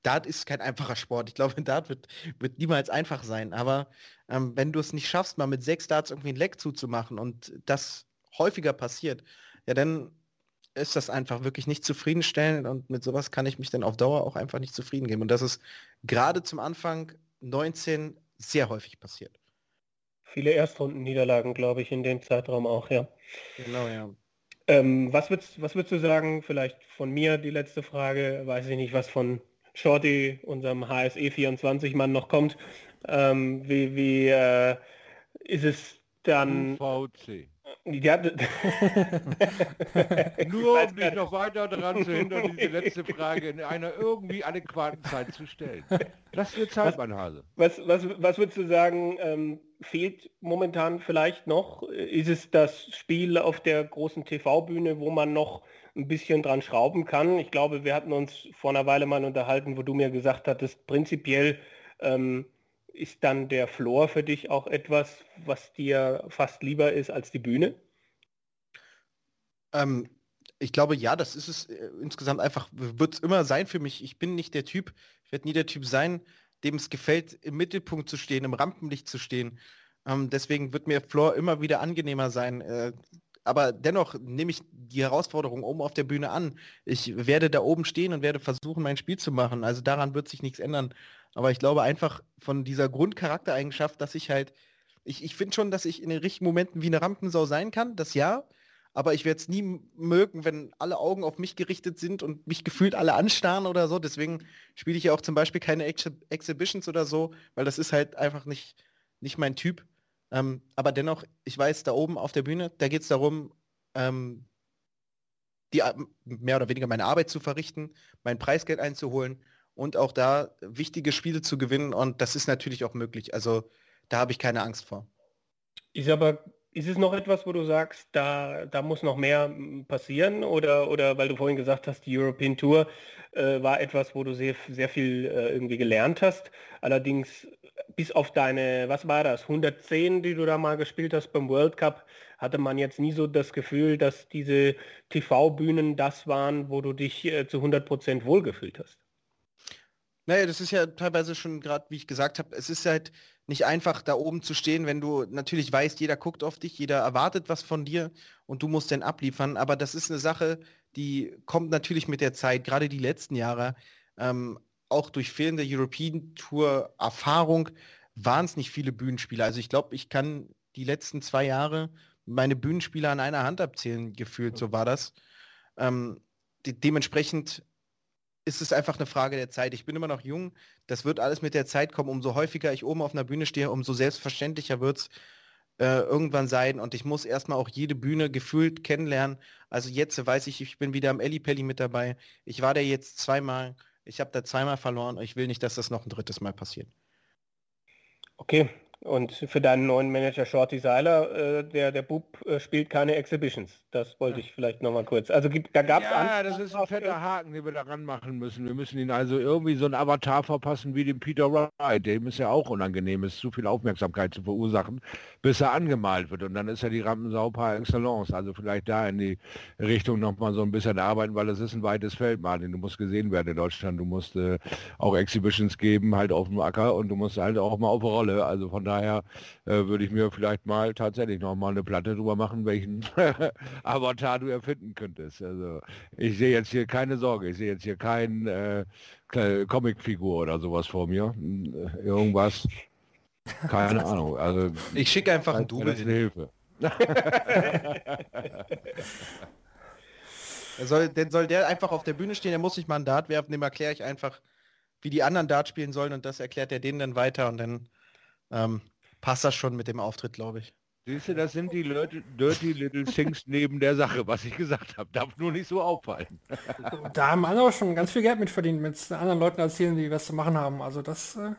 Dart ist kein einfacher Sport. Ich glaube, Dart wird, wird niemals einfach sein. Aber ähm, wenn du es nicht schaffst, mal mit sechs Darts irgendwie ein Leck zuzumachen und das häufiger passiert, ja, dann ist das einfach wirklich nicht zufriedenstellend und mit sowas kann ich mich dann auf Dauer auch einfach nicht zufrieden geben. Und das ist gerade zum Anfang 19 sehr häufig passiert. Viele Erstrunden-Niederlagen, glaube ich, in dem Zeitraum auch, ja. Genau, ja. Ähm, was, würdest, was würdest du sagen, vielleicht von mir die letzte Frage, weiß ich nicht, was von Shorty, unserem HSE 24-Mann noch kommt. Ähm, wie wie äh, ist es dann... UVC. Ja, Nur um dich noch weiter daran zu hindern, diese letzte Frage in einer irgendwie adäquaten Zeit zu stellen. Lass dir Zeit, mein Hase. Was, was, was würdest du sagen, ähm, fehlt momentan vielleicht noch? Ist es das Spiel auf der großen TV-Bühne, wo man noch ein bisschen dran schrauben kann? Ich glaube, wir hatten uns vor einer Weile mal unterhalten, wo du mir gesagt hattest, prinzipiell ähm, ist dann der Floor für dich auch etwas, was dir fast lieber ist als die Bühne? Ähm, ich glaube, ja, das ist es äh, insgesamt einfach, wird es immer sein für mich. Ich bin nicht der Typ, ich werde nie der Typ sein, dem es gefällt, im Mittelpunkt zu stehen, im Rampenlicht zu stehen. Ähm, deswegen wird mir Floor immer wieder angenehmer sein. Äh, aber dennoch nehme ich die Herausforderung oben auf der Bühne an. Ich werde da oben stehen und werde versuchen, mein Spiel zu machen. Also daran wird sich nichts ändern. Aber ich glaube einfach von dieser Grundcharaktereigenschaft, dass ich halt, ich, ich finde schon, dass ich in den richtigen Momenten wie eine Rampensau sein kann, das ja. Aber ich werde es nie mögen, wenn alle Augen auf mich gerichtet sind und mich gefühlt alle anstarren oder so. Deswegen spiele ich ja auch zum Beispiel keine Ex Exhibitions oder so, weil das ist halt einfach nicht, nicht mein Typ. Ähm, aber dennoch, ich weiß, da oben auf der Bühne, da geht es darum, ähm, die, mehr oder weniger meine Arbeit zu verrichten, mein Preisgeld einzuholen und auch da wichtige Spiele zu gewinnen und das ist natürlich auch möglich. Also da habe ich keine Angst vor. Ist aber ist es noch etwas, wo du sagst, da, da muss noch mehr passieren oder, oder weil du vorhin gesagt hast, die European Tour äh, war etwas, wo du sehr, sehr viel äh, irgendwie gelernt hast. Allerdings bis auf deine, was war das, 110, die du da mal gespielt hast beim World Cup, hatte man jetzt nie so das Gefühl, dass diese TV-Bühnen das waren, wo du dich äh, zu 100% wohlgefühlt hast. Naja, das ist ja teilweise schon gerade, wie ich gesagt habe, es ist halt nicht einfach da oben zu stehen, wenn du natürlich weißt, jeder guckt auf dich, jeder erwartet was von dir und du musst dann abliefern. Aber das ist eine Sache, die kommt natürlich mit der Zeit, gerade die letzten Jahre, ähm, auch durch fehlende European Tour Erfahrung waren es nicht viele Bühnenspieler. Also ich glaube, ich kann die letzten zwei Jahre meine Bühnenspieler an einer Hand abzählen, gefühlt, so war das. Ähm, de dementsprechend ist es einfach eine Frage der Zeit. Ich bin immer noch jung. Das wird alles mit der Zeit kommen. Umso häufiger ich oben auf einer Bühne stehe, umso selbstverständlicher wird es äh, irgendwann sein. Und ich muss erstmal auch jede Bühne gefühlt kennenlernen. Also jetzt weiß ich, ich bin wieder am Ellipelli mit dabei. Ich war da jetzt zweimal. Ich habe da zweimal verloren. Ich will nicht, dass das noch ein drittes Mal passiert. Okay, und für deinen neuen Manager Shorty Seiler, äh, der, der Bub äh, spielt keine Exhibitions. Das wollte ich vielleicht nochmal kurz. Also gibt, da gab es Ja, das ist ein fetter Haken, den wir daran machen müssen. Wir müssen ihn also irgendwie so einen Avatar verpassen wie dem Peter Wright. Dem ist ja auch unangenehm, ist zu viel Aufmerksamkeit zu verursachen, bis er angemalt wird. Und dann ist er die Rampensau par excellence. Also vielleicht da in die Richtung nochmal so ein bisschen arbeiten, weil es ist ein weites Feld, Martin. Du musst gesehen werden in Deutschland. Du musst äh, auch Exhibitions geben, halt auf dem Acker und du musst halt auch mal auf Rolle. Also von daher äh, würde ich mir vielleicht mal tatsächlich noch mal eine Platte drüber machen, welchen Avatar du erfinden könntest. Also ich sehe jetzt hier keine Sorge, ich sehe jetzt hier kein äh, Comicfigur oder sowas vor mir. Äh, irgendwas. Keine Ahnung. Also ich schicke einfach ein Double. Hilfe. soll, denn soll der einfach auf der Bühne stehen, der muss nicht mal ein Dart werfen, dem erkläre ich einfach, wie die anderen Dart spielen sollen und das erklärt er denen dann weiter und dann ähm, passt das schon mit dem Auftritt, glaube ich. Siehst du, das sind die Leute, Dirty Little Things neben der Sache, was ich gesagt habe. Darf nur nicht so auffallen. da haben andere schon ganz viel Geld mit verdient, mit anderen Leuten erzählen, die was zu machen haben. Also das äh,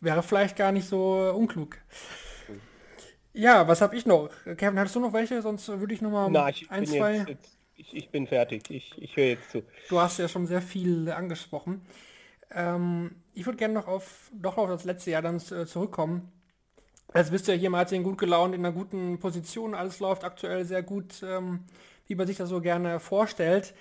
wäre vielleicht gar nicht so äh, unklug. Ja, was habe ich noch? Kevin, hattest du noch welche? Sonst würde ich noch mal Na, ich ein, zwei... Jetzt, jetzt, ich, ich, bin fertig. Ich, ich höre jetzt zu. Du hast ja schon sehr viel angesprochen. Ähm, ich würde gerne noch auf, doch auf das letzte Jahr dann äh, zurückkommen. Als bist ja hier, Martin, gut gelaunt, in einer guten Position, alles läuft aktuell sehr gut, ähm, wie man sich das so gerne vorstellt.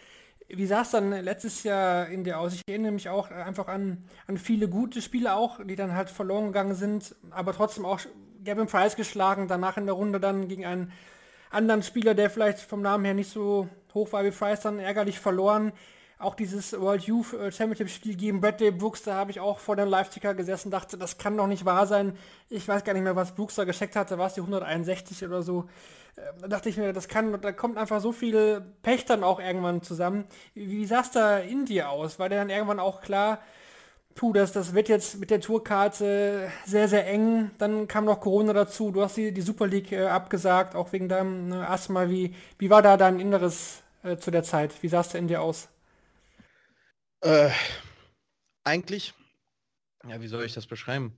Wie sah es dann letztes Jahr in dir aus? Ich erinnere mich auch einfach an, an viele gute Spiele auch, die dann halt verloren gegangen sind, aber trotzdem auch Gavin Price geschlagen, danach in der Runde dann gegen einen anderen Spieler, der vielleicht vom Namen her nicht so hoch war wie Price, dann ärgerlich verloren auch dieses World Youth äh, Championship Spiel gegen Bradley Brooks, da habe ich auch vor dem Live-Ticker gesessen, dachte, das kann doch nicht wahr sein. Ich weiß gar nicht mehr, was Brooks da gescheckt hatte, war es die 161 oder so. Ähm, da dachte ich mir, das kann, da kommt einfach so viel Pech dann auch irgendwann zusammen. Wie, wie sah es da in dir aus? War der dann irgendwann auch klar, puh, das, das wird jetzt mit der Tourkarte sehr, sehr eng. Dann kam noch Corona dazu. Du hast die, die Super League äh, abgesagt, auch wegen deinem ne, Asthma. Wie, wie war da dein Inneres äh, zu der Zeit? Wie sah es denn in dir aus? Äh, eigentlich, ja, wie soll ich das beschreiben?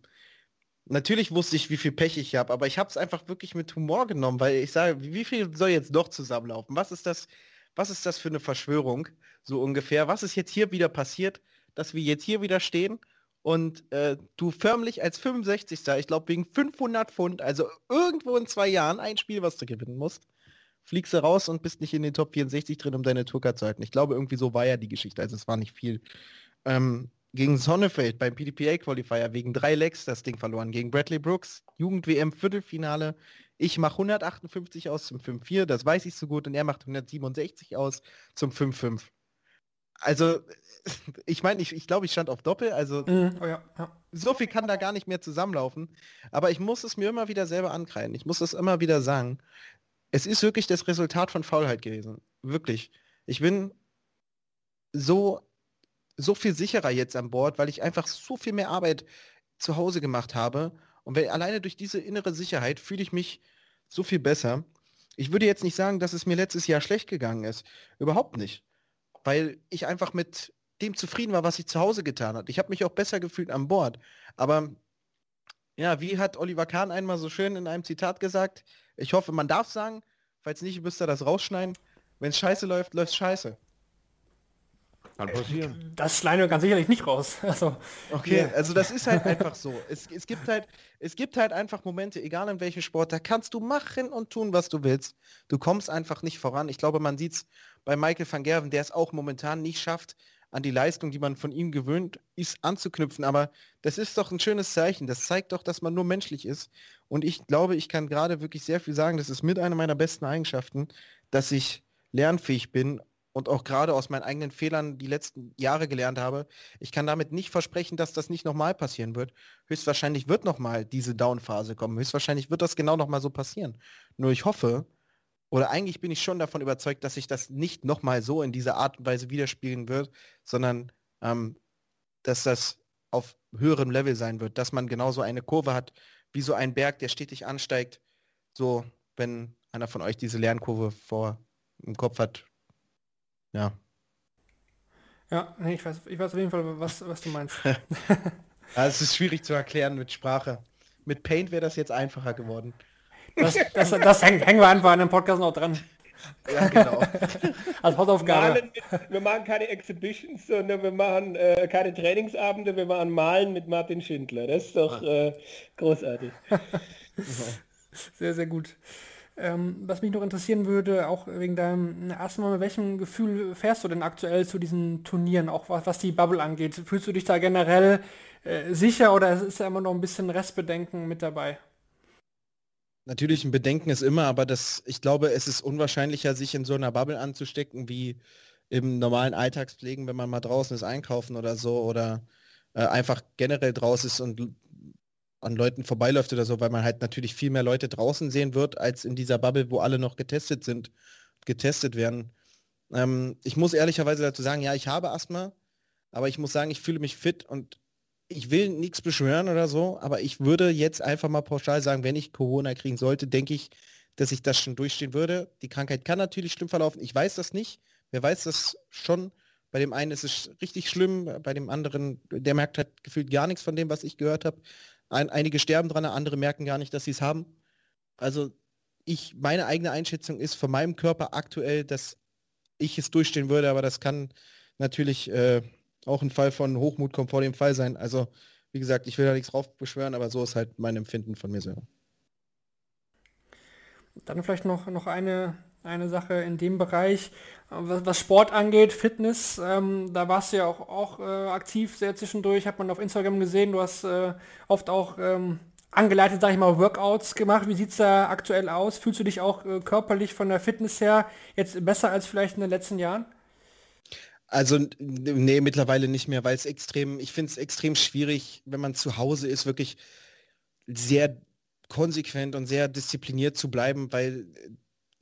Natürlich wusste ich, wie viel Pech ich habe, aber ich habe es einfach wirklich mit Humor genommen, weil ich sage, wie viel soll jetzt noch zusammenlaufen? Was ist das, was ist das für eine Verschwörung, so ungefähr? Was ist jetzt hier wieder passiert? dass wir jetzt hier wieder stehen und äh, du förmlich als 65. Ich glaube wegen 500 Pfund, also irgendwo in zwei Jahren ein Spiel, was du gewinnen musst, fliegst du raus und bist nicht in den Top 64 drin, um deine Tourcard zu halten. Ich glaube, irgendwie so war ja die Geschichte, also es war nicht viel. Ähm, gegen Sonnefeld beim PDPA Qualifier wegen drei Legs das Ding verloren. Gegen Bradley Brooks, Jugend-WM Viertelfinale. Ich mache 158 aus zum 5-4, das weiß ich so gut, und er macht 167 aus zum 5-5 also ich meine, ich, ich glaube, ich stand auf Doppel, also mhm, oh ja, ja. so viel kann da gar nicht mehr zusammenlaufen. Aber ich muss es mir immer wieder selber ankreiden. Ich muss es immer wieder sagen. Es ist wirklich das Resultat von Faulheit gewesen. Wirklich. Ich bin so, so viel sicherer jetzt an Bord, weil ich einfach so viel mehr Arbeit zu Hause gemacht habe. Und weil, alleine durch diese innere Sicherheit fühle ich mich so viel besser. Ich würde jetzt nicht sagen, dass es mir letztes Jahr schlecht gegangen ist. Überhaupt nicht weil ich einfach mit dem zufrieden war, was ich zu Hause getan habe. Ich habe mich auch besser gefühlt an Bord. Aber ja, wie hat Oliver Kahn einmal so schön in einem Zitat gesagt, ich hoffe, man darf sagen, falls nicht, müsst ihr das rausschneiden. Wenn es scheiße läuft, läuft scheiße. Kann passieren. Das schneiden wir ganz sicherlich nicht raus. Also, okay, yeah. also das ist halt einfach so. Es, es, gibt halt, es gibt halt einfach Momente, egal in welchem Sport, da kannst du machen und tun, was du willst. Du kommst einfach nicht voran. Ich glaube, man sieht es bei Michael van Gerven, der es auch momentan nicht schafft, an die Leistung, die man von ihm gewöhnt ist, anzuknüpfen. Aber das ist doch ein schönes Zeichen. Das zeigt doch, dass man nur menschlich ist. Und ich glaube, ich kann gerade wirklich sehr viel sagen. Das ist mit einer meiner besten Eigenschaften, dass ich lernfähig bin und auch gerade aus meinen eigenen Fehlern die letzten Jahre gelernt habe. Ich kann damit nicht versprechen, dass das nicht nochmal passieren wird. Höchstwahrscheinlich wird nochmal diese Down-Phase kommen. Höchstwahrscheinlich wird das genau nochmal so passieren. Nur ich hoffe, oder eigentlich bin ich schon davon überzeugt, dass sich das nicht nochmal so in dieser Art und Weise widerspiegeln wird, sondern ähm, dass das auf höherem Level sein wird, dass man genauso eine Kurve hat, wie so ein Berg, der stetig ansteigt. So, wenn einer von euch diese Lernkurve vor im Kopf hat, ja. Ja, ich weiß, ich weiß auf jeden Fall, was, was du meinst. ja, es ist schwierig zu erklären mit Sprache. Mit Paint wäre das jetzt einfacher geworden. Das, das, das hängen wir einfach an dem Podcast noch dran. Ja, genau. Als Hausaufgabe. Wir, wir machen keine Exhibitions, sondern wir machen äh, keine Trainingsabende, wir machen Malen mit Martin Schindler. Das ist doch äh, großartig. sehr, sehr gut. Ähm, was mich noch interessieren würde, auch wegen deinem ersten Mal, mit welchem Gefühl fährst du denn aktuell zu diesen Turnieren, auch was, was die Bubble angeht? Fühlst du dich da generell äh, sicher oder ist da immer noch ein bisschen Restbedenken mit dabei? Natürlich ein Bedenken ist immer, aber das, ich glaube, es ist unwahrscheinlicher, sich in so einer Bubble anzustecken, wie im normalen Alltagspflegen, wenn man mal draußen ist einkaufen oder so oder äh, einfach generell draußen ist und an Leuten vorbeiläuft oder so, weil man halt natürlich viel mehr Leute draußen sehen wird, als in dieser Bubble, wo alle noch getestet sind, getestet werden. Ähm, ich muss ehrlicherweise dazu sagen, ja, ich habe Asthma, aber ich muss sagen, ich fühle mich fit und ich will nichts beschwören oder so, aber ich würde jetzt einfach mal pauschal sagen, wenn ich Corona kriegen sollte, denke ich, dass ich das schon durchstehen würde. Die Krankheit kann natürlich schlimm verlaufen. Ich weiß das nicht. Wer weiß das schon? Bei dem einen ist es richtig schlimm, bei dem anderen, der merkt halt gefühlt gar nichts von dem, was ich gehört habe. Ein, einige sterben dran, andere merken gar nicht, dass sie es haben. Also ich, meine eigene Einschätzung ist von meinem Körper aktuell, dass ich es durchstehen würde, aber das kann natürlich äh, auch ein Fall von Hochmut kommt vor dem Fall sein. Also wie gesagt, ich will da nichts drauf beschwören, aber so ist halt mein Empfinden von mir selber. Dann vielleicht noch, noch eine, eine Sache in dem Bereich, was, was Sport angeht, Fitness, ähm, da warst du ja auch, auch äh, aktiv sehr zwischendurch, hat man auf Instagram gesehen, du hast äh, oft auch ähm, angeleitet, sag ich mal, Workouts gemacht. Wie sieht es da aktuell aus? Fühlst du dich auch äh, körperlich von der Fitness her jetzt besser als vielleicht in den letzten Jahren? Also nee, mittlerweile nicht mehr, weil es extrem, ich finde es extrem schwierig, wenn man zu Hause ist, wirklich sehr konsequent und sehr diszipliniert zu bleiben, weil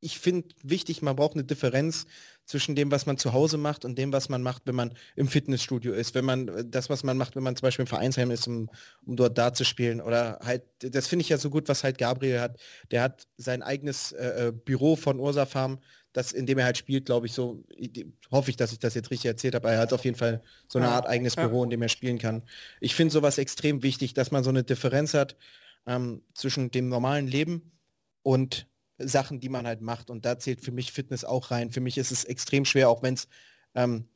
ich finde wichtig, man braucht eine Differenz zwischen dem, was man zu Hause macht und dem, was man macht, wenn man im Fitnessstudio ist, wenn man äh, das, was man macht, wenn man zum Beispiel im Vereinsheim ist, um, um dort da zu spielen. Oder halt, das finde ich ja so gut, was halt Gabriel hat. Der hat sein eigenes äh, äh Büro von Ursa Farm, das, in dem er halt spielt, glaube ich, so, hoffe ich, dass ich das jetzt richtig erzählt habe, er hat auf jeden Fall so eine Art eigenes Büro, in dem er spielen kann. Ich finde sowas extrem wichtig, dass man so eine Differenz hat ähm, zwischen dem normalen Leben und Sachen, die man halt macht. Und da zählt für mich Fitness auch rein. Für mich ist es extrem schwer, auch wenn es ähm,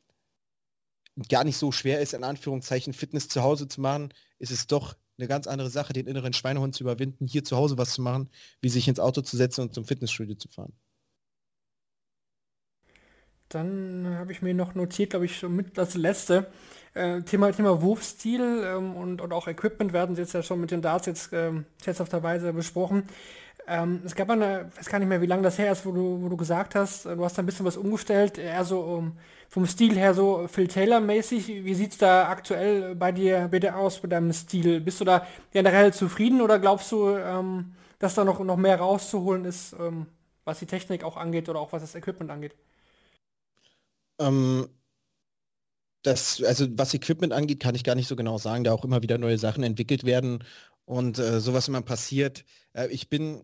gar nicht so schwer ist, in Anführungszeichen Fitness zu Hause zu machen, ist es doch eine ganz andere Sache, den inneren Schweinehund zu überwinden, hier zu Hause was zu machen, wie sich ins Auto zu setzen und zum Fitnessstudio zu fahren. Dann habe ich mir noch notiert, glaube ich, mit das letzte. Äh, Thema, Thema Wurfstil ähm, und, und auch Equipment werden Sie jetzt ja schon mit den Darts jetzt ähm, besprochen. Ähm, es gab eine, ich weiß gar nicht mehr, wie lange das her ist, wo du, wo du gesagt hast, du hast da ein bisschen was umgestellt, eher so um, vom Stil her so Phil Taylor-mäßig. Wie sieht es da aktuell bei dir bitte aus mit deinem Stil? Bist du da generell zufrieden oder glaubst du, ähm, dass da noch, noch mehr rauszuholen ist, ähm, was die Technik auch angeht oder auch was das Equipment angeht? Ähm, das, also was Equipment angeht, kann ich gar nicht so genau sagen, da auch immer wieder neue Sachen entwickelt werden und äh, sowas immer passiert. Äh, ich bin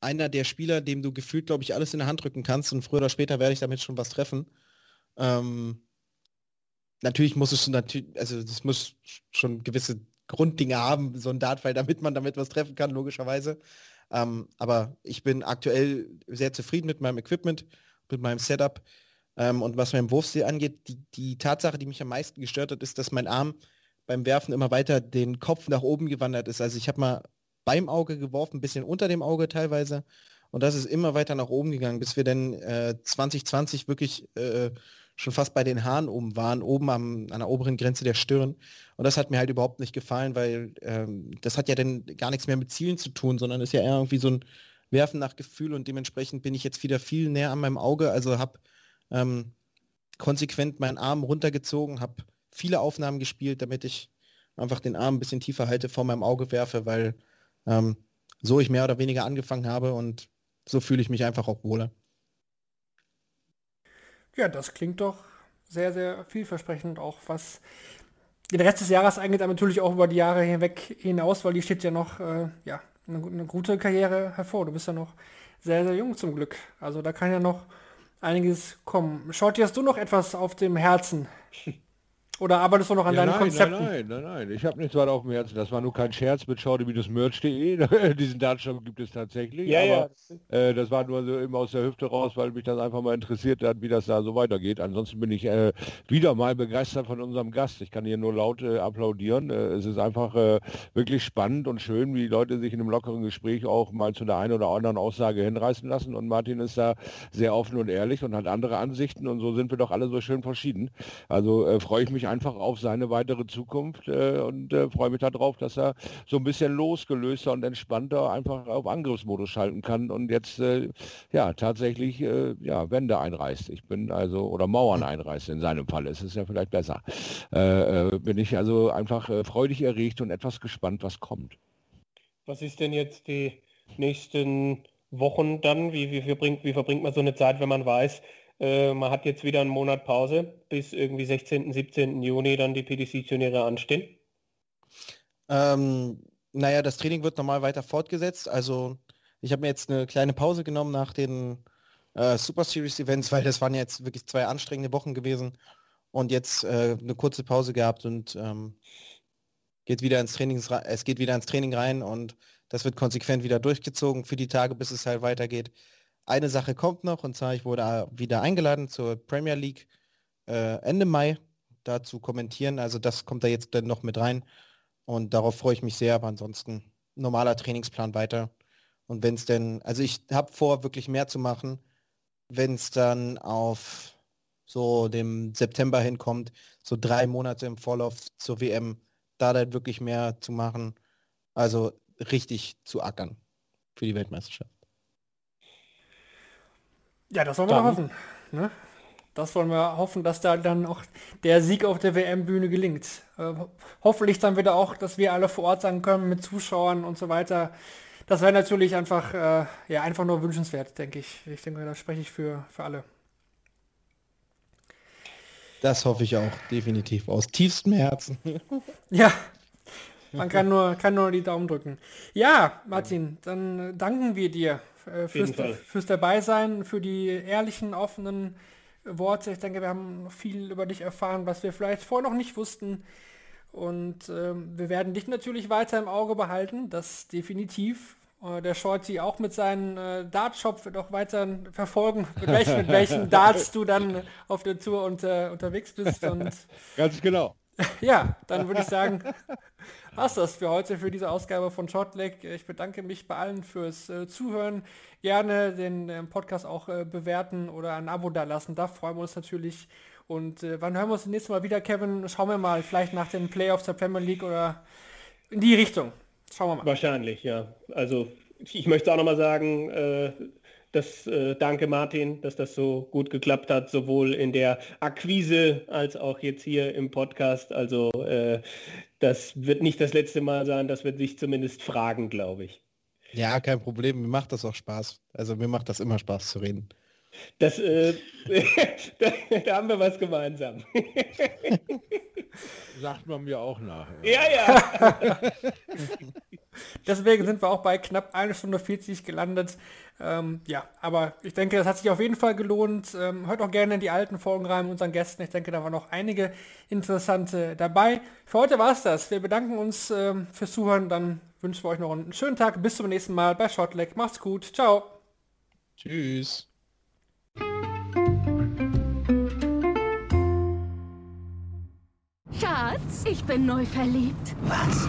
einer der Spieler, dem du gefühlt, glaube ich, alles in der Hand drücken kannst und früher oder später werde ich damit schon was treffen. Ähm, natürlich muss es natürlich, also es muss schon gewisse Grunddinge haben, so ein Dartfall, damit man damit was treffen kann, logischerweise. Ähm, aber ich bin aktuell sehr zufrieden mit meinem Equipment, mit meinem Setup. Ähm, und was meinen Wurfstil angeht, die, die Tatsache, die mich am meisten gestört hat, ist, dass mein Arm beim Werfen immer weiter den Kopf nach oben gewandert ist. Also ich habe mal beim Auge geworfen, ein bisschen unter dem Auge teilweise. Und das ist immer weiter nach oben gegangen, bis wir dann äh, 2020 wirklich äh, schon fast bei den Haaren oben waren, oben am, an der oberen Grenze der Stirn. Und das hat mir halt überhaupt nicht gefallen, weil ähm, das hat ja dann gar nichts mehr mit Zielen zu tun, sondern ist ja eher irgendwie so ein Werfen nach Gefühl und dementsprechend bin ich jetzt wieder viel näher an meinem Auge. Also habe ähm, konsequent meinen Arm runtergezogen, habe viele Aufnahmen gespielt, damit ich einfach den Arm ein bisschen tiefer halte, vor meinem Auge werfe, weil ähm, so ich mehr oder weniger angefangen habe und so fühle ich mich einfach auch wohler. Ja, das klingt doch sehr, sehr vielversprechend, auch was den Rest des Jahres angeht, aber natürlich auch über die Jahre hinweg hinaus, weil die steht ja noch äh, ja, eine, eine, gute Karriere hervor. Du bist ja noch sehr, sehr jung zum Glück. Also da kann ja noch einiges kommen. Shorty, hast du noch etwas auf dem Herzen? Oder arbeitest du noch an ja, deinen nein, Konzepten? Nein, nein, nein, nein. Ich habe nichts weiter auf dem Herzen. Das war nur kein Scherz mit schaude-merch.de. Diesen Dartshop gibt es tatsächlich. Ja, aber, ja. Äh, das war nur so immer aus der Hüfte raus, weil mich das einfach mal interessiert hat, wie das da so weitergeht. Ansonsten bin ich äh, wieder mal begeistert von unserem Gast. Ich kann hier nur laut äh, applaudieren. Äh, es ist einfach äh, wirklich spannend und schön, wie Leute sich in einem lockeren Gespräch auch mal zu der einen oder anderen Aussage hinreißen lassen. Und Martin ist da sehr offen und ehrlich und hat andere Ansichten. Und so sind wir doch alle so schön verschieden. Also äh, freue ich mich einfach auf seine weitere Zukunft äh, und äh, freue mich darauf, dass er so ein bisschen losgelöster und entspannter einfach auf Angriffsmodus schalten kann und jetzt äh, ja tatsächlich äh, ja Wände einreißt. Ich bin also oder Mauern einreißt in seinem Fall. Es ist ja vielleicht besser. Äh, äh, bin ich also einfach freudig erregt und etwas gespannt, was kommt. Was ist denn jetzt die nächsten Wochen dann? Wie, wie, verbringt, wie verbringt man so eine Zeit, wenn man weiß, äh, man hat jetzt wieder einen Monat Pause, bis irgendwie 16., 17. Juni dann die PDC-Turniere anstehen. Ähm, naja, das Training wird normal weiter fortgesetzt. Also ich habe mir jetzt eine kleine Pause genommen nach den äh, Super Series Events, weil das waren jetzt wirklich zwei anstrengende Wochen gewesen und jetzt äh, eine kurze Pause gehabt und ähm, geht wieder ins Training, es geht wieder ins Training rein und das wird konsequent wieder durchgezogen für die Tage, bis es halt weitergeht. Eine Sache kommt noch, und zwar ich wurde wieder eingeladen zur Premier League äh, Ende Mai dazu kommentieren. Also das kommt da jetzt dann noch mit rein. Und darauf freue ich mich sehr, aber ansonsten normaler Trainingsplan weiter. Und wenn es denn, also ich habe vor, wirklich mehr zu machen, wenn es dann auf so dem September hinkommt, so drei Monate im Vorlauf zur WM, da dann wirklich mehr zu machen. Also richtig zu ackern für die Weltmeisterschaft. Ja, das wollen wir hoffen. Ne? Das wollen wir hoffen, dass da dann auch der Sieg auf der WM-Bühne gelingt. Äh, hoffentlich dann wieder auch, dass wir alle vor Ort sein können mit Zuschauern und so weiter. Das wäre natürlich einfach, äh, ja, einfach nur wünschenswert, denke ich. Ich denke, da spreche ich für, für alle. Das hoffe ich auch, definitiv. Aus tiefstem Herzen. Ja, man kann nur, kann nur die Daumen drücken. Ja, Martin, dann danken wir dir äh, fürs, fürs Dabeisein, für die ehrlichen, offenen Worte. Ich denke, wir haben viel über dich erfahren, was wir vielleicht vorher noch nicht wussten. Und ähm, wir werden dich natürlich weiter im Auge behalten, das definitiv. Äh, der Shorty auch mit seinem äh, Dart-Shop wird auch weiter verfolgen, mit welchen, mit welchen Darts du dann auf der Tour unter, unterwegs bist. Und Ganz genau. ja, dann würde ich sagen, war's das für heute, für diese Ausgabe von Shortleg. Ich bedanke mich bei allen fürs äh, Zuhören. Gerne den äh, Podcast auch äh, bewerten oder ein Abo da lassen. Da freuen wir uns natürlich. Und äh, wann hören wir uns das nächste Mal wieder, Kevin? Schauen wir mal, vielleicht nach den Playoffs der Premier League oder in die Richtung. Schauen wir mal. Wahrscheinlich, ja. Also ich möchte auch nochmal sagen, äh, das äh, danke Martin, dass das so gut geklappt hat, sowohl in der Akquise als auch jetzt hier im Podcast. Also äh, das wird nicht das letzte Mal sein, dass wir sich zumindest fragen, glaube ich. Ja, kein Problem. Mir macht das auch Spaß. Also mir macht das immer Spaß zu reden. Das, äh, da, da, haben wir was gemeinsam. Sagt man mir auch nach. Ja, ja. ja. Deswegen sind wir auch bei knapp eine Stunde 40 gelandet. Ähm, ja, aber ich denke, das hat sich auf jeden Fall gelohnt. Ähm, hört auch gerne in die alten Folgen rein mit unseren Gästen. Ich denke, da waren noch einige interessante dabei. Für heute war es das. Wir bedanken uns ähm, fürs Zuhören. Dann wünschen wir euch noch einen schönen Tag. Bis zum nächsten Mal bei Shotleg. Macht's gut. Ciao. Tschüss. Schatz, ich bin neu verliebt. Was?